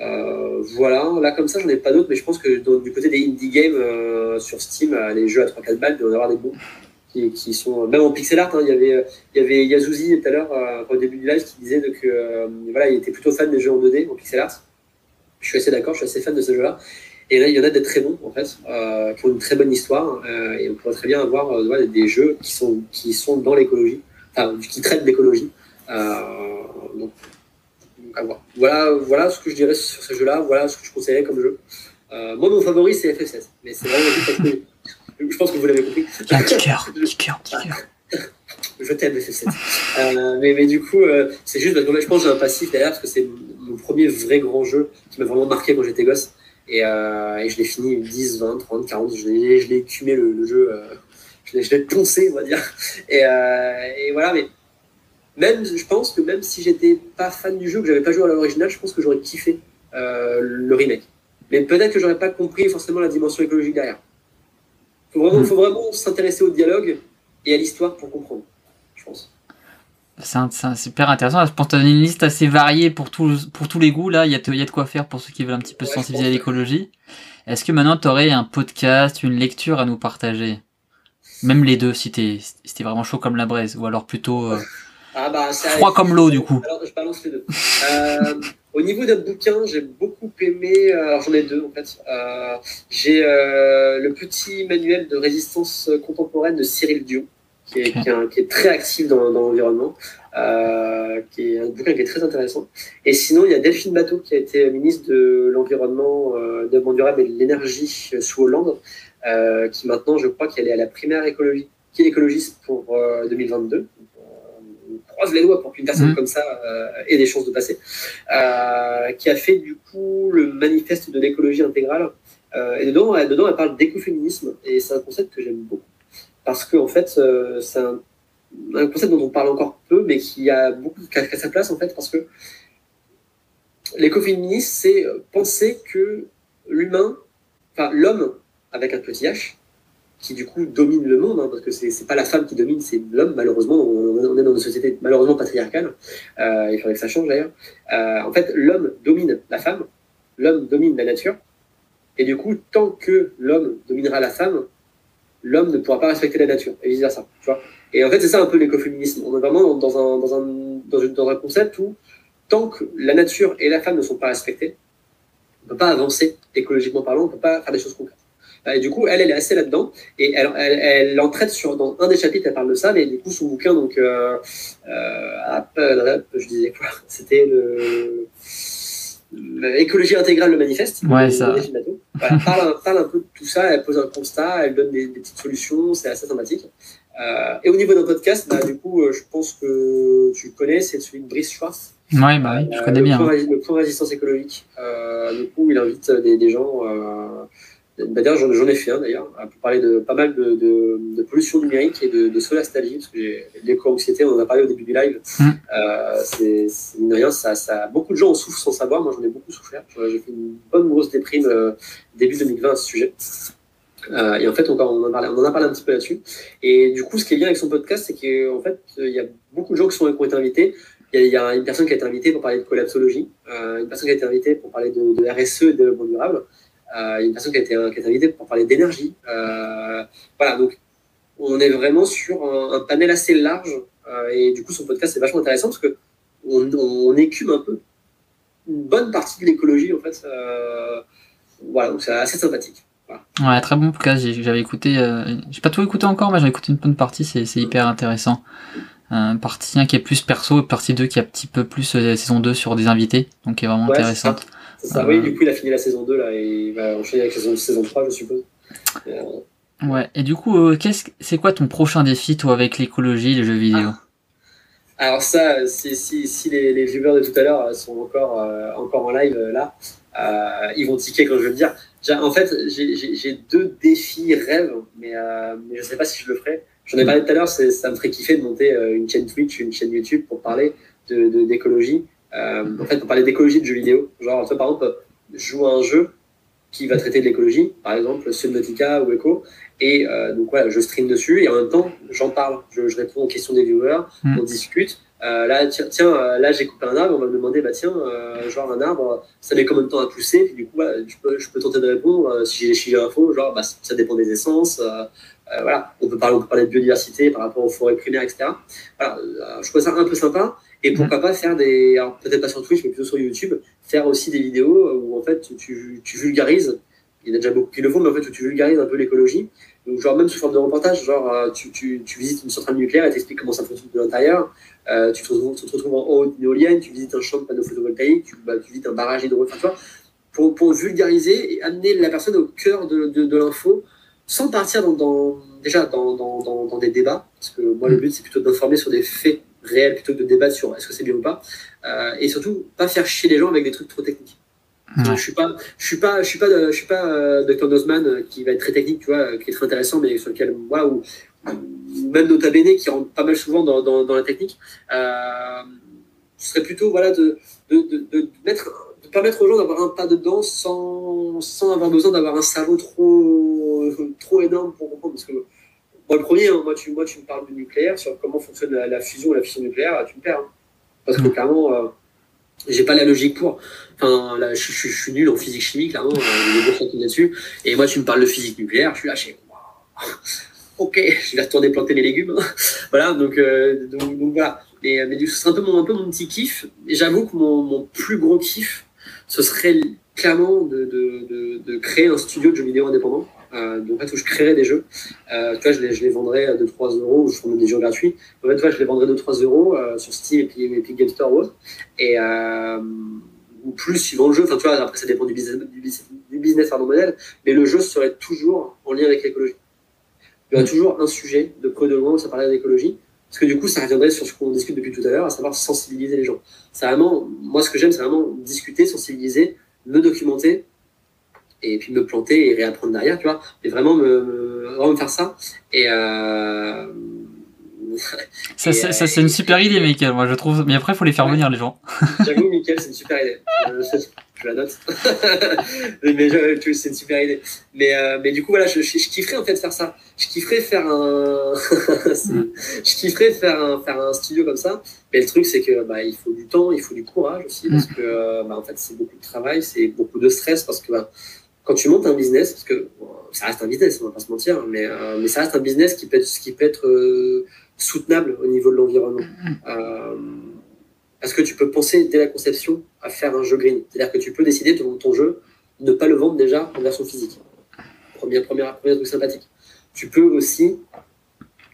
Euh, voilà, là comme ça, j'en ai pas d'autres, mais je pense que du côté des indie games euh, sur Steam, euh, les jeux à 3-4 balles, il doit y avoir des bons qui, sont même en pixel art. Hein, il y avait il y avait tout à l'heure au début du live qui disait que voilà il était plutôt fan des jeux en 2D en pixel art. Je suis assez d'accord, je suis assez fan de ce jeu-là. Et là, il y en a des très bons, en fait, qui ont une très bonne histoire. et on pourrait très bien avoir des jeux qui sont, qui sont dans l'écologie, enfin, qui traitent l'écologie. donc, Voilà, voilà ce que je dirais sur ce jeu-là. Voilà ce que je conseillerais comme jeu. moi, mon favori, c'est FF16. Mais c'est vraiment parce que je pense que vous l'avez compris. Un petit cœur, petit cœur, petit cœur. Je t'aime, FF7. euh, mais, mais du coup, euh, c'est juste parce que je pense que j'ai un passif derrière, parce que c'est mon premier vrai grand jeu qui m'a vraiment marqué quand j'étais gosse. Et, euh, et je l'ai fini 10, 20, 30, 40. Je l'ai, je l'ai écumé le, le jeu. Euh, je, l'ai, je l'ai poncé, on va dire. Et, euh, et voilà, mais même, je pense que même si j'étais pas fan du jeu, que j'avais pas joué à l'original, je pense que j'aurais kiffé le remake. Mais peut-être que j'aurais pas compris forcément la dimension écologique derrière. Il hmm. faut vraiment, s'intéresser au dialogue et à l'histoire pour comprendre, je pense. C'est super intéressant. Je pense que tu as une liste assez variée pour, pour tous les goûts. Là, il y, a, y a de quoi faire pour ceux qui veulent un petit peu se sensibiliser à l'écologie. Est-ce que maintenant tu aurais un podcast, une lecture à nous partager? Même les deux, si t'es si vraiment chaud comme la braise, ou alors plutôt euh, ah bah, froid comme l'eau, du coup. Alors, je balance les deux. euh, au niveau d'un bouquin, j'ai beaucoup aimé, euh, alors j'en ai deux en fait. Euh, j'ai euh, le petit manuel de résistance contemporaine de Cyril Dion, qui est, qui est, très actif dans, dans l'environnement, qui est un bouquin qui est très intéressant. Et sinon, il y a Delphine Bateau, qui a été ministre de l'Environnement, de développement durable et de l'énergie sous Hollande, qui maintenant, je crois qu'elle est à la primaire écologie, qui est écologiste pour 2022 croise les doigts pour qu'une personne mmh. comme ça euh, ait des chances de passer, euh, qui a fait du coup le manifeste de l'écologie intégrale. Euh, et dedans, elle, dedans, elle parle d'écoféminisme, et c'est un concept que j'aime beaucoup. Parce que, en fait, c'est un, concept dont on parle encore peu, mais qui a beaucoup qui a, sa place, en fait, parce que l'écoféminisme, c'est penser que l'humain, enfin l'homme avec un petit h, qui du coup domine le monde, hein, parce que c'est pas la femme qui domine, c'est l'homme, malheureusement. On, est dans une société malheureusement patriarcale. Euh, il faudrait que ça change d'ailleurs. Euh, en fait, l'homme domine la femme, l'homme domine la nature, et du coup, tant que l'homme dominera la femme, l'homme ne pourra pas respecter la nature, et vice-versa. Et en fait, c'est ça un peu l'écoféminisme. On est vraiment dans un, dans, un, dans un concept où, tant que la nature et la femme ne sont pas respectées, on ne peut pas avancer écologiquement parlant, on ne peut pas faire des choses concrètes. Et du coup, elle, elle est assez là-dedans. Et elle, elle, elle, en traite sur, dans un des chapitres, elle parle de ça, mais du coup, son bouquin, donc, euh, euh, je disais quoi C'était le. Écologie intégrale, le manifeste. Ouais, ça. parle, parle, un peu de tout ça, elle pose un constat, elle donne des, des petites solutions, c'est assez sympathique. Euh, et au niveau d'un podcast, bah, du coup, euh, je pense que tu connais, c'est celui de Brice Schwartz. Ouais, bah oui, je connais bien. Le point, résistance écologique. Euh, du coup, il invite des, des gens d'ailleurs, j'en ai fait un d'ailleurs, pour parler de pas mal de, de, pollution numérique et de, de solastalgie, parce que l'éco-anxiété, on en a parlé au début du live. Mm. Euh, c'est rien, ça, ça, beaucoup de gens en souffrent sans savoir. Moi, j'en ai beaucoup souffert. J'ai fait une bonne grosse déprime euh, début 2020 à ce sujet. Euh, et en fait, on, on, en parlait, on en a parlé un petit peu là-dessus. Et du coup, ce qui est bien avec son podcast, c'est qu'en fait, il y a beaucoup de gens qui, sont, qui ont été invités. Il y, a, une personne qui a été invitée pour parler de collapsologie, euh, une personne qui a été invitée pour parler de, RSE et de développement durable, une personne qui a, été, qui a été invitée pour parler d'énergie. Euh, voilà, donc on est vraiment sur un, panel assez large euh, et du coup, son podcast est vachement intéressant parce que on, on écume un peu une bonne partie de l'écologie en fait. Euh, voilà, donc c'est assez sympathique. Ouais, très bon podcast. J'avais écouté, euh, j'ai pas tout écouté encore, mais j'ai écouté une bonne partie. C'est hyper intéressant. Euh, partie 1 qui est plus perso et partie 2 qui est un petit peu plus euh, saison 2 sur des invités, donc qui est vraiment intéressante. C'est ça, oui, du coup il a fini la saison 2 là et il va enchaîner avec la saison, saison 3 je suppose. Ouais, et du coup, qu'est-ce c'est quoi ton prochain défi toi avec l'écologie, les jeux vidéo? Ah. Alors ça, si, si, si les, les, viewers de tout à l'heure sont encore, encore en live là, ils vont tiquer quand je vais le dire. En fait, j'ai deux défis rêves, mais, mais je ne sais pas si je le ferai. J'en ai parlé tout à l'heure, ça me ferait kiffer de monter euh, une chaîne Twitch, une chaîne YouTube pour parler d'écologie. De, euh, en fait, pour parler d'écologie de jeux vidéo. Genre, toi, par exemple, je joue à un jeu qui va traiter de l'écologie, par exemple Subnautica ou Echo, et euh, donc voilà, je stream dessus et en même temps, j'en parle. Je, je, réponds aux questions des viewers, mm. on discute. Euh, là, tiens, tiens là j'ai coupé un arbre, on va me demander, bah tiens, genre un arbre, ça met combien de temps à pousser? Puis du coup, bah, je, peux, je peux tenter de répondre si j'ai si info, genre bah, ça dépend des essences. voilà, on peut parler, on peut parler de biodiversité par rapport aux forêts primaires, etc. Voilà, je trouve ça un peu sympa. Et pourquoi pas faire des, alors peut-être pas sur Twitch, mais plutôt sur YouTube, faire aussi des vidéos où en fait tu, tu vulgarises. Il y en a déjà beaucoup qui le font, mais en fait où tu vulgarises un peu l'écologie. Donc, genre, même sous forme de reportage, genre, tu, tu, tu visites une centrale nucléaire et t'expliques comment ça fonctionne de l'intérieur. Euh, tu, te retrouves, tu, te retrouves, en haut d'une éolienne, tu visites un champ de panneaux photovoltaïques, tu, bah, tu visites un barrage hydro, enfin, pour, pour, vulgariser et amener la personne au cœur de, de, de l'info, sans partir dans, dans déjà dans, dans, dans, des débats, parce que moi le but c'est plutôt d'informer sur des faits réels plutôt que de débattre sur est-ce que c'est bien ou pas, euh, et surtout pas faire chier les gens avec des trucs trop techniques. Je suis pas, je suis pas, je suis pas, je suis pas euh, Dr Nozman qui va être très technique, tu vois, qui est très intéressant, mais sur lequel, voilà, où, même Nota Bene qui rentre pas mal souvent dans, dans, dans la technique, euh, ce serait plutôt voilà, de, de, de, de, mettre, de permettre aux gens d'avoir un pas dedans sans, sans avoir besoin d'avoir un cerveau trop, trop énorme pour comprendre. Parce que moi, le premier, hein, moi, tu, moi, tu me parles du nucléaire, sur comment fonctionne la, fusion ou la fission nucléaire, tu me perds. Hein. Parce que clairement, euh, j'ai pas la logique pour. Enfin, là, je, je, je, suis nul en physique chimique, clairement, euh, là-dessus. Et moi, tu me parles de physique nucléaire, je suis lâché ok, je vais retourner planter les légumes. voilà, donc, euh, donc, donc, voilà. Mais, mais ce serait un peu mon, un peu mon petit kiff. Et j'avoue que mon, mon, plus gros kiff, ce serait clairement de, de, de, de, créer un studio de jeux vidéo indépendant. Euh, donc, en fait, où je créerais des jeux. Euh, tu vois, je les, je les vendrais à 2-3 euros, ou je ferais des jeux gratuits. En fait, tu vois, je les vendrais 2-3 euros euh, sur Steam et puis, et puis Game Store ou autre. Et, ou plus suivant le jeu. Enfin, tu vois, après, ça dépend du business, du business, du business modèle. Mais le jeu serait toujours en lien avec l'écologie il y aura toujours un sujet de près de loin où ça parlait d'écologie. Parce que du coup, ça reviendrait sur ce qu'on discute depuis tout à l'heure, à savoir sensibiliser les gens. C'est vraiment, moi, ce que j'aime, c'est vraiment discuter, sensibiliser, me documenter, et puis me planter et réapprendre derrière, tu vois. Mais vraiment me, vraiment me faire ça. Et, euh, ça, ça, ça c'est une super idée, Michael, moi je trouve. Mais après, il faut les faire venir, les gens. J'avoue, Michael, c'est une super idée. Euh, je, la note. mais c'est une super idée. Mais, euh, mais du coup, voilà, je, je, je, kifferais en fait faire ça. Je kifferais faire un. je kifferais faire un, faire un studio comme ça. Mais le truc, c'est que bah, il faut du temps, il faut du courage aussi. Parce que euh, bah, en fait, c'est beaucoup de travail, c'est beaucoup de stress. Parce que bah, quand tu montes un business, parce que ça reste un business, on va pas se mentir, mais, euh, mais ça reste un business qui peut être, qui peut être euh, soutenable au niveau de l'environnement. Mm-hmm. Euh, parce que tu peux penser dès la conception à faire un jeu green. C'est-à-dire que tu peux décider ton, ton jeu ne pas le vendre déjà en version physique. Premier, premier, premier truc sympathique. Tu peux aussi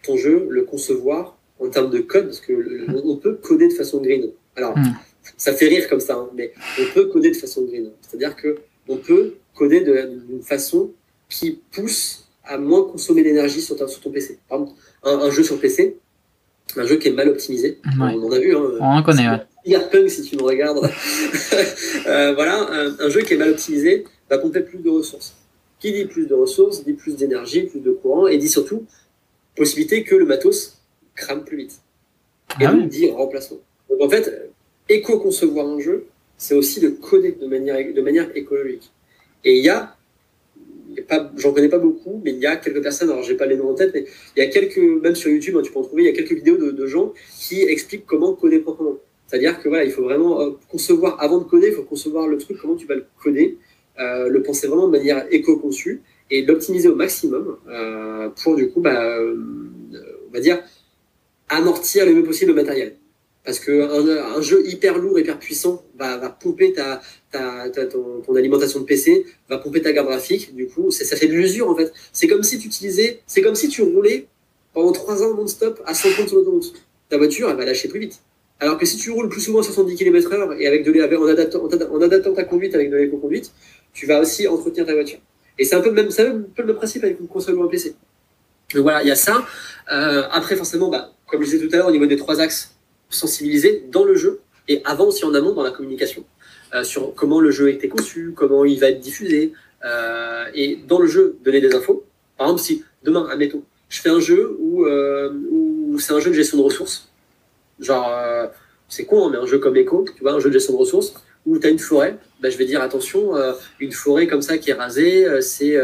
ton jeu le concevoir en termes de code, parce que on peut coder de façon green. Alors, mm. ça fait rire comme ça, hein, mais on peut coder de façon green. C'est-à-dire que on peut coder d'une façon qui pousse à moins consommer d'énergie sur, sur, ton PC. Par exemple, un, jeu sur PC, un jeu qui est mal optimisé, on en a vu. Hein, on en connaît, ouais. si tu me regardes. euh, voilà, un, jeu qui est mal optimisé va compter plus de ressources. Qui dit plus de ressources, dit plus d'énergie, plus de courant, et dit surtout possibilité que le matos crame plus vite. Et ah donc dit remplacement. Donc en fait, éco-concevoir un jeu, c'est aussi de coder de manière, de manière écologique. Et il y a, j'en connais pas beaucoup, mais il y a quelques personnes, alors j'ai pas les noms en tête, mais il y a quelques, même sur YouTube, hein, tu peux en trouver, il y a quelques vidéos de, gens qui expliquent comment coder proprement. C'est-à-dire que voilà, il faut vraiment euh, concevoir, avant de coder, il faut concevoir le truc, comment tu vas le coder, euh, le penser vraiment de manière éco-conçue et l'optimiser au maximum euh, pour du coup, bah, on va dire, amortir le mieux possible le matériel. Parce qu'un un jeu hyper lourd, hyper puissant va, va pomper ta, ton, alimentation de PC, va pomper ta gamme graphique. Du coup, ça fait de l'usure en fait. C'est comme si tu utilisais, c'est comme si tu roulais pendant 3 ans non-stop à 100 sur l'autoroute. Ta voiture, elle va lâcher plus vite. Alors que si tu roules plus souvent à 70 km/h et avec en, adaptant, ta conduite avec de l'éco-conduite, tu vas aussi entretenir ta voiture. Et c'est un peu le même, un peu le même principe avec une console ou un PC. Donc voilà, il y a ça. Euh, après, forcément, bah, comme je disais tout à l'heure, au niveau des trois axes, sensibiliser dans le jeu et avant aussi en amont dans la communication euh, sur comment le jeu a été conçu, comment il va être diffusé euh, et dans le jeu donner des infos. Par exemple, si demain, admettons, je fais un jeu où, euh, où c'est un jeu de gestion de ressources, genre c'est con, hein, mais un jeu comme Echo, tu vois, un jeu de gestion de ressources où tu as une forêt, bah, je vais dire attention, une forêt comme ça qui est rasée, c'est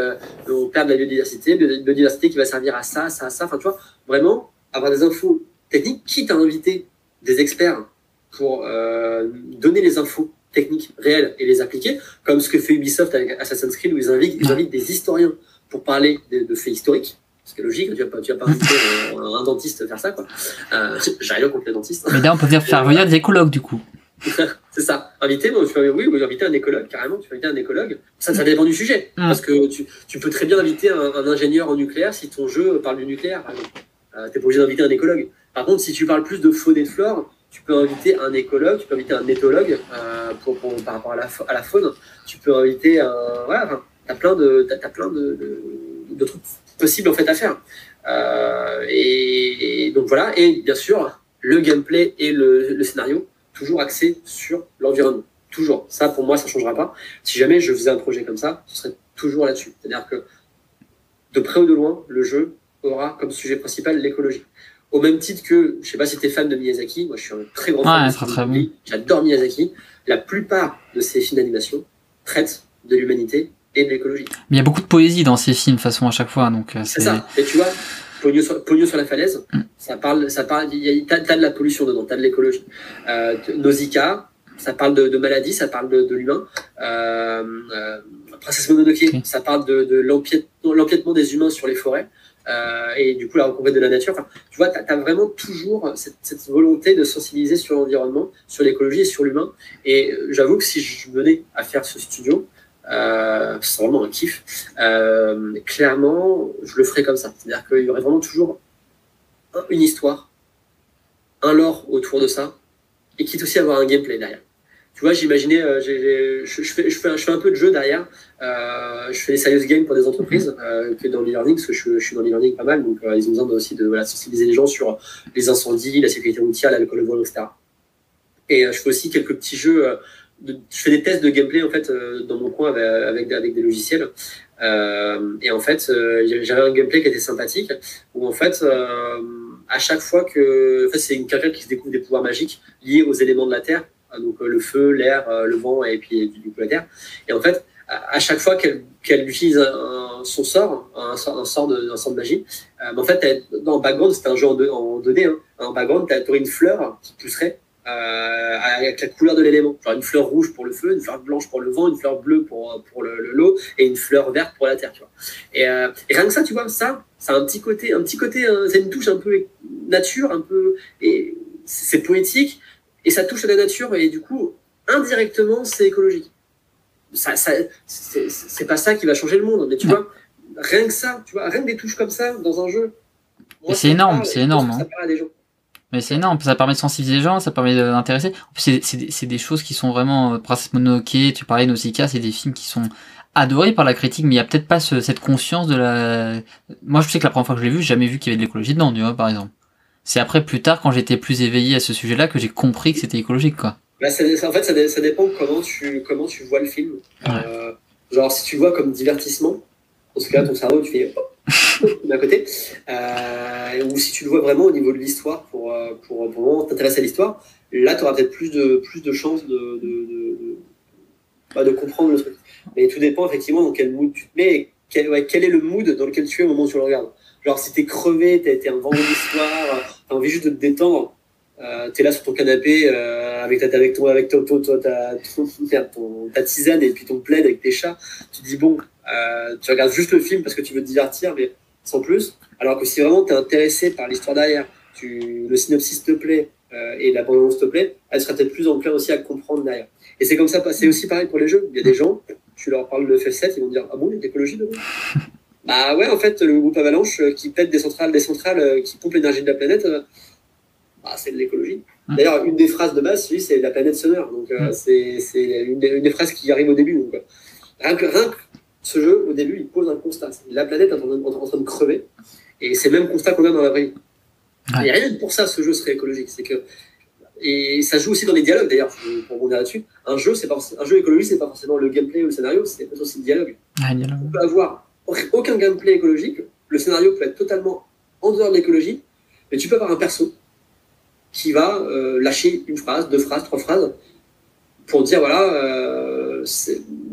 on perd de la biodiversité, biodiversité qui va servir à ça, ça, ça. Enfin, tu vois, vraiment avoir des infos techniques, qui t'a invité des experts pour euh, donner les infos techniques réelles et les appliquer, comme ce que fait Ubisoft avec Assassin's Creed, où ils invitent, ils invitent des historiens pour parler de, faits historiques. Ce logique, tu vas pas, tu vas pas inviter un, dentiste faire ça, quoi. Euh, J'ai rien contre les dentistes. Mais là, on peut dire faire venir des écologues, du coup. c'est ça. Inviter, bon, tu oui, oui, inviter un écologue, carrément, tu vas inviter un écologue. Ça, ça dépend du sujet. Mm. Parce que tu, tu, peux très bien inviter un, ingénieur en nucléaire si ton jeu parle du nucléaire, par exemple. Euh, t'es pas obligé d'inviter un écologue. Par contre, si tu parles plus de faune et de flore, tu peux inviter un écologue, tu peux inviter un éthologue euh, par rapport à la, faune. Tu peux inviter un. Voilà, tu as plein, de, as, plein de, trucs possibles en fait à faire. Euh, et, donc voilà, et bien sûr, le gameplay et le, le scénario, toujours axé sur l'environnement. Toujours. Ça, pour moi, ça ne changera pas. Si jamais je faisais un projet comme ça, ce serait toujours là-dessus. C'est-à-dire que de près ou de loin, le jeu aura comme sujet principal l'écologie. Au même titre que, je sais pas si tu es fan de Miyazaki, moi je suis un très grand fan de Miyazaki, j'adore Miyazaki. La plupart de ses films d'animation traitent de l'humanité et de l'écologie. Mais il y a beaucoup de poésie dans ces films, de façon, à chaque fois. donc euh, C'est ça. Et tu vois, Pogno sur, sur la falaise, mm. ça parle, ça parle, t'as as de la pollution dedans, t'as de l'écologie. Euh, Nausicaa, ça parle de, de, maladie, ça parle de, de l'humain. Euh, euh, Princesse Mononoke, ça parle de, de l'empiètement des humains sur les forêts. Euh, et du coup la reconquête de la nature. Tu vois, tu as, vraiment toujours cette, volonté de sensibiliser sur l'environnement, sur l'écologie et sur l'humain. Et euh, j'avoue que si je venais à faire ce studio, euh, c'est vraiment un kiff. Clairement, je le ferais comme ça. C'est-à-dire qu'il y aurait vraiment toujours une histoire, un lore autour de ça, et quitte aussi avoir un gameplay derrière tu vois, j'imaginais, euh, je, fais, je, fais, je fais un peu de jeu derrière. Euh, je fais des serious games pour des entreprises euh, que dans l'e-learning, parce que je, suis dans l'e-learning pas mal, donc euh, ils ont besoin aussi de voilà, sensibiliser les gens sur les incendies, la sécurité routière, l'alcool vol, etc. Et je fais aussi quelques petits jeux. De, je fais des tests de gameplay en fait dans mon coin avec, avec, des logiciels. et en fait, j'avais un gameplay qui était sympathique, où en fait, à chaque fois que, en fait, c'est une quelqu'un qui se découvre des pouvoirs magiques liés aux éléments de la Terre donc euh, le feu, l'air, euh, le vent et puis du coup la terre. Et en fait, à chaque fois qu'elle utilise un, son sort, un, sort, un sort de, magie, euh, en fait, dans le background, c'était un jeu en, en 2D, hein, en background, tu aurais une fleur qui pousserait avec la couleur de l'élément. Genre une fleur rouge pour le feu, une fleur blanche pour le vent, une fleur bleue pour, pour le, l'eau et une fleur verte pour la terre. Tu vois. Et, rien que ça, tu vois, ça, a un petit côté, un petit côté, c'est une touche un peu nature, un peu, et c'est poétique, et ça touche à la nature et du coup, indirectement, c'est écologique. Ça, ça, c'est pas ça qui va changer le monde, mais tu vois, rien que ça, tu vois, rien que des touches comme ça dans un jeu. c'est énorme, c'est énorme. Hein. Mais c'est énorme, ça permet de sensibiliser les gens, ça permet d'intéresser. En plus, c'est des choses qui sont vraiment. Euh, Princesse Mononoke, tu parlais Nausicaa, c'est des films qui sont adorés par la critique, mais il n'y a peut-être pas cette conscience de la. Moi, je sais que la première fois que je l'ai vu, j'ai jamais vu qu'il y avait de l'écologie dedans, tu vois, par exemple. C'est après, plus tard, quand j'étais plus éveillé à ce sujet-là, que j'ai compris que c'était écologique, quoi. Bah, en fait, ça, ça, dépend comment tu, comment tu vois le film. Euh, genre, si tu vois comme divertissement, Dans ce cas-là, ton cerveau, tu fais d'un côté. Euh, ou si tu le vois vraiment au niveau de l'histoire, pour, euh, pour, pour vraiment t'intéresser à l'histoire, là, tu auras peut-être plus de, plus de chances de, de, de, bah, de, comprendre le truc. Mais tout dépend effectivement dans quel mood tu te mets quel, quel est le mood dans lequel tu es au moment où tu le regardes. Genre, si t'es crevé, t'as été un vendredi soir, t'as envie juste de te détendre, euh, t'es là sur ton canapé euh, avec ta avec toi avec ton, ton, ta, ton, ta tisane et puis ton plaid avec tes chats. Tu te dis bon euh, tu regardes juste le film parce que tu veux te divertir mais sans plus. Alors que si vraiment tu es intéressé par l'histoire derrière tu le synopsis te plaît et la bande te plaît elle sera peut-être plus enclin aussi à comprendre derrière. Et c'est comme ça c'est aussi pareil pour les jeux. Il y a des gens tu leur parles de FF7 ils vont dire ah bon il y a l'écologie dedans? Bah ouais en fait le groupe Avalanche euh, qui pète des centrales des centrales qui pompe l'énergie de la planète ah, c'est de l'écologie. Mmh. D'ailleurs, une des phrases de base, c'est la planète sonneur. Donc, euh, mmh. c'est une, une, des phrases qui arrive au début. Donc, rien, que, rien que ce jeu, au début, il pose un constat. La planète est en, en, train de crever. Et c'est le même constat qu'on a dans la vraie vie. Et rien que pour ça, ce jeu serait écologique. C'est que et ça joue aussi dans les dialogues d'ailleurs, pour rebondir là-dessus. Un jeu, c'est pas un jeu écologique, c'est pas forcément le gameplay ou le scénario, c'est aussi le dialogue. Ah, dialogue. On peut avoir aucun gameplay écologique, le scénario peut être totalement en dehors de l'écologie, mais tu peux avoir un perso qui va euh, lâcher une phrase, deux phrases, trois phrases pour dire voilà, euh,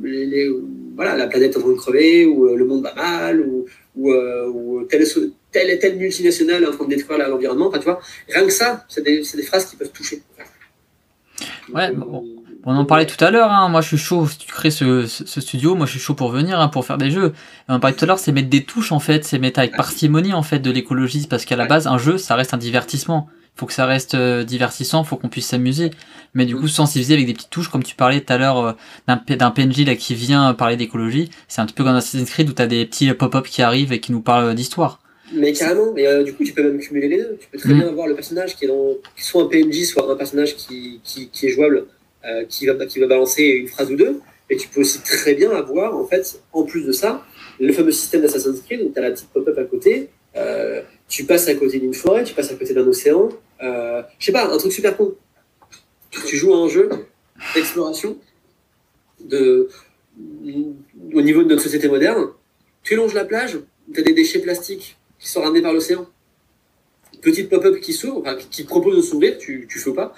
les, voilà la planète est en train de crever, ou euh, le monde va mal, ou, ou, ou telle, telle, telle multinationale est en train de détruire l'environnement. Enfin, tu vois, rien que ça, c'est des, des, phrases qui peuvent toucher. Ouais, bon. On en parlait tout à l'heure, hein. moi je suis chaud, si tu crées ce, ce, studio, moi je suis chaud pour venir, hein, pour faire des jeux. on en parlait tout à l'heure, c'est mettre des touches en fait, c'est mettre avec parcimonie en fait de l'écologie, parce qu'à la base, un jeu, ça reste un divertissement faut que ça reste euh, divertissant, faut qu'on puisse s'amuser. Mais du coup, sensibiliser avec des petites touches, comme tu parlais tout à l'heure euh, d'un PNJ là qui vient parler d'écologie, c'est un petit peu comme Assassin's Creed où t'as des petits pop-up qui arrivent et qui nous parlent d'histoire. Mais carrément, mais euh, du coup, tu peux même cumuler les deux. Tu peux très mm. bien avoir le personnage qui est dans, soit un PNJ, soit un personnage qui, qui, qui est jouable, qui, va, qui va balancer une phrase ou deux. Et tu peux aussi très bien avoir, en fait, en plus de ça, le fameux système d'Assassin's Creed où tu as la petite pop-up à côté. Euh, tu passes à côté d'une forêt, tu passes à côté d'un océan. Euh, je sais pas, un truc super con. Tu joues à un jeu d'exploration de, au niveau de notre société moderne. Tu longes la plage, tu as des déchets plastiques qui sont ramenés par l'océan. Petite pop-up qui s'ouvre, qui propose de s'ouvrir, tu, tu fais pas.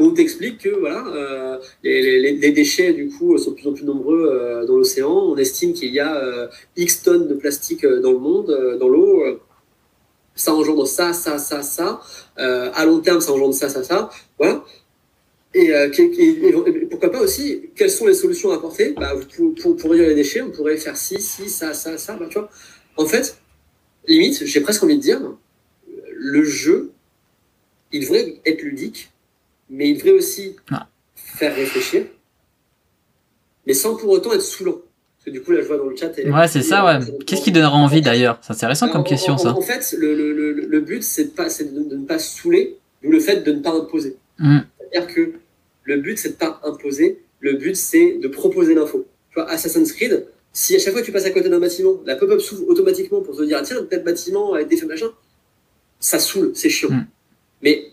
On t'explique que voilà, euh, les, déchets du coup sont de plus en plus nombreux euh, dans l'océan. On estime qu'il y a euh, X tonnes de plastique dans le monde, dans l'eau ça engendre ça, ça, ça, ça. À long terme, ça engendre ça, ça, ça. Voilà. Et, pourquoi pas aussi, quelles sont les solutions à apporter? Bah, pour, pour, pour, réduire les déchets, on pourrait faire ci, ci, ça, ça, ça. Bah, tu vois. En fait, limite, j'ai presque envie de dire, le jeu, il devrait être ludique, mais il devrait aussi ah. faire réfléchir, mais sans pour autant être saoulant. Parce que du coup, là, je vois dans le chat. Ouais, c'est ça, ouais. Qu'est-ce qui donnera envie d'ailleurs? C'est intéressant comme question, ça. En fait, le, le, le, but, c'est de, de, ne pas saouler, d'où le fait de ne pas imposer. Mm. C'est-à-dire que le but, c'est de ne pas imposer. Le but, c'est de proposer l'info. Tu vois, Assassin's Creed, si à chaque fois que tu passes à côté d'un bâtiment, la pop-up s'ouvre automatiquement pour te dire, tiens, tel bâtiment avec des faits machin, ça saoule, c'est chiant. Mm. Mais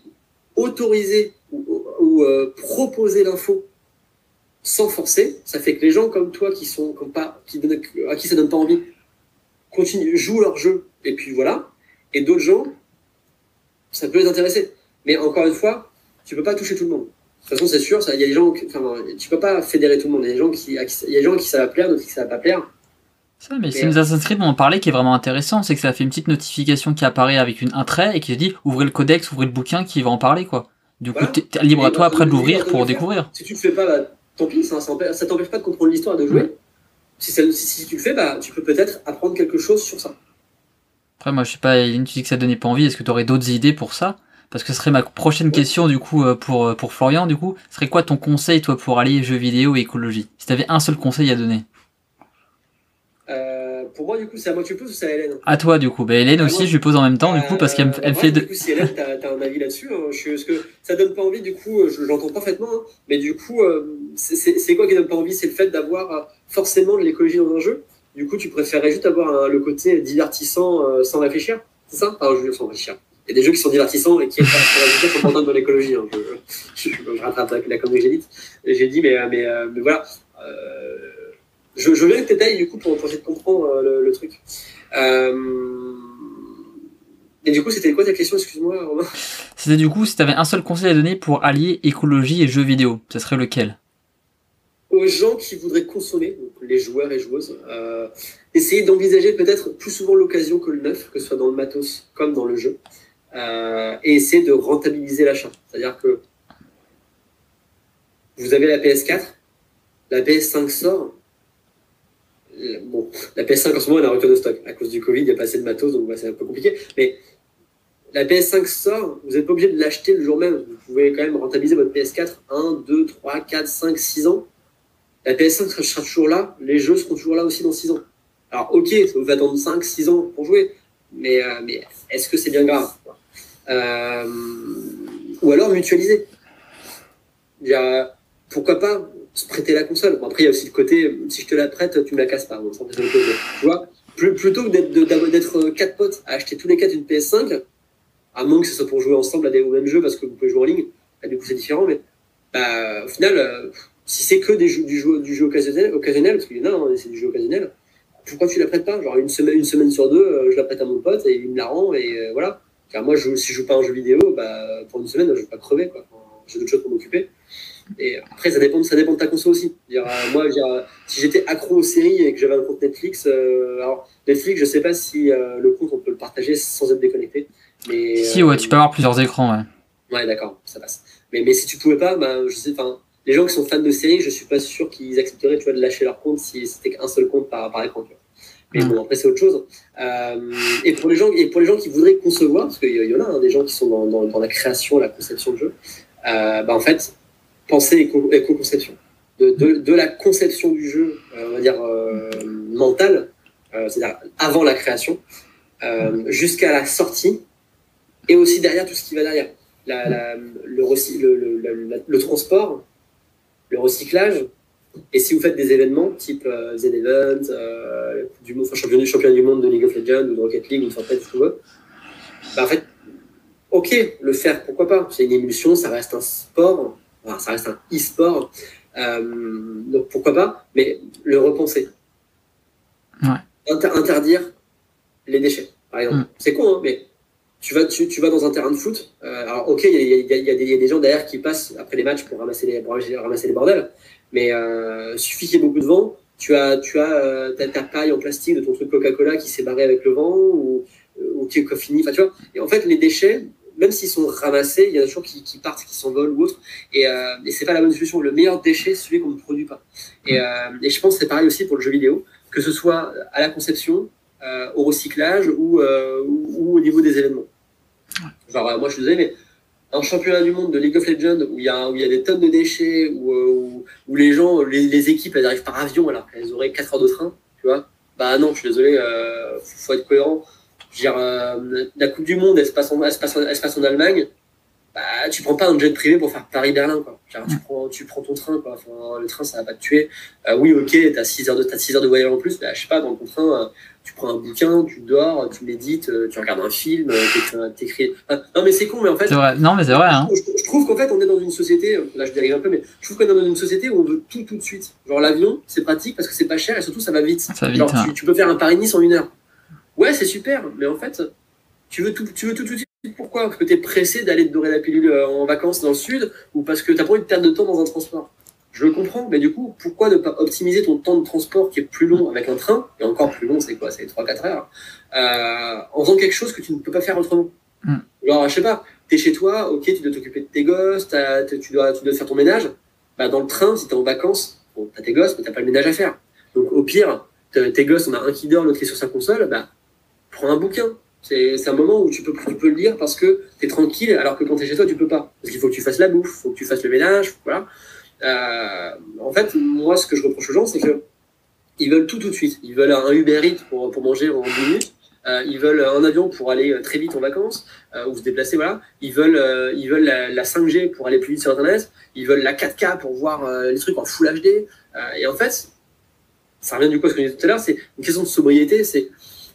autoriser ou, euh, proposer l'info sans forcer, ça fait que les gens comme toi qui sont comme pas, qui donnent, à qui ça donne pas envie, continuent, jouent leur jeu, et puis voilà. Et d'autres gens, ça peut les intéresser. Mais encore une fois, tu peux pas toucher tout le monde. De toute façon, c'est sûr, il y a des gens, enfin, tu peux pas fédérer tout le monde. Il y a des gens qui, il y a des gens qui ça va plaire, d'autres qui ça va pas plaire. Ça, mais si nous Assassin's Creed, on en parlait, qui est vraiment intéressant, c'est que ça fait une petite notification qui apparaît avec une, un trait et qui dit ouvrez le codex, ouvrez le bouquin qui va en parler, quoi. Du coup, t'es libre à toi après de l'ouvrir pour découvrir. Si tu le fais pas, bah, tant pis, ça, ça t'empêche pas de comprendre l'histoire et de jouer. Si, si, tu le fais, bah, tu peux peut-être apprendre quelque chose sur ça. Après, moi, je sais pas, tu dis que ça donnait pas envie. Est-ce que tu aurais d'autres idées pour ça? Parce que ce serait ma prochaine question, du coup, euh, pour, euh, pour Florian, du coup. Ce serait quoi ton conseil, toi, pour allier jeux vidéo et écologie? Si tu avais un seul conseil à donner pour moi, du coup, c'est à moi que tu poses ou c'est à Hélène? À toi, du coup. Bah, Hélène aussi, je lui pose en même temps, du coup, parce qu'elle elle fait. Du coup, si Hélène, t'as as un avis là-dessus, hein, parce que ça donne pas envie, du coup, je l'entends parfaitement, hein, mais du coup, c'est quoi qui donne pas envie? C'est le fait d'avoir forcément de l'écologie dans un jeu? Du coup, tu préférerais juste avoir le côté divertissant sans réfléchir C'est ça? Enfin, je sans réfléchir. Il y a des jeux qui sont divertissants et qui sont dans l'écologie. Hein. Je, je, je, rattrape la connerie que j'ai dit. J'ai dit, mais, mais, mais voilà. Euh, je, je veux que tu du coup pour, essayer de comprendre le, truc. Et du coup, c'était quoi ta question, excuse-moi, Romain? C'était du coup, si tu avais un seul conseil à donner pour allier écologie et jeux vidéo, ce serait lequel? Aux gens qui voudraient consommer, donc les joueurs et joueuses, euh, essayer d'envisager peut-être plus souvent l'occasion que le neuf, que ce soit dans le matos comme dans le jeu, euh, et essayer de rentabiliser l'achat. C'est-à-dire que vous avez la PS4, la PS5 sort, bon, la PS5 en ce moment, elle a retour de stock. À cause du Covid, il n'y a pas assez de matos, donc c'est un peu compliqué. Mais la PS5 sort, vous n'êtes pas obligé de l'acheter le jour même. Vous pouvez quand même rentabiliser votre PS4 1, 2, 3, 4, 5, 6 ans. La PS5 sera toujours là, les jeux seront toujours là aussi dans 6 ans. Alors, ok, ça vous attendre 5, 6 ans pour jouer, mais, euh, est-ce que c'est bien grave euh, Ou alors mutualiser. pourquoi pas se prêter la console Après, il y a aussi le côté, si je te la prête, tu me la casses pas. tu vois Plutôt que d'être 4 potes à acheter tous les 4 une PS5, à moins que ce soit pour jouer ensemble à des, au même jeu parce que vous pouvez jouer en ligne, du coup c'est différent, mais bah, au final, euh, si c'est que des jeux, du, jeu, du jeu occasionnel, parce qu'il y en a, hein, c'est du jeu occasionnel, pourquoi tu la prêtes pas? Genre une semaine, sur deux, euh, je la prête à mon pote et il me la rend et euh, voilà. Car moi, si je joue pas un jeu vidéo, bah, pour une semaine, je vais pas crever. Quoi. J'ai d'autres choses pour m'occuper. Et après, ça dépend, ça dépend de ta console aussi. Dire, moi, si j'étais accro aux séries et que j'avais un compte Netflix, alors Netflix, je sais pas si le compte on peut le partager sans être déconnecté si, ouais, tu peux avoir plusieurs écrans, ouais. Ouais, d'accord, ça passe. Mais, mais si tu pouvais pas, bah, je sais, enfin, les gens qui sont fans de séries, je suis pas sûr qu'ils accepteraient, tu vois, de lâcher leur compte si c'était qu'un seul compte par, par écran, Mais bon, après, c'est autre chose. Euh, et, pour les gens, et pour les gens qui voudraient concevoir, parce qu'il y, en a hein, des gens qui sont dans, dans, la création, la conception de jeu, euh, bah, en fait, penser éco-conception. de, de, de, la conception du jeu, euh, on va dire, euh, mentale, euh, c'est-à-dire avant la création, jusqu'à la sortie, et aussi derrière tout ce qui va derrière. La, le, le, le, transport, le recyclage, et si vous faites des événements type euh, Z-Event, euh, du enfin, championnat, championnat du monde de League of Legends ou de Rocket League ou de Fortnite, tout bah, en fait, ok, le faire, pourquoi pas C'est une émulsion, ça reste un sport, enfin, ça reste un e-sport, euh, donc pourquoi pas, mais le repenser. Ouais. interdire les déchets, par exemple. Mm. C'est con, hein, mais tu vas, tu, tu, vas dans un terrain de foot. Euh, alors, ok, il y, y, y, y, a des gens derrière qui passent après les matchs pour ramasser les, pour ramasser les bordels, mais euh, suffit qu'il y ait beaucoup de vent. Tu as, tu as euh, ta, paille en plastique de ton truc Coca-Cola qui s'est barré avec le vent ou, ou qui est fini. Enfin, tu vois. Et en fait, les déchets, même s'ils sont ramassés, il y en a toujours qui, qui partent, qui s'envolent ou autre. Et, euh, et c'est pas la bonne solution. Le meilleur déchet, c'est celui qu'on ne produit pas. Et, euh, et je pense que c'est pareil aussi pour le jeu vidéo, que ce soit à la conception, euh, au recyclage ou, euh, ou, au niveau des événements. Genre, euh, moi je suis désolé, mais un championnat du monde de League of Legends où il y a, où il y a des tonnes de déchets, où, où, où les gens, les, les, équipes, elles arrivent par avion alors qu'elles auraient 4 heures de train, tu vois. Bah non, je suis désolé, euh, faut être cohérent. Je veux dire, euh, la Coupe du Monde, elle se passe en, elle se passe en, elle se passe en Allemagne bah, tu prends pas un jet privé pour faire Paris-Berlin, quoi. Genre, tu, prends, tu prends ton train, quoi. Enfin, le train, ça va pas te tuer. Euh, oui, ok, t'as 6 heures de, 6 heures de voyage en plus, bah, je sais pas, dans ton train, euh, tu prends un bouquin, tu dors, tu médites, euh, tu regardes un film, t'écris. Enfin, non, mais c'est con, mais en fait. C'est vrai. Non, mais c'est vrai, hein. Je, je trouve qu'en fait, on est dans une société, là, je dérive un peu, mais je trouve qu'on est dans une société où on veut tout, tout de suite. Genre, l'avion, c'est pratique parce que c'est pas cher et surtout, ça va vite. Ça va vite Genre, hein. tu, tu peux faire un Paris-Nice en une heure. Ouais, c'est super, mais en fait, tu veux tout, tu veux tout, tout de suite pourquoi Parce que tu es pressé d'aller te dorer la pilule euh, en vacances dans le sud ou parce que tu n'as pas envie de perdre de temps dans un transport? Je le comprends, mais du coup, pourquoi ne pas optimiser ton temps de transport qui est plus long avec un train Et encore plus long, c'est quoi C'est 3-4 heures euh, En faisant quelque chose que tu ne peux pas faire autrement? Mm. Alors, je sais pas, tu es chez toi, ok, tu dois t'occuper de tes gosses, tu dois, tu dois faire ton ménage. Bah, dans le train, si tu es en vacances, bon, tu as tes gosses, mais tu pas le ménage à faire. Donc, au pire, tes gosses, on a un qui dort, l'autre qui est sur sa console, bah, prends un bouquin c'est un moment où tu peux, tu peux le lire parce que tu es tranquille, alors que quand tu es chez toi, tu peux pas. Parce qu'il faut que tu fasses la bouffe, il faut que tu fasses le ménage, voilà. Euh, en fait, moi, ce que je reproche aux gens, c'est que ils veulent tout tout de suite. Ils veulent un Uber Eats pour, pour manger en 10 minutes. Euh, ils veulent un avion pour aller très vite en vacances euh, ou se déplacer, voilà. Ils veulent, euh, ils veulent la, la, 5G pour aller plus vite sur Internet. Ils veulent la 4K pour voir euh, les trucs en Full HD. Euh, et en fait, ça revient du coup à ce que je disais tout à l'heure, c'est une question de sobriété. C'est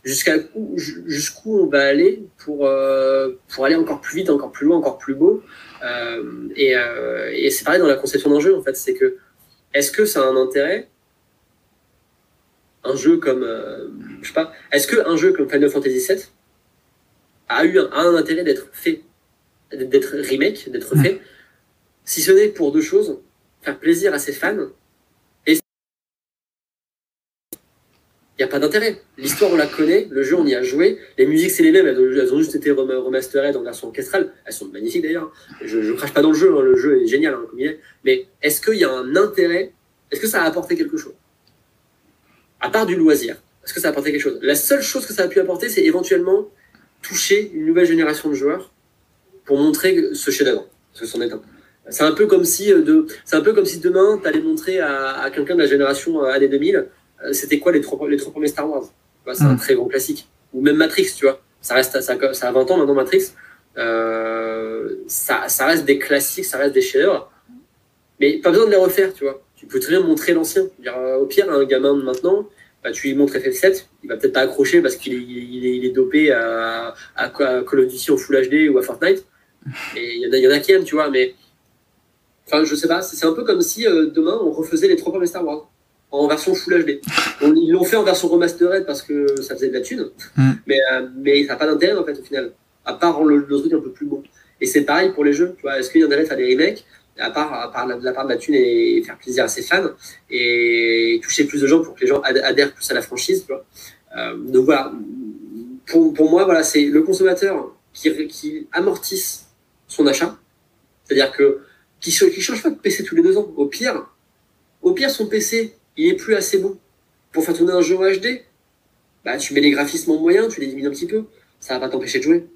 jusqu'à jusqu'où on va aller pour euh, pour aller encore plus vite, encore plus loin, encore plus beau. Euh, et, euh, et c'est pareil dans la conception d'un jeu en fait, c'est que est-ce que ça a un intérêt? Un jeu comme, je sais pas, est-ce qu'un jeu comme Final Fantasy VII a eu un, intérêt d'être fait, d'être remake, d'être fait, si ce n'est pour deux choses, faire plaisir à ses fans et il a pas d'intérêt. L'histoire, on la connaît, le jeu, on y a joué, les musiques, c'est les mêmes, elles ont, juste été remasterées en version orchestrale, elles sont magnifiques d'ailleurs. Je ne crache pas dans le jeu, hein, le jeu est génial, hein, comme il est. mais est-ce qu'il y a un intérêt? Est-ce que ça a apporté quelque chose? À part du loisir, est-ce que ça a apporté quelque chose? La seule chose que ça a pu apporter, c'est éventuellement toucher une nouvelle génération de joueurs pour montrer ce chef-d'œuvre, ce c'en est un. C'est un peu comme si euh, de, un peu comme si demain tu allais montrer à, quelqu'un de la génération euh, années 2000, euh, c'était quoi les trois, les trois premiers Star Wars? C'est un mm. très grand classique. Ou même Matrix, tu vois. Ça reste, ça, ça a 20 ans maintenant Matrix. ça, ça reste des classiques, ça reste des chefs Mais pas besoin de les refaire, tu vois. Tu peux très bien montrer l'ancien. Au pire, un gamin de maintenant, bah, tu lui montres FF7, il va peut-être pas accrocher parce qu'il est, il est, dopé à, à, Call of Duty en Full HD ou à Fortnite. Et il y, en a, y en a qui aiment, tu vois, mais enfin, je sais pas, c'est un peu comme si euh, demain on refaisait les trois premiers Star Wars en version Full HD. ils l'ont fait en version remastered parce que ça faisait de la thune, mm. mais, euh, mais ça n'a pas d'intérêt en fait au final, à part le, le, truc un peu plus beau. Et c'est pareil pour les jeux, tu vois, est-ce qu'il y en a à faire des remakes? À part, à part la, part de la thune et faire plaisir à ses fans et toucher plus de gens pour que les gens adhèrent plus à la franchise. Tu vois. Euh, donc voilà, pour, pour moi, voilà, c'est le consommateur qui, qui amortisse son achat, c'est-à-dire que qui, qui change pas de PC tous les deux ans. Au pire, au pire, son PC, il est plus assez bon pour faire tourner un jeu en HD. Bah, tu mets les graphismes en moyen, tu les diminues un petit peu, ça va pas t'empêcher de jouer.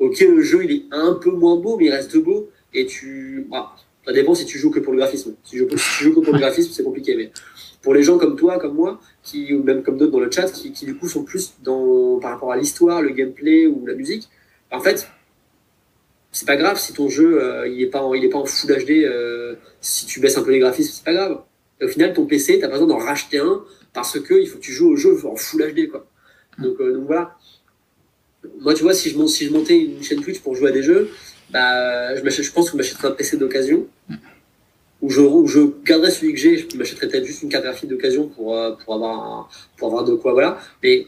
Ok, le jeu il est un peu moins beau, mais il reste beau et tu, bah, ça dépend si tu joues que pour le graphisme. Si tu joues, que pour le graphisme, c'est compliqué. Mais pour les gens comme toi, comme moi, qui, ou même comme d'autres dans le chat, qui, qui, du coup sont plus dans, par rapport à l'histoire, le gameplay ou la musique, en fait, c'est pas grave si ton jeu euh, il est pas en, il est pas en full HD. Euh, si tu baisses un peu les graphismes, c'est pas grave. Au final, ton PC, t'as pas besoin d'en racheter un parce que il faut que tu joues au jeu en full HD, quoi. Donc, euh, donc voilà. Moi, tu vois, si je, si je montais une chaîne Twitch pour jouer à des jeux, bah, je, je pense que je m'achèterais un PC d'occasion. Où je, où je garderais celui que j'ai, je m'achèterais peut-être juste une carte graphique d'occasion pour, euh, pour, avoir pour avoir de quoi, voilà. Mais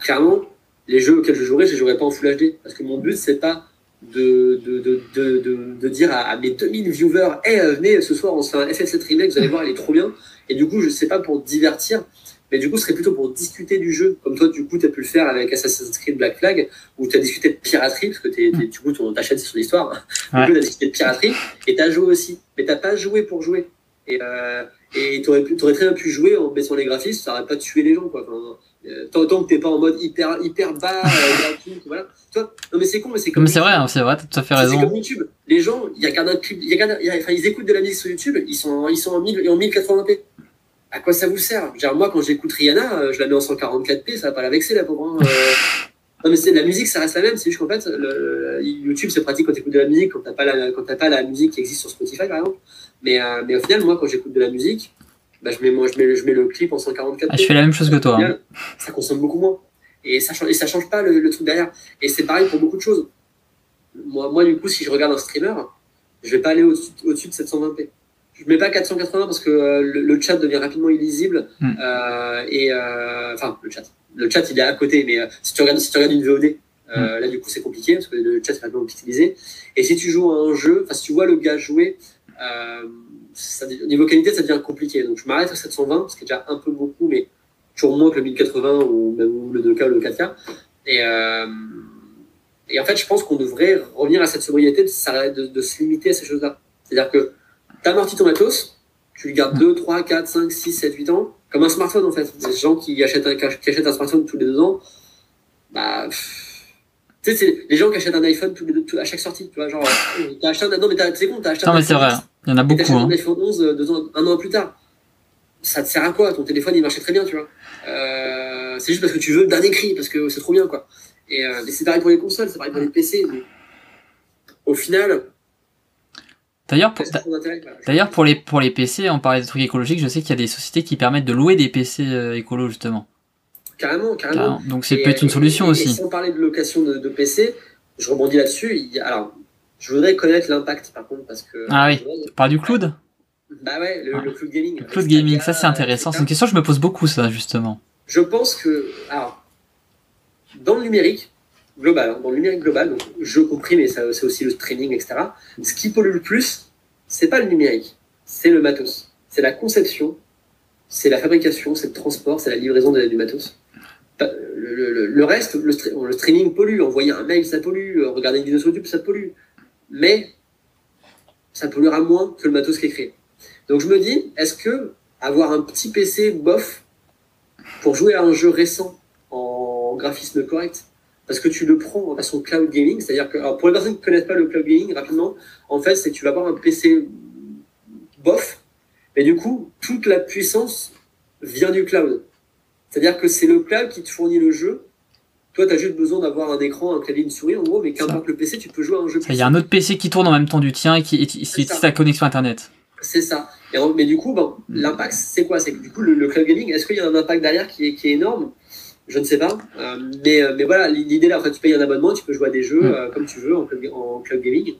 clairement, les jeux auxquels je jouerais, je ne jouerais pas en Full HD. Parce que mon but, c'est pas de, de, de, de, de dire à, mes 2000 viewers, hey, eh, venez, ce soir, on se fait un FF7 remake, vous allez voir, il est trop bien. Et du coup, je sais pas pour divertir, mais du coup, ce serait plutôt pour discuter du jeu, comme toi, du coup, tu as pu le faire avec Assassin's Creed Black Flag, où tu as discuté de piraterie, parce que es, es, du coup, ta chaîne, c'est son histoire. Hein. Du coup, tu as discuté de piraterie, et tu as joué aussi. Mais tu pas joué pour jouer. Et euh, tu aurais, aurais, très bien pu jouer en baissant les graphismes, ça n'aurait pas tué les gens. Quoi. Enfin, euh, tant, tant, que t'es pas en mode hyper, hyper bas, euh, voilà. Toi, non mais c'est con, mais c'est comme. C'est vrai, hein, c'est vrai, t'as tout à fait raison. C'est comme YouTube. Les gens, il y a un clip, y a, enfin, ils écoutent de la musique sur YouTube, ils sont, ils sont en, 1000, en 1080p à quoi ça vous sert? Genre, Moi, quand j'écoute Rihanna, euh, je la mets en 144p, ça va pas la vexer, la pauvre. Hein, euh. non, mais c'est la musique, ça reste la même. C'est juste qu'en fait, le, YouTube, c'est pratique quand tu écoutes de la musique, quand t'as pas la, quand pas la musique qui existe sur Spotify, par exemple. Mais, euh, mais au final, moi, quand j'écoute de la musique, bah, je, mets, moi, je, mets, je mets le clip en 144p. Ah, je fais la même chose que toi. Hein. Ça consomme beaucoup moins. Et ça, et ça change pas le, truc derrière. Et c'est pareil pour beaucoup de choses. Moi, moi, du coup, si je regarde un streamer, je vais pas aller au-dessus de 720p je mets pas 480 parce que euh, le, chat devient rapidement illisible hmm. euh, et euh, enfin le chat le chat il est à côté mais si tu regardes si tu regardes une VOD hmm. là du coup c'est compliqué parce que le chat est rapidement pixelisé et si tu joues à un jeu enfin si tu vois le gars jouer ça, au niveau qualité ça devient compliqué. Donc je m'arrête à 720 ce qui est déjà un peu beaucoup mais toujours moins que le 1080 ou même le 2K ou le 4K et et en fait je pense qu'on devrait revenir à cette sobriété de, de, de se limiter à ces choses là c'est à dire que amortis ton matos, tu le gardes 2, 3, 4, 5, 6, 7, 8 ans, comme un smartphone en fait. Les gens qui achètent un, qui achètent un smartphone tous les deux ans, bah, tu sais, c'est les gens qui achètent un iPhone tous les deux, à chaque sortie, tu vois, genre, euh, t'as acheté un, non mais c'est con, t'as acheté non, un mais c'est vrai, il y en a beaucoup, hein. un iPhone 11 euh, deux ans, un an plus tard. Ça te sert à quoi? Ton téléphone, il marchait très bien, tu vois. Euh, c'est juste parce que tu veux dernier cri, parce que c'est trop bien, quoi. Et, euh, c'est pareil pour les consoles, c'est pareil pour les PC. Mais au final, D'ailleurs, pour, d'ailleurs pour, les, pour les PC, on parlait de trucs écologiques, je sais qu'il y a des sociétés qui permettent de louer des PC écolos, justement. Carrément, carrément. Donc, c'est peut-être une solution aussi. Et sans parler de location de, PC, je rebondis là-dessus. Alors, je voudrais connaître l'impact, par contre, parce que. Ah oui, tu parles du cloud Bah ouais, le, cloud gaming. Le cloud gaming, ça c'est intéressant. C'est une question que je me pose beaucoup, ça, justement. je pense que, alors, dans le numérique global, hein, dans le numérique global, donc jeu compris, mais c'est aussi le streaming, etc., ce qui pollue le plus, c'est pas le numérique, c'est le matos. C'est la conception, c'est la fabrication, c'est le transport, c'est la livraison du matos. Le, reste, le, streaming pollue, envoyer un mail, ça pollue, regarder une vidéo sur YouTube, ça pollue. Mais ça polluera moins que le matos qui est créé. Donc je me dis, est-ce que avoir un petit PC bof pour jouer à un jeu récent en graphisme correct, parce que tu le prends en façon cloud gaming, c'est-à-dire que, pour les personnes qui ne connaissent pas le cloud gaming, rapidement, en fait, c'est que tu vas avoir un PC bof, mais du coup, toute la puissance vient du cloud. C'est-à-dire que c'est le cloud qui te fournit le jeu. Toi, tu as juste besoin d'avoir un écran, un clavier, une souris, en gros, mais qu'importe le PC, tu peux jouer à un jeu. Il y a un autre PC qui tourne en même temps du tien et qui utilise ta connexion Internet. C'est ça. mais du coup, bon, mm. l'impact, c'est quoi? C'est que du coup, le, cloud gaming, est-ce qu'il y a un impact derrière qui est, qui est énorme? Je ne sais pas. Euh, mais, euh, mais voilà, l'idée là, en fait, tu payes un abonnement, tu peux jouer à des jeux mm. euh, comme tu veux en cloud gaming.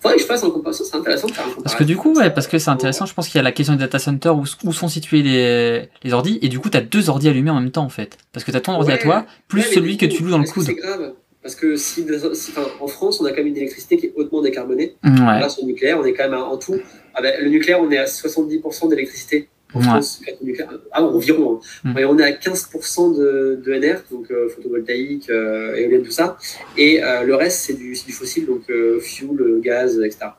Faudrait que je fasse en comparaison, c'est intéressant de faire un Parce que du coup, ouais, parce que c'est intéressant, je pense qu'il y a la question du data center où, où sont situés les, les ordis, et du coup, tu as deux ordis allumés en même temps, en fait. Parce que tu as ton ordi à toi, plus celui que tu loues dans le coude. C'est grave? Parce que si, en France, on a quand même une électricité qui est hautement décarbonée. Ouais. Grâce au nucléaire, on est quand même en tout. Ah ben, le nucléaire, on est à 70% d'électricité en France, ah, environ. Hein. Mm. On est à 15% de, de, NR, donc euh, photovoltaïque, euh, éolienne, tout ça. Et euh, le reste, c'est du, du, fossile, donc euh, fuel, gaz, etc.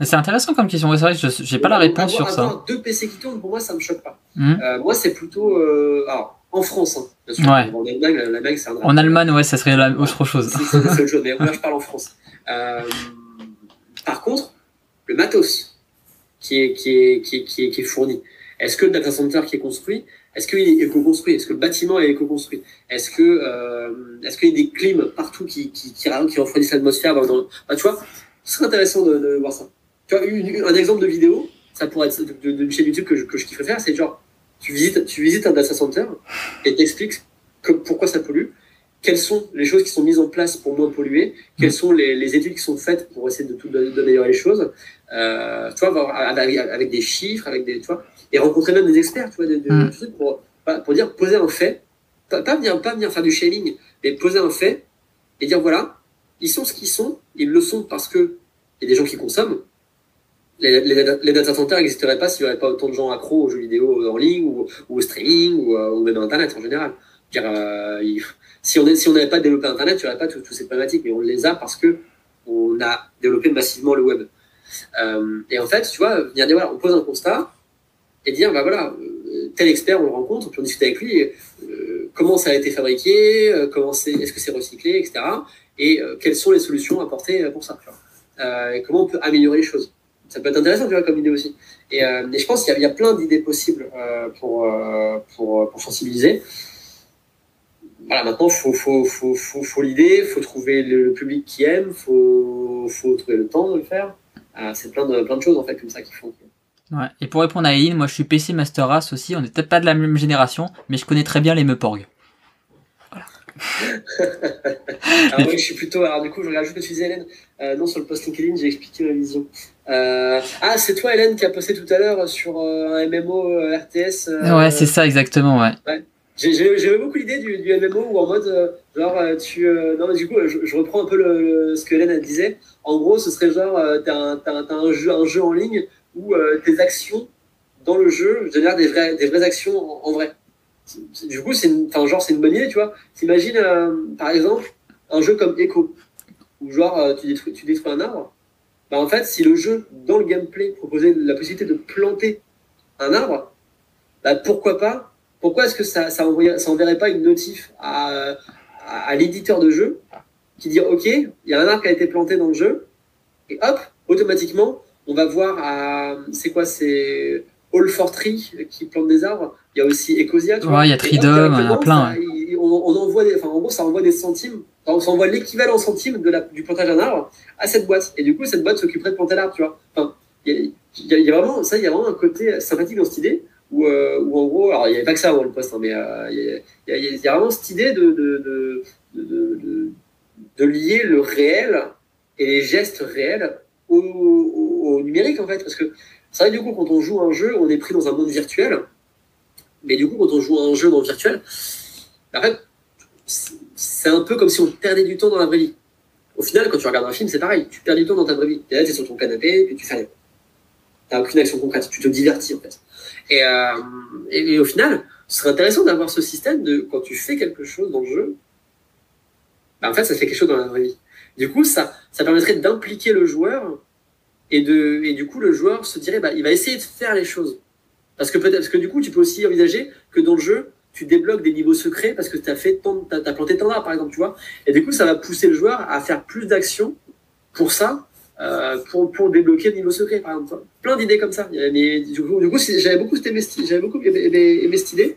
C'est intéressant comme question. C'est vrai que je n'ai pas la réponse sur ça. Deux PC qui tournent, pour moi, ça ne me choque pas. Mm. moi, c'est plutôt. alors, en France, hein, bien sûr. Ouais. En Allemagne, c'est un En Allemagne, ouais, ça serait la, autre chose. C'est autre chose, mais moi, je parle en France. par contre, le matos qui est, qui est, qui est, qui est, fourni Est-ce que le data center qui est construit, est-ce qu'il est éco-construit? Est-ce que le bâtiment est éco-construit? Est-ce que euh, est-ce qu'il y a des clims partout qui qui qui, refroidissent l'atmosphère dans. Bah, tu vois, ce serait intéressant de, de, voir ça. Tu vois, un exemple de vidéo, ça pourrait être d'une chaîne YouTube que je, que je kifferais faire, c'est genre tu visites tu visites un data center et t'expliques pourquoi ça pollue quelles sont les choses qui sont mises en place pour moins polluer, quelles sont les, les études qui sont faites pour essayer de tout d'améliorer les choses, euh, tu vois, avec, avec, des chiffres, avec des, tu vois, et rencontrer même des experts, tu vois, de, de, mm. pour, pour dire poser un fait, pas, pas venir pas venir faire du shaming, mais poser un fait et dire voilà, ils sont ce qu'ils sont, ils le sont parce que il y a des gens qui consomment. Les, les, les data centers n'existeraient pas s'il n'y avait pas autant de gens accros aux jeux vidéo en ligne ou, ou au streaming ou, euh, ou même à Internet en général. Dire, euh, il, si on n'avait pas développé Internet, il n'y aurait pas toutes ces problématiques, mais on les a parce que on a développé massivement le web. Euh, et en fait, tu vois, venir voilà, on pose un constat et dire bah voilà, euh, tel expert on le rencontre, puis on discute avec lui, euh, comment ça a été fabriqué, comment est-ce que c'est recyclé, etc. Et quelles sont les solutions apportées pour ça. Tu et comment on peut améliorer les choses. Ça peut être intéressant, tu vois, comme idée aussi. Et, je pense qu'il y, a plein d'idées possibles pour, pour sensibiliser voilà, maintenant, faut, faut, faut, faut, faut l'idée, faut trouver le public qui aime, faut, faut trouver le temps de le faire. Euh, c'est plein de, plein de choses, en fait, comme ça qui font. Ouais. Et pour répondre à Eileen, moi, je suis PC Master Race aussi. On n'est peut-être pas de la même génération, mais je connais très bien les Meuporg. Voilà. alors, oui, je suis plutôt. Alors, du coup, je regarde juste ce que tu disais, Hélène. Euh, non, sur le post LinkedIn, j'ai expliqué ma vision. Euh... Ah, c'est toi, Hélène, qui a posté tout à l'heure sur euh, un MMO RTS. ouais, c'est ça, exactement, ouais. ouais. J'aimais beaucoup l'idée du, du, MMO où en mode, euh, genre, euh, tu. Euh, non, mais du coup, je, reprends un peu le, ce que Hélène disait. En gros, ce serait genre, t'as un, jeu, un jeu en ligne où tes actions dans le jeu génèrent des, vrais, des vraies actions en, vrai. Du coup, c'est enfin, genre, c'est une bonne idée, tu vois. T'imagines, par exemple, un jeu comme Echo, où genre, tu, détruis, tu détruis un arbre. Bah, en fait, si le jeu, dans le gameplay, proposait la possibilité de planter un arbre, bah, pourquoi pas pourquoi est-ce que ça, ça, ça enverrait pas une notif à, à, l'éditeur de jeu qui dit OK, il y a un arbre qui a été planté dans le jeu, et hop, automatiquement, on va voir à. C'est quoi C'est All for Tree qui plante des arbres. Il y a aussi Ecosia. Tu ouais, il y a Tridom, il y a plein. on, envoie des, enfin, en gros, ça envoie des centimes. Enfin, ça envoie l'équivalent centimes de la, du plantage d'un arbre à cette boîte. Et du coup, cette boîte s'occuperait de planter l'arbre, tu vois. Enfin, il y, y, a vraiment, ça, il y a vraiment un côté sympathique dans cette idée où, euh, où en gros, alors il n'y avait pas que ça le poste, hein, mais il y, a vraiment cette idée de, de, de, de, de lier le réel et les gestes réels au, au, au numérique en fait, parce que c'est vrai du coup quand on joue un jeu, on est pris dans un monde virtuel, Mais du coup, quand on joue un jeu dans le virtuel, en fait, c'est un peu comme si on perdait du temps dans la vraie vie. Au final, quand tu regardes un film, c'est pareil. Tu perds du temps dans ta vraie vie. Tu es sur ton canapé, et tu fais rien. Tu n'as aucune action concrète. Tu te divertis, en fait. Et, euh, et, au final, ce serait intéressant d'avoir ce système de quand tu fais quelque chose dans le jeu, bah, en fait, ça fait quelque chose dans la vraie vie. Du coup, ça, ça permettrait d'impliquer le joueur et, de, et du coup, le joueur se dirait, bah, il va essayer de faire les choses. Parce que parce que du coup, tu peux aussi envisager que dans le jeu, tu débloques des niveaux secrets parce que tu as tant, as, planté tant d'arbres, par exemple, tu vois. Et du coup, ça va pousser le joueur à faire plus d'actions pour ça, euh, pour, pour débloquer des niveaux secrets, par exemple. Plein d'idées comme ça. Mais du coup, du coup j'avais beaucoup, j'avais beaucoup aimé, aimé cette idée.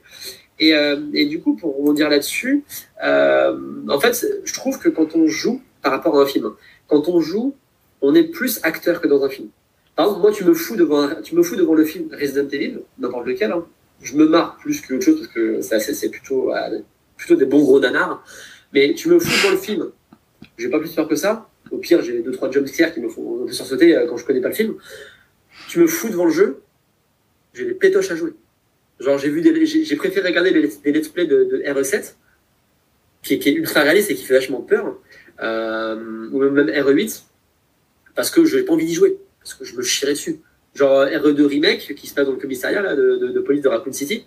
Et, euh, et, du coup, pour rebondir là-dessus, euh, en fait, je trouve que quand on joue par rapport à un film, quand on joue, on est plus acteur que dans un film. Par exemple, moi, tu me fous devant, tu me fous devant le film Resident Evil, n'importe lequel. Hein. Je me marre plus qu'autre chose parce que c'est plutôt, euh, plutôt des bons gros nanars. Mais tu me fous devant le film. J'ai pas plus peur que ça. Au pire, j'ai deux trois jumpscares qui me font un peu sursauter euh, quand je connais pas le film. Tu me fous devant le jeu. J'ai des pétoches à jouer. Genre, j'ai vu des, j'ai préféré regarder des, let's play de, de RE7 qui, est ultra réaliste et qui fait vachement peur, euh, ou même RE8 parce que je n'ai pas envie d'y jouer, parce que je me chierais dessus. Genre RE2 Remake, qui se passe dans le commissariat de, de, police de Raccoon City,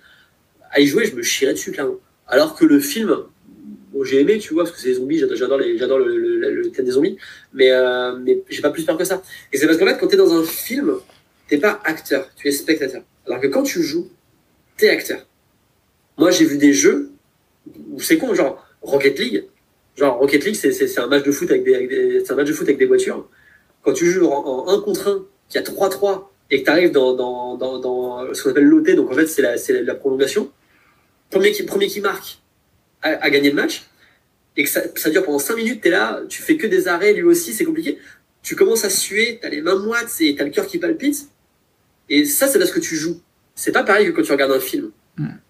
à y jouer, je me chierais dessus, clairement. Alors que le film, j'ai aimé, tu vois, parce que c'est des zombies, j'adore, j'adore le, le, thème des zombies, mais, euh, mais j'ai pas plus peur que ça. Et c'est parce qu'en fait, quand tu es dans un film, t'es pas acteur, tu es spectateur. Alors que quand tu joues, t'es acteur. Moi, j'ai vu des jeux où c'est con, genre Rocket League. Genre Rocket League, c'est un match de foot avec des, un match de foot avec des voitures quand tu joues en, 1 contre 1, qu'il y a 3-3, et que tu arrives dans, dans, dans, ce qu'on appelle l'OT, donc en fait c'est la, la, prolongation, premier qui, premier qui marque a, gagné le match, et que ça, ça dure pendant 5 minutes, tu es là, tu fais que des arrêts, lui aussi, c'est compliqué. Tu commences à suer, tu as les mains moites, et tu as le cœur qui palpite. Et ça, c'est parce que tu joues. C'est pas pareil que quand tu regardes un film.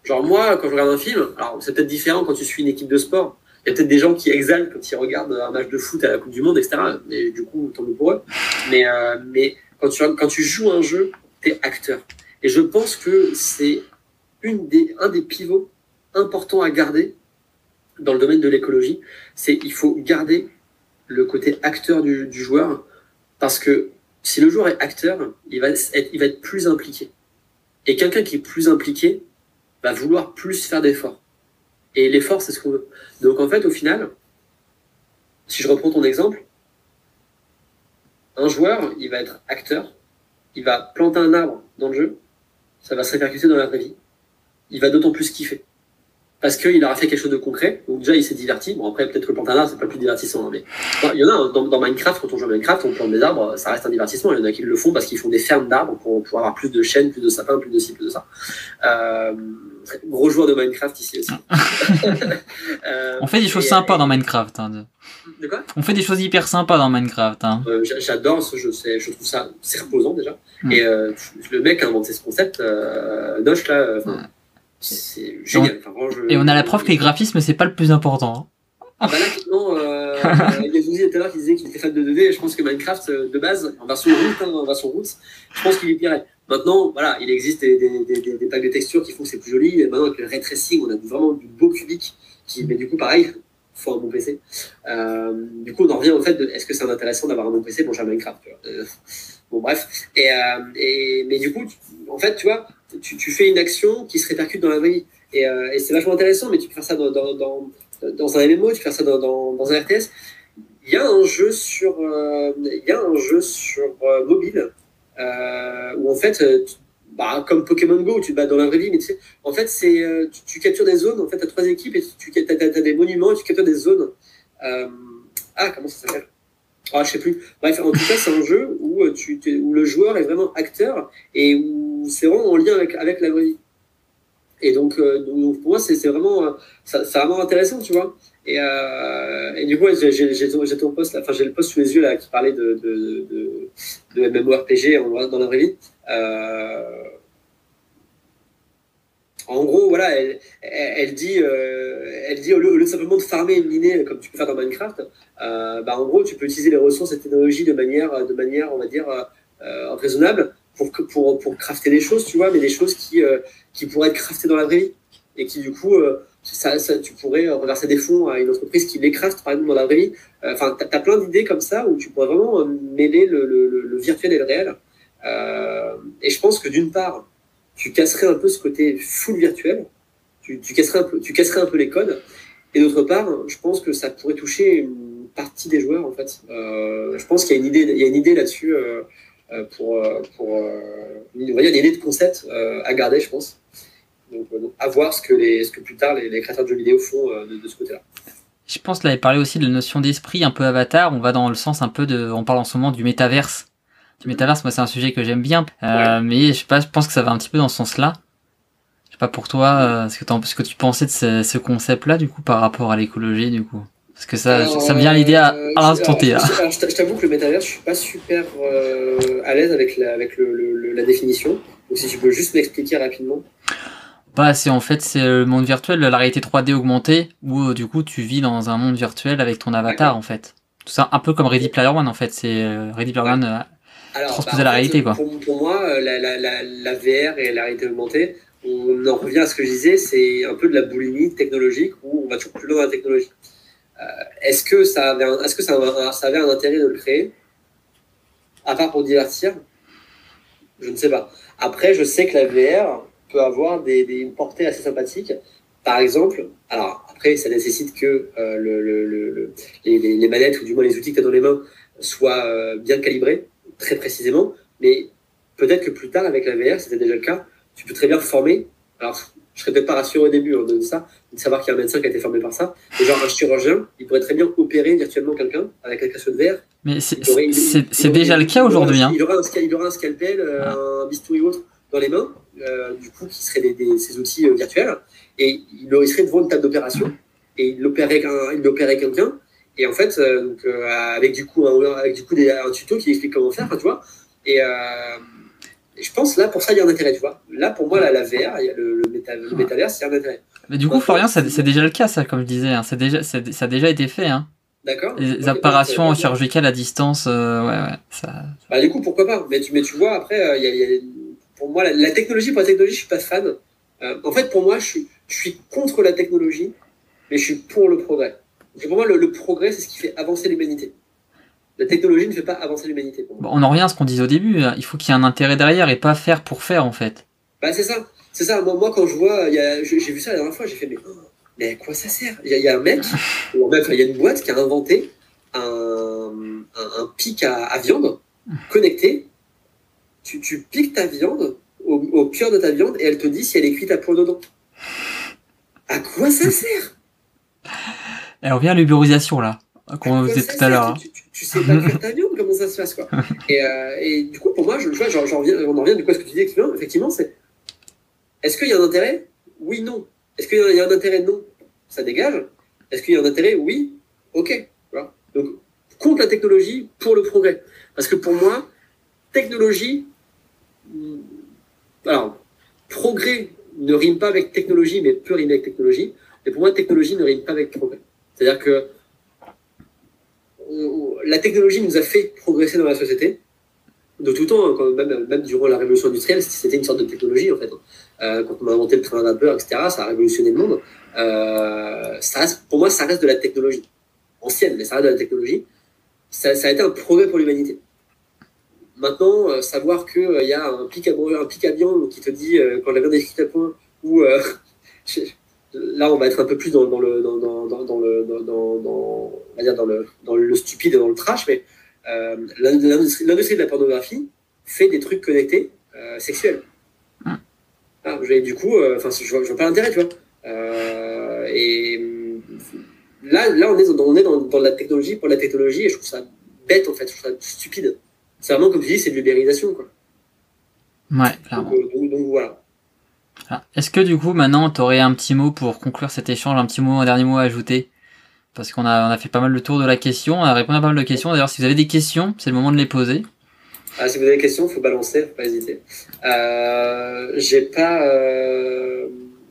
Genre moi, quand je regarde un film, alors c'est peut-être différent quand tu suis une équipe de sport, il y a peut-être des gens qui exaltent quand ils regardent un match de foot à la Coupe du Monde, etc. Et du coup, tant mieux pour eux. Mais, euh, mais quand, tu, quand tu joues un jeu, tu es acteur. Et je pense que c'est une des, un des pivots importants à garder dans le domaine de l'écologie. C'est il faut garder le côté acteur du, du, joueur parce que si le joueur est acteur, il va être, il va être plus impliqué. Et quelqu'un qui est plus impliqué va vouloir plus faire d'efforts. Et l'effort, c'est ce qu'on veut. Donc en fait, au final, si je reprends ton exemple, un joueur, il va être acteur, il va planter un arbre dans le jeu, ça va se répercuter dans la vraie vie. Il va d'autant plus kiffer. Parce qu'il aura fait quelque chose de concret. Donc déjà, il s'est diverti. Bon, après, peut-être que planter un arbre, c'est pas plus divertissant. Hein, mais il y en a, hein, dans, Minecraft, quand on joue à Minecraft, on plante des arbres, ça reste un divertissement. Il y en a qui le font parce qu'ils font des fermes d'arbres pour, pour avoir plus de chênes, plus de sapins, plus de ci, plus de ça. Euh, gros joueur de Minecraft ici aussi. euh, on fait des choses sympas dans Minecraft. Hein. De quoi? On fait des choses hyper sympas dans Minecraft. Hein. Euh, J'adore ce jeu, je trouve ça c'est reposant déjà. Mm. Et euh, le mec a inventé ce concept, euh, Noche là, euh, c'est génial. Enfin, je... Et on a la preuve que les graphismes c'est pas le plus important. Hein. Ah bah là, non, euh, il y a Zouzi tout à l'heure qui disait qu'il était fan de 2D, et je pense que Minecraft, de base, en version route, hein, en version route, je pense qu'il est pirate. Maintenant, voilà, il existe des, des, des, des, packs de textures qui font que c'est plus joli. Et maintenant, avec le ray tracing, on a vraiment du beau cubique qui, mais du coup, pareil, faut un bon PC. Euh, du coup, on en revient au fait de est-ce que c'est intéressant d'avoir un bon PC pour jouer à Minecraft euh, Bon, bref. Et, euh, et, mais du coup, en fait, tu vois, tu, fais une action qui se répercute dans la vraie vie. Et, euh, c'est vachement intéressant, mais tu peux faire ça dans, dans, un MMO, tu peux faire ça dans, un RTS. Il y a un jeu sur, euh, il y a un jeu sur mobile euh, où en fait, bah, comme Pokémon Go, tu te bats dans la vraie vie, mais tu sais, en fait, c'est, tu, captures des zones, en fait, tu as trois équipes et tu as, des monuments et tu captures des zones. Ah, comment ça s'appelle? Ah, je sais plus. Bref, en tout cas, c'est un jeu où, tu, où le joueur est vraiment acteur et où c'est vraiment en lien avec, avec la vraie vie. Et donc, donc pour moi, c'est vraiment, c'est vraiment intéressant, tu vois. Et, euh, du coup, j'ai ton poste, enfin j'ai le poste sous les yeux là qui parlait de, MMORPG dans la vraie vie. Euh, en gros, voilà, elle, elle dit, euh, elle dit au lieu, simplement de farmer et miner comme tu peux faire dans Minecraft, euh, bah, en gros, tu peux utiliser les ressources et technologies de manière, de manière, on va dire, euh, raisonnable pour, pour, pour crafter des choses, tu vois, mais des choses qui, qui pourraient être craftées dans la vraie vie. Et qui, du coup, ça, ça, tu pourrais reverser des fonds à une entreprise qui les craft, par exemple, dans la vraie vie. Enfin, tu as, plein d'idées comme ça où tu pourrais vraiment mêler le, le, le virtuel et le réel. et je pense que d'une part, tu casserais un peu ce côté full virtuel, tu, tu, casserais un peu, tu casserais un peu les codes. Et d'autre part, je pense que ça pourrait toucher une partie des joueurs en fait. Euh, je pense qu'il y a une idée, idée là-dessus euh, euh pour, euh, pour euh, on va dire une idée de concept à garder, je pense. Donc, à voir ce que les, ce que plus tard les, les créateurs de jeux vidéo font de, de, ce côté-là. Je pense qu'il avait parlé aussi de la notion d'esprit un peu avatar. On va dans le sens un peu de, on parle en ce moment du métaverse. Du métaverse, moi c'est un sujet que j'aime bien, ouais. mais je sais pas, je pense que ça va un petit peu dans ce sens-là pas pour toi, euh, ce, que ce que tu pensais de ce, ce concept-là, du coup, par rapport à l'écologie, du coup Parce que ça, ça me vient l'idée à, à l'instant T. Je t'avoue que le métaverse, je suis pas super euh, à l'aise avec, la, avec le, le, la définition. Donc si tu peux juste m'expliquer rapidement. Bah, c'est en fait c'est le monde virtuel, la réalité 3D augmentée, où euh, du coup tu vis dans un monde virtuel avec ton avatar en fait. Tout ça un peu comme Ready Player One en fait, c'est euh, Ready Player One euh, transposé bah, à la réalité quoi. Pour, pour moi, la, la, la, la, VR et la réalité augmentée, on en revient à ce que je disais, c'est un peu de la boulimie technologique où on va toujours plus loin dans la technologie. Euh, est-ce que, ça avait, un, est-ce que ça, avait un intérêt de le créer? À part pour divertir? Je ne sais pas. Après, je sais que la VR peut avoir des, des, une portée assez sympathique. Par exemple, alors après, ça nécessite que euh, le, le, le, les, les, manettes ou du moins les outils que tu as dans les mains soient euh, bien calibrés, très précisément. Mais peut-être que plus tard, avec la VR, c'était déjà le cas, tu peux très bien former. Alors, je serais peut-être pas rassuré au début hein, de ça, de savoir qu'il y a un médecin qui a été formé par ça. Mais genre, un chirurgien, il pourrait très bien opérer virtuellement quelqu'un avec un casque de verre. Mais c'est déjà le cas aujourd'hui. Hein. Il, aura un, il aura un scalpel, euh, un bistouri ou autre dans les mains, euh, du coup, qui seraient des, des, ces outils euh, virtuels. Et il, il serait devant une table d'opération et il opérait, il opérait quelqu'un. Et en fait, euh, donc, avec du coup, un, avec du coup des, un tuto qui explique comment faire, tu vois. Et, et je pense là, pour ça, il y a un intérêt, tu vois. Là, pour moi, là, la VR, il y a le, le, méta, le métaverse, il y a un intérêt. Mais du coup, Florian, c'est déjà le cas, ça, comme je disais. Hein. Déjà, ça a déjà été fait. Hein. D'accord. Les apparitions chirurgicales à distance, euh, ouais, ouais. Ça... Bah, du coup, pourquoi pas mais tu, mais tu vois, après, euh, il y, a, y, a, pour moi, la, la, technologie, pour la technologie, je suis pas fan. Euh, en fait, pour moi, je suis, je suis contre la technologie, mais je suis pour le progrès. Et pour moi, le, le progrès, c'est ce qui fait avancer l'humanité. La technologie ne fait pas avancer l'humanité. Bon, on en revient à ce qu'on disait au début. Hein. Il faut qu'il y ait un intérêt derrière et pas faire pour faire, en fait. Bah, c'est ça. C'est ça. Moi, moi, quand je vois, j'ai vu ça la dernière fois, j'ai fait, mais, oh, mais à quoi ça sert? Il y, y, a un mec, ou même, il y a une boîte qui a inventé un, un, un pic à, à, viande connecté. Tu, tu piques ta viande au, au, cœur de ta viande et elle te dit si elle est cuite à point dedans. À quoi ça sert? Elle revient à l'ubérisation, là qu'on vous tout à l'heure. Hein. Tu, tu, tu, sais pas faire ta viande, comment ça se passe quoi. et, euh, et, du coup, pour moi, je, vois, genre, on en revient du coup à ce que tu dis, effectivement, c'est est-ce qu'il y a un intérêt? Oui, non. Est-ce qu'il y a un intérêt? Non. Ça dégage. Est-ce qu'il y a un intérêt? Oui. Ok. Voilà. Donc, contre la technologie, pour le progrès. Parce que pour moi, technologie, hmm, alors, progrès ne rime pas avec technologie, mais peut rimer avec technologie. Et pour moi, technologie ne rime pas avec progrès. C'est-à-dire que la technologie nous a fait progresser dans la société de tout temps, hein, même, durant la révolution industrielle, c'était une sorte de technologie en fait. Euh, quand on a inventé le train à vapeur, etc., ça a révolutionné le monde. Euh, pour moi, ça reste de la technologie ancienne, mais ça reste de la technologie. Ça, a été un progrès pour l'humanité. Maintenant, euh, savoir qu'il y a un pic, à, un pic à viande qui te dit quand la viande est à point, ou là on va être un peu plus dans, dans le dans, dans, dans, le dans, le dans le stupide et dans le trash mais euh, l'industrie de la pornographie fait des trucs connectés euh, sexuels. Ah. ah, du coup euh, enfin je, vois, pas l'intérêt tu vois. Et là là on est dans, on est dans, dans, la technologie pour la technologie et je trouve ça bête en fait je trouve ça stupide. C'est vraiment comme tu dis c'est de l'ubérisation quoi. Ouais clairement. Donc, donc, donc voilà ah, Est-ce que du coup maintenant tu aurais un petit mot pour conclure cet échange, un petit mot, un dernier mot à ajouter? Parce qu'on a, a fait pas mal le tour de la question, on a répondu à pas mal de questions. D'ailleurs, si vous avez des questions, c'est le moment de les poser. Ah, si vous avez des questions, faut balancer, pas hésiter. Euh, j'ai pas, euh,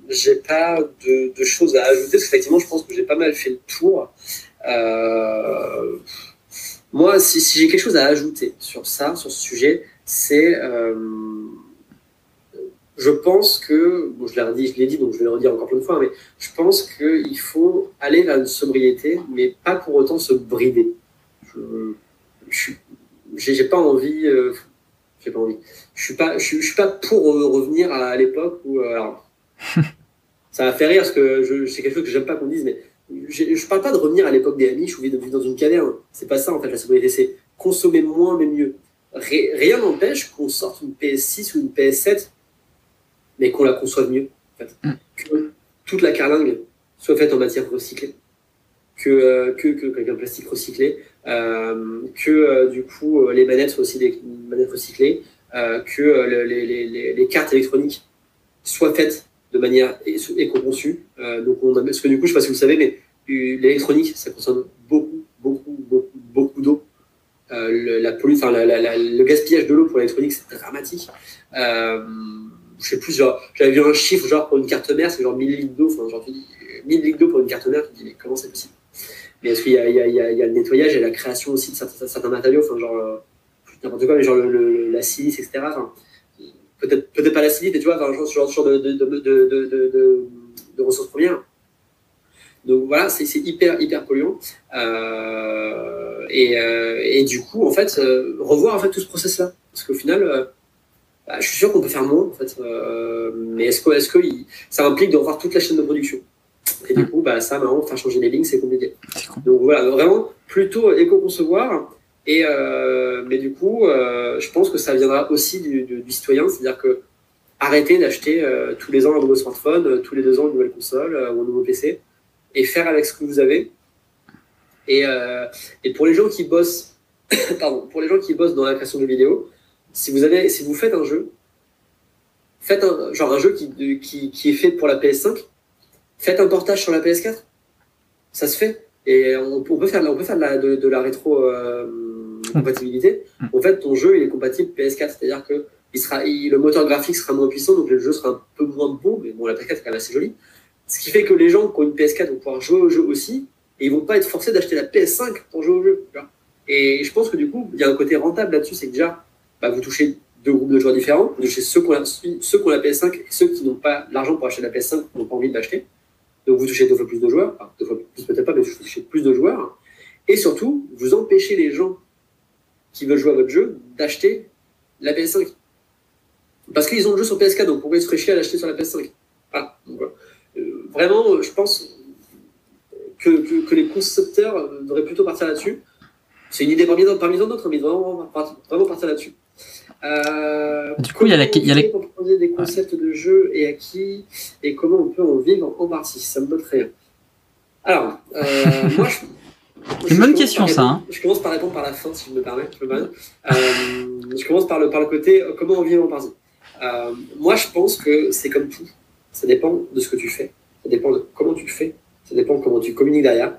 de, choses à ajouter parce qu'effectivement, je pense que j'ai pas mal fait le tour. Euh, moi, si j'ai quelque chose à ajouter sur ça, sur ce sujet, c'est je pense que, bon, je l'ai dit, je l'ai dit, donc je vais le redire encore une fois, mais je pense qu'il faut aller vers une sobriété, mais pas pour autant se brider. Je j'ai pas envie, euh, j'ai pas envie. Je suis pas, je, suis pas pour revenir à l'époque où, euh, alors, ça m'a fait rire parce que c'est quelque chose que j'aime pas qu'on dise, mais je, je parle pas de revenir à l'époque des amis, je suis de vivre dans une caverne. C'est pas ça en fait la sobriété, c'est consommer moins mais mieux. rien n'empêche qu'on sorte une PS6 ou une PS7 mais qu'on la conçoive mieux. En fait. Mm. Que toute la carlingue soit faite en matière recyclée, que, euh, que, que, un plastique recyclé, euh, que euh, du coup les manettes soient aussi des manettes recyclées, que les, les, les, cartes électroniques soient faites de manière éco-conçue. donc on a, parce que du coup, je ne sais pas si vous savez, mais l'électronique, ça consomme beaucoup, beaucoup, beaucoup, beaucoup d'eau. le, la, la, le gaspillage de l'eau pour l'électronique, c'est dramatique. Euh, je sais plus, genre, j'avais vu un chiffre, genre, pour une carte mère, c'est genre 1000 litres d'eau, enfin, genre, 1000 litres d'eau pour une carte mère, je me dis, comment c'est possible? Mais est-ce qu'il y, a, le nettoyage et la création aussi de certains, matériaux, enfin, genre, euh, n'importe quoi, mais genre le, la silice, etc. Enfin, peut-être peut pas la silice, mais tu vois, genre, genre de, ressources premières. Donc voilà, c'est hyper, hyper polluant. Euh, et, euh, et, du coup, en fait, revoir en fait tout ce process-là. Parce qu'au final, bah, je suis sûr qu'on peut faire moins, en fait. Euh, mais est-ce que, est que ça implique de revoir toute la chaîne de production? Et du mm. coup, bah, ça, maintenant, faire changer les lignes, c'est compliqué. Donc voilà, vraiment, plutôt éco-concevoir. Et, euh, mais du coup, euh, je pense que ça viendra aussi du, du, citoyen, c'est-à-dire que arrêter d'acheter tous les ans un nouveau smartphone, tous les deux ans une nouvelle console ou un nouveau PC, et faire avec ce que vous avez. Et, et pour les gens qui bossent, pardon, pour les gens qui bossent dans la création de vidéos, si vous, avez, si vous faites un jeu, faites un, genre un jeu qui, qui, qui est fait pour la PS5, faites un portage sur la PS4. Ça se fait. Et on, peut faire, on peut faire de la, de, la rétro euh, compatibilité. Mm. En fait, ton jeu il est compatible PS4, c'est-à-dire que il sera, le moteur graphique sera moins puissant, donc le jeu sera un peu moins bon, mais bon, la PS4 est quand même assez jolie. Ce qui fait que les gens qui ont une PS4 vont pouvoir jouer au jeu aussi, et ils vont pas être forcés d'acheter la PS5 pour jouer au jeu. Et je pense que du coup, il y a un côté rentable là-dessus, c'est que déjà, bah, vous touchez deux groupes de joueurs différents. Vous touchez ceux qui ont la, ceux qui ont la PS5 et ceux qui n'ont pas l'argent pour acheter la PS5, qui n'ont pas envie de l'acheter. Donc vous touchez deux fois plus de joueurs, enfin, deux fois plus peut-être pas, mais vous touchez plus de joueurs. Et surtout, vous empêchez les gens qui veulent jouer à votre jeu d'acheter la PS5. Parce qu'ils ont le jeu sur PS4, donc pourquoi ils se feraient à l'acheter sur la PS5 voilà. Euh, vraiment, je pense que, les concepteurs devraient plutôt partir là-dessus. C'est une idée parmi, d'autres, mais vraiment, vraiment partir là-dessus. Euh, du coup, il y a, la, il y a les... proposer des concepts de jeu et à qui et comment on peut en vivre en partie. Ça me botte rien. Alors, euh, moi, je, c'est une bonne question, ça. Hein. Je commence par répondre par la fin, si je me permets. Je, me euh, je commence par le, par le côté comment on vit en partie. Moi, je pense que c'est comme tout. Ça dépend de ce que tu fais. Ça dépend de comment tu le fais. Ça dépend de comment tu communiques derrière.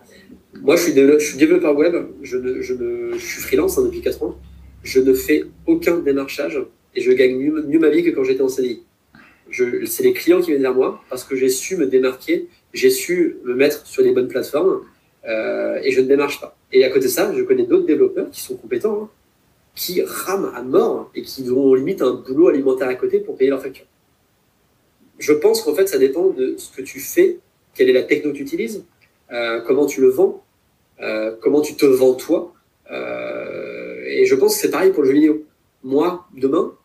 Moi, je suis, je suis développeur web. Je, ne, je, ne, je suis freelance hein, depuis 4 ans je ne fais aucun démarchage et je gagne mieux, ma vie que quand j'étais en CDI. C'est les clients qui viennent vers moi parce que j'ai su me démarquer, j'ai su me mettre sur les bonnes plateformes euh, et je ne démarche pas. Et à côté de ça, je connais d'autres développeurs qui sont compétents, hein, qui rament à mort et qui ont limite un boulot alimentaire à côté pour payer leurs factures. Je pense qu'en fait, ça dépend de ce que tu fais, quelle est la techno que tu utilises, euh, comment tu le vends, euh, comment tu te vends toi. Et je pense que c'est pareil pour le jeu vidéo. Moi, demain,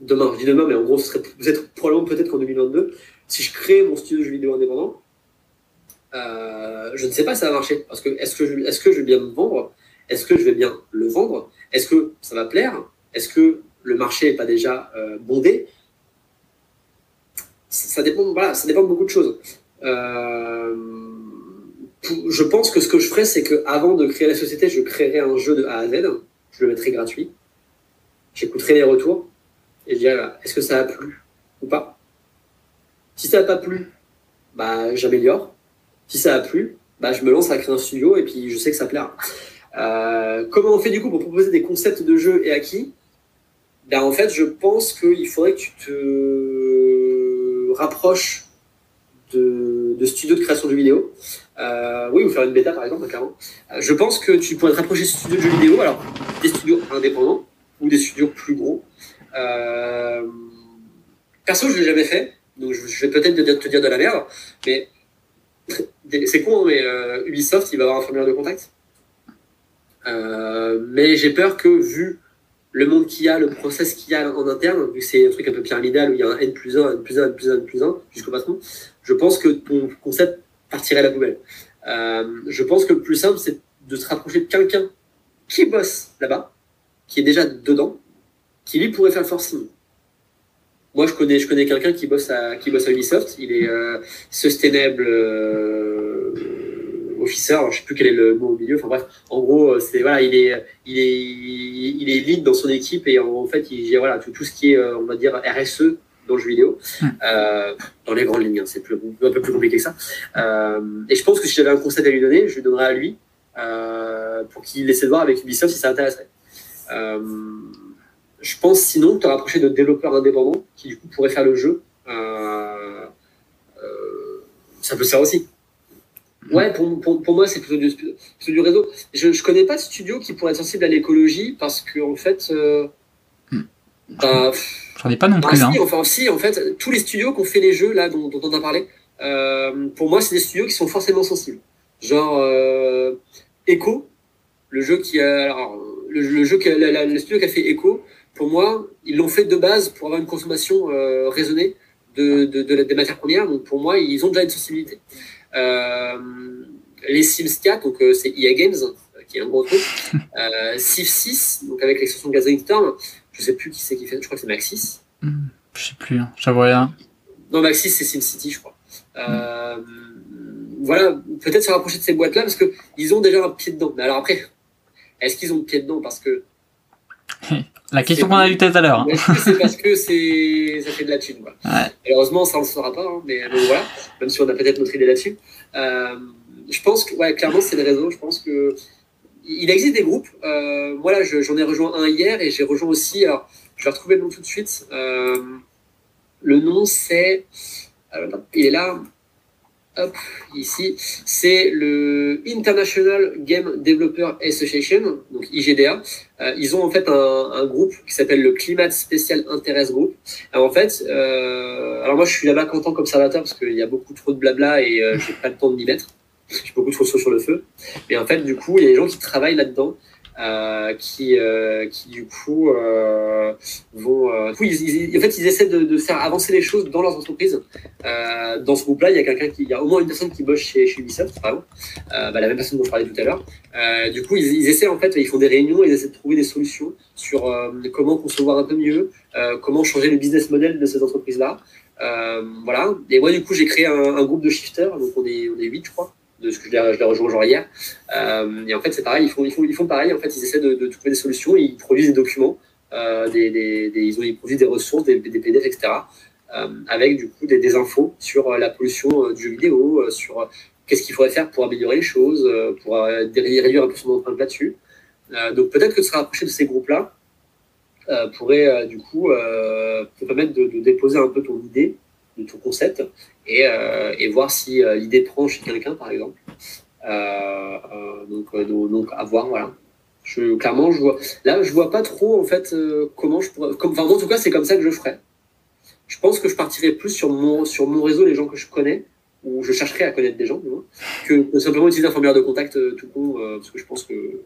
demain, je dis demain, mais en gros, ce serait peut-être probablement peut-être qu'en 2022, si je crée mon studio de jeux vidéo indépendant, euh, je ne sais pas si ça va marcher. Parce que est-ce que, je, vais bien me vendre? Est-ce que je vais bien le vendre? Est-ce que ça va plaire? Est-ce que le marché n'est pas déjà euh, bondé? Ça, dépend, voilà, ça dépend de beaucoup de choses. Euh, je pense que ce que je ferais, c'est qu'avant de créer la société, je créerais un jeu de A à Z je le mettrai gratuit. J'écouterai les retours et je dirai est-ce que ça a plu ou pas? Si ça n'a pas plu, bah, j'améliore. Si ça a plu, bah, je me lance à créer un studio et puis je sais que ça plaira. Euh, comment on fait du coup pour proposer des concepts de jeu et à qui ben, En fait, je pense qu'il faudrait que tu te rapproches de, de studios de création de vidéos. Euh, oui, ou faire une bêta par exemple, clairement. Euh, je pense que tu pourrais te rapprocher de studios de jeux vidéo, alors des studios indépendants, ou des studios plus gros. perso, je l'ai jamais fait, donc je vais peut-être te dire de la merde, mais c'est con, hein, mais Ubisoft, il va avoir un formulaire de contact. mais j'ai peur que, vu le monde qu'il y a, le process qu'il y a en interne, vu que c'est un truc un peu pyramidal où il y a un N plus 1, N plus 1, N plus 1, N plus 1, jusqu'au patron, je pense que ton concept partirait la poubelle. Euh, je pense que le plus simple, c'est de se rapprocher de quelqu'un qui bosse là-bas, qui est déjà dedans, qui lui pourrait faire le forcing. Moi, je connais, je connais quelqu'un qui bosse à, qui bosse à Ubisoft. Il est euh, sustainable euh, officer. je sais plus quel est le mot au milieu. Enfin bref, en gros, c'est voilà, il est, il est, il est lead dans son équipe et en, fait, il gère voilà tout, tout, ce qui est, on va dire RSE dans le jeu vidéo, euh, dans les grandes lignes. Hein, c'est un peu plus compliqué que ça. Euh, et je pense que si j'avais un conseil à lui donner, je lui donnerais à lui euh, pour qu'il essaie de voir avec Ubisoft si ça intéresserait. je pense sinon te rapprocher de développeurs indépendants qui du coup pourraient faire le jeu. ça peut se faire aussi. Ouais, pour, pour, pour moi, c'est plutôt du, du réseau. Je ne connais pas de studio qui pourrait être sensible à l'écologie parce qu'en en fait, bah, J'en ai pas non plus. Ah, si, hein. enfin, si, en fait, tous les studios qui ont fait les jeux là dont, dont on a parlé, euh, pour moi, c'est des studios qui sont forcément sensibles. Genre euh, Echo, le jeu qui a, alors, le, jeu qui a, le studio qui a fait Echo, pour moi, ils l'ont fait de base pour avoir une consommation euh, raisonnée de, de, de, des matières premières. Donc pour moi, ils ont déjà une sensibilité. Les Sims 4, donc c'est EA Games, qui est un gros truc. Civ 6, donc avec l'extension Gathering Storm, je sais plus qui c'est qui fait, je crois que c'est Maxis. Hmm, je sais plus, hein. j'avoue rien. Non, Maxis, c'est SimCity, je crois. Euh, voilà, peut-être se rapprocher de ces boîtes-là parce qu'ils ont déjà un pied dedans. Mais alors après, est-ce qu'ils ont le pied dedans parce que. La question qu'on a eue tout à l'heure. Hein. C'est parce que ça fait de la thune. Quoi. Ouais. Malheureusement, ça on le saura pas, hein, mais voilà, même si on a peut-être notre idée là-dessus. Euh, je pense que, ouais, clairement, c'est le réseau. Je pense que il existe des groupes. Euh, voilà, j'en ai rejoint un hier et j'ai rejoint aussi. Je vais retrouver le nom tout de suite. Euh, le nom, c'est. Il est là. Hop, ici. C'est le International Game Developer Association, donc IGDA. Euh, ils ont en fait un, groupe qui s'appelle le Climate Special Interest Group. Alors, en fait, euh, alors moi je suis là-bas content qu'observateur parce qu'il y a beaucoup trop de blabla et j'ai pas le temps de m'y mettre j'ai beaucoup de choses sur le feu. Mais en fait, du coup, il y a des gens qui travaillent là-dedans, euh, qui, euh, qui du coup euh, vont. Euh, en fait, ils essaient de, faire avancer les choses dans leurs entreprises. Dans ce groupe-là, il y a quelqu'un qui, il y a au moins une personne qui bosse chez, chez Ubisoft, par exemple, bah, la même personne dont je parlais tout à l'heure. du coup, ils, ils, essaient en fait, ils font des réunions, ils essaient de trouver des solutions sur comment concevoir un peu mieux, comment changer le business model de ces entreprises-là. voilà. Et moi, du coup, j'ai créé un, un, groupe de shifters, donc on est, on est 8, je crois de ce que je l'ai rejoint genre hier. Euh, et en fait, c'est pareil, ils font, ils, font, ils font pareil, en fait, ils essaient de, trouver des solutions, ils produisent des documents, euh, ils, ont, ils, produisent des ressources, des, PDF, etc., euh, avec du coup des, infos sur la pollution du jeu vidéo, sur qu'est-ce qu'il faudrait faire pour améliorer les choses, pour réduire un peu son empreinte là-dessus. donc peut-être que se rapprocher de ces groupes-là pourrait du coup te permettre de, de déposer un peu ton idée de ton concept et, euh, et voir si euh, l'idée prend chez quelqu'un, par exemple. Euh, donc, donc, à voir, voilà. Je, clairement, je vois. Là, je vois pas trop en fait comment je pourrais. Comme, enfin, en tout cas, c'est comme ça que je ferais. Je pense que je partirais plus sur mon sur mon réseau, les gens que je connais, où je chercherai à connaître des gens, que, simplement utiliser un formulaire de contact tout euh, parce que je pense que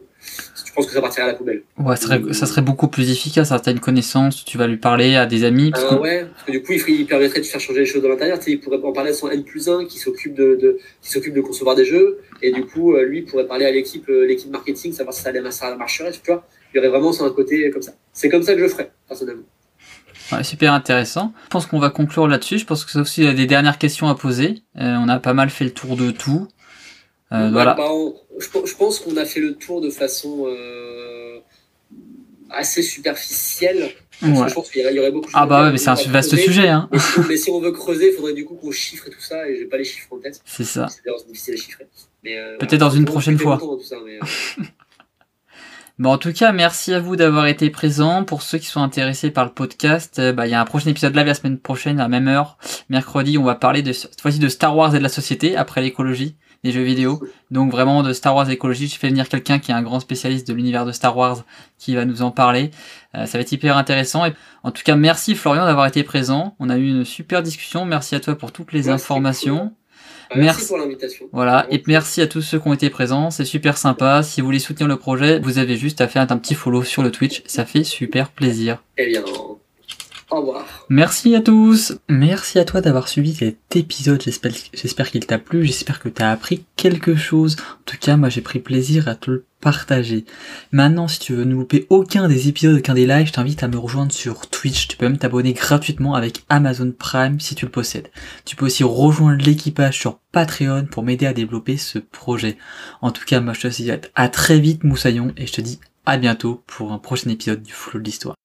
je pense que ça partirait à la poubelle. Ouais, ça serait, ça serait beaucoup plus efficace. Hein. Tu as une connaissance, tu vas lui parler à des amis. Parce ah Ouais, parce que du coup, il, permettrait de faire changer les choses de l'intérieur. Il pourrait en parler à son N plus 1 qui s'occupe de, de, qui s'occupe de concevoir des jeux, et du coup, euh, lui pourrait parler à l'équipe l'équipe marketing, savoir si ça, allait, ça marcherait, tu vois. Il y aurait vraiment sur un côté comme ça. C'est comme ça que je ferais, personnellement. Ouais, super intéressant. Je pense qu'on va conclure là-dessus. Je pense que c'est aussi des dernières questions à poser. Euh, on a pas mal fait le tour de tout. Euh, voilà. Bah, je, pense qu'on a fait le tour de façon euh, assez superficielle. Ouais. Je pense qu'il y aurait beaucoup de Ah bah ouais, mais c'est un vaste sujet. Hein. Mais, si, on veut creuser, il faudrait du coup qu'on chiffre et tout ça, et j'ai pas les chiffres en tête. C'est ça. C'est difficile à chiffrer. Euh, Peut-être dans une prochaine fois. Ça, mais, Bon, en tout cas, merci à vous d'avoir été présents. Pour ceux qui sont intéressés par le podcast, bah, il y a un prochain épisode live la semaine prochaine à la même heure, mercredi. On va parler de, cette fois-ci de Star Wars et de la société après l'écologie. Des jeux vidéo. Donc vraiment de Star Wars écologie, je fais venir quelqu'un qui est un grand spécialiste de l'univers de Star Wars qui va nous en parler. Euh, ça va être hyper intéressant. Et en tout cas, merci Florian d'avoir été présent. On a eu une super discussion. Merci à toi pour toutes les informations. Merci, merci pour l'invitation. Voilà, et merci à tous ceux qui ont été présents, c'est super sympa. Si vous voulez soutenir le projet, vous avez juste à faire un petit follow sur le Twitch, ça fait super plaisir. Eh bien, au revoir. Merci à tous. Merci à toi d'avoir suivi cet épisode. J'espère qu'il t'a plu. J'espère que t'as appris quelque chose. En tout cas, moi, j'ai pris plaisir à te le partager. Maintenant, si tu veux ne louper aucun des épisodes, aucun des lives, je t'invite à me rejoindre sur Twitch. Tu peux même t'abonner gratuitement avec Amazon Prime si tu le possèdes. Tu peux aussi rejoindre l'équipage sur Patreon pour m'aider à développer ce projet. En tout cas, moi, je te dis à très vite, Moussaillon, et je te dis à bientôt pour un prochain épisode du Flow de l'Histoire.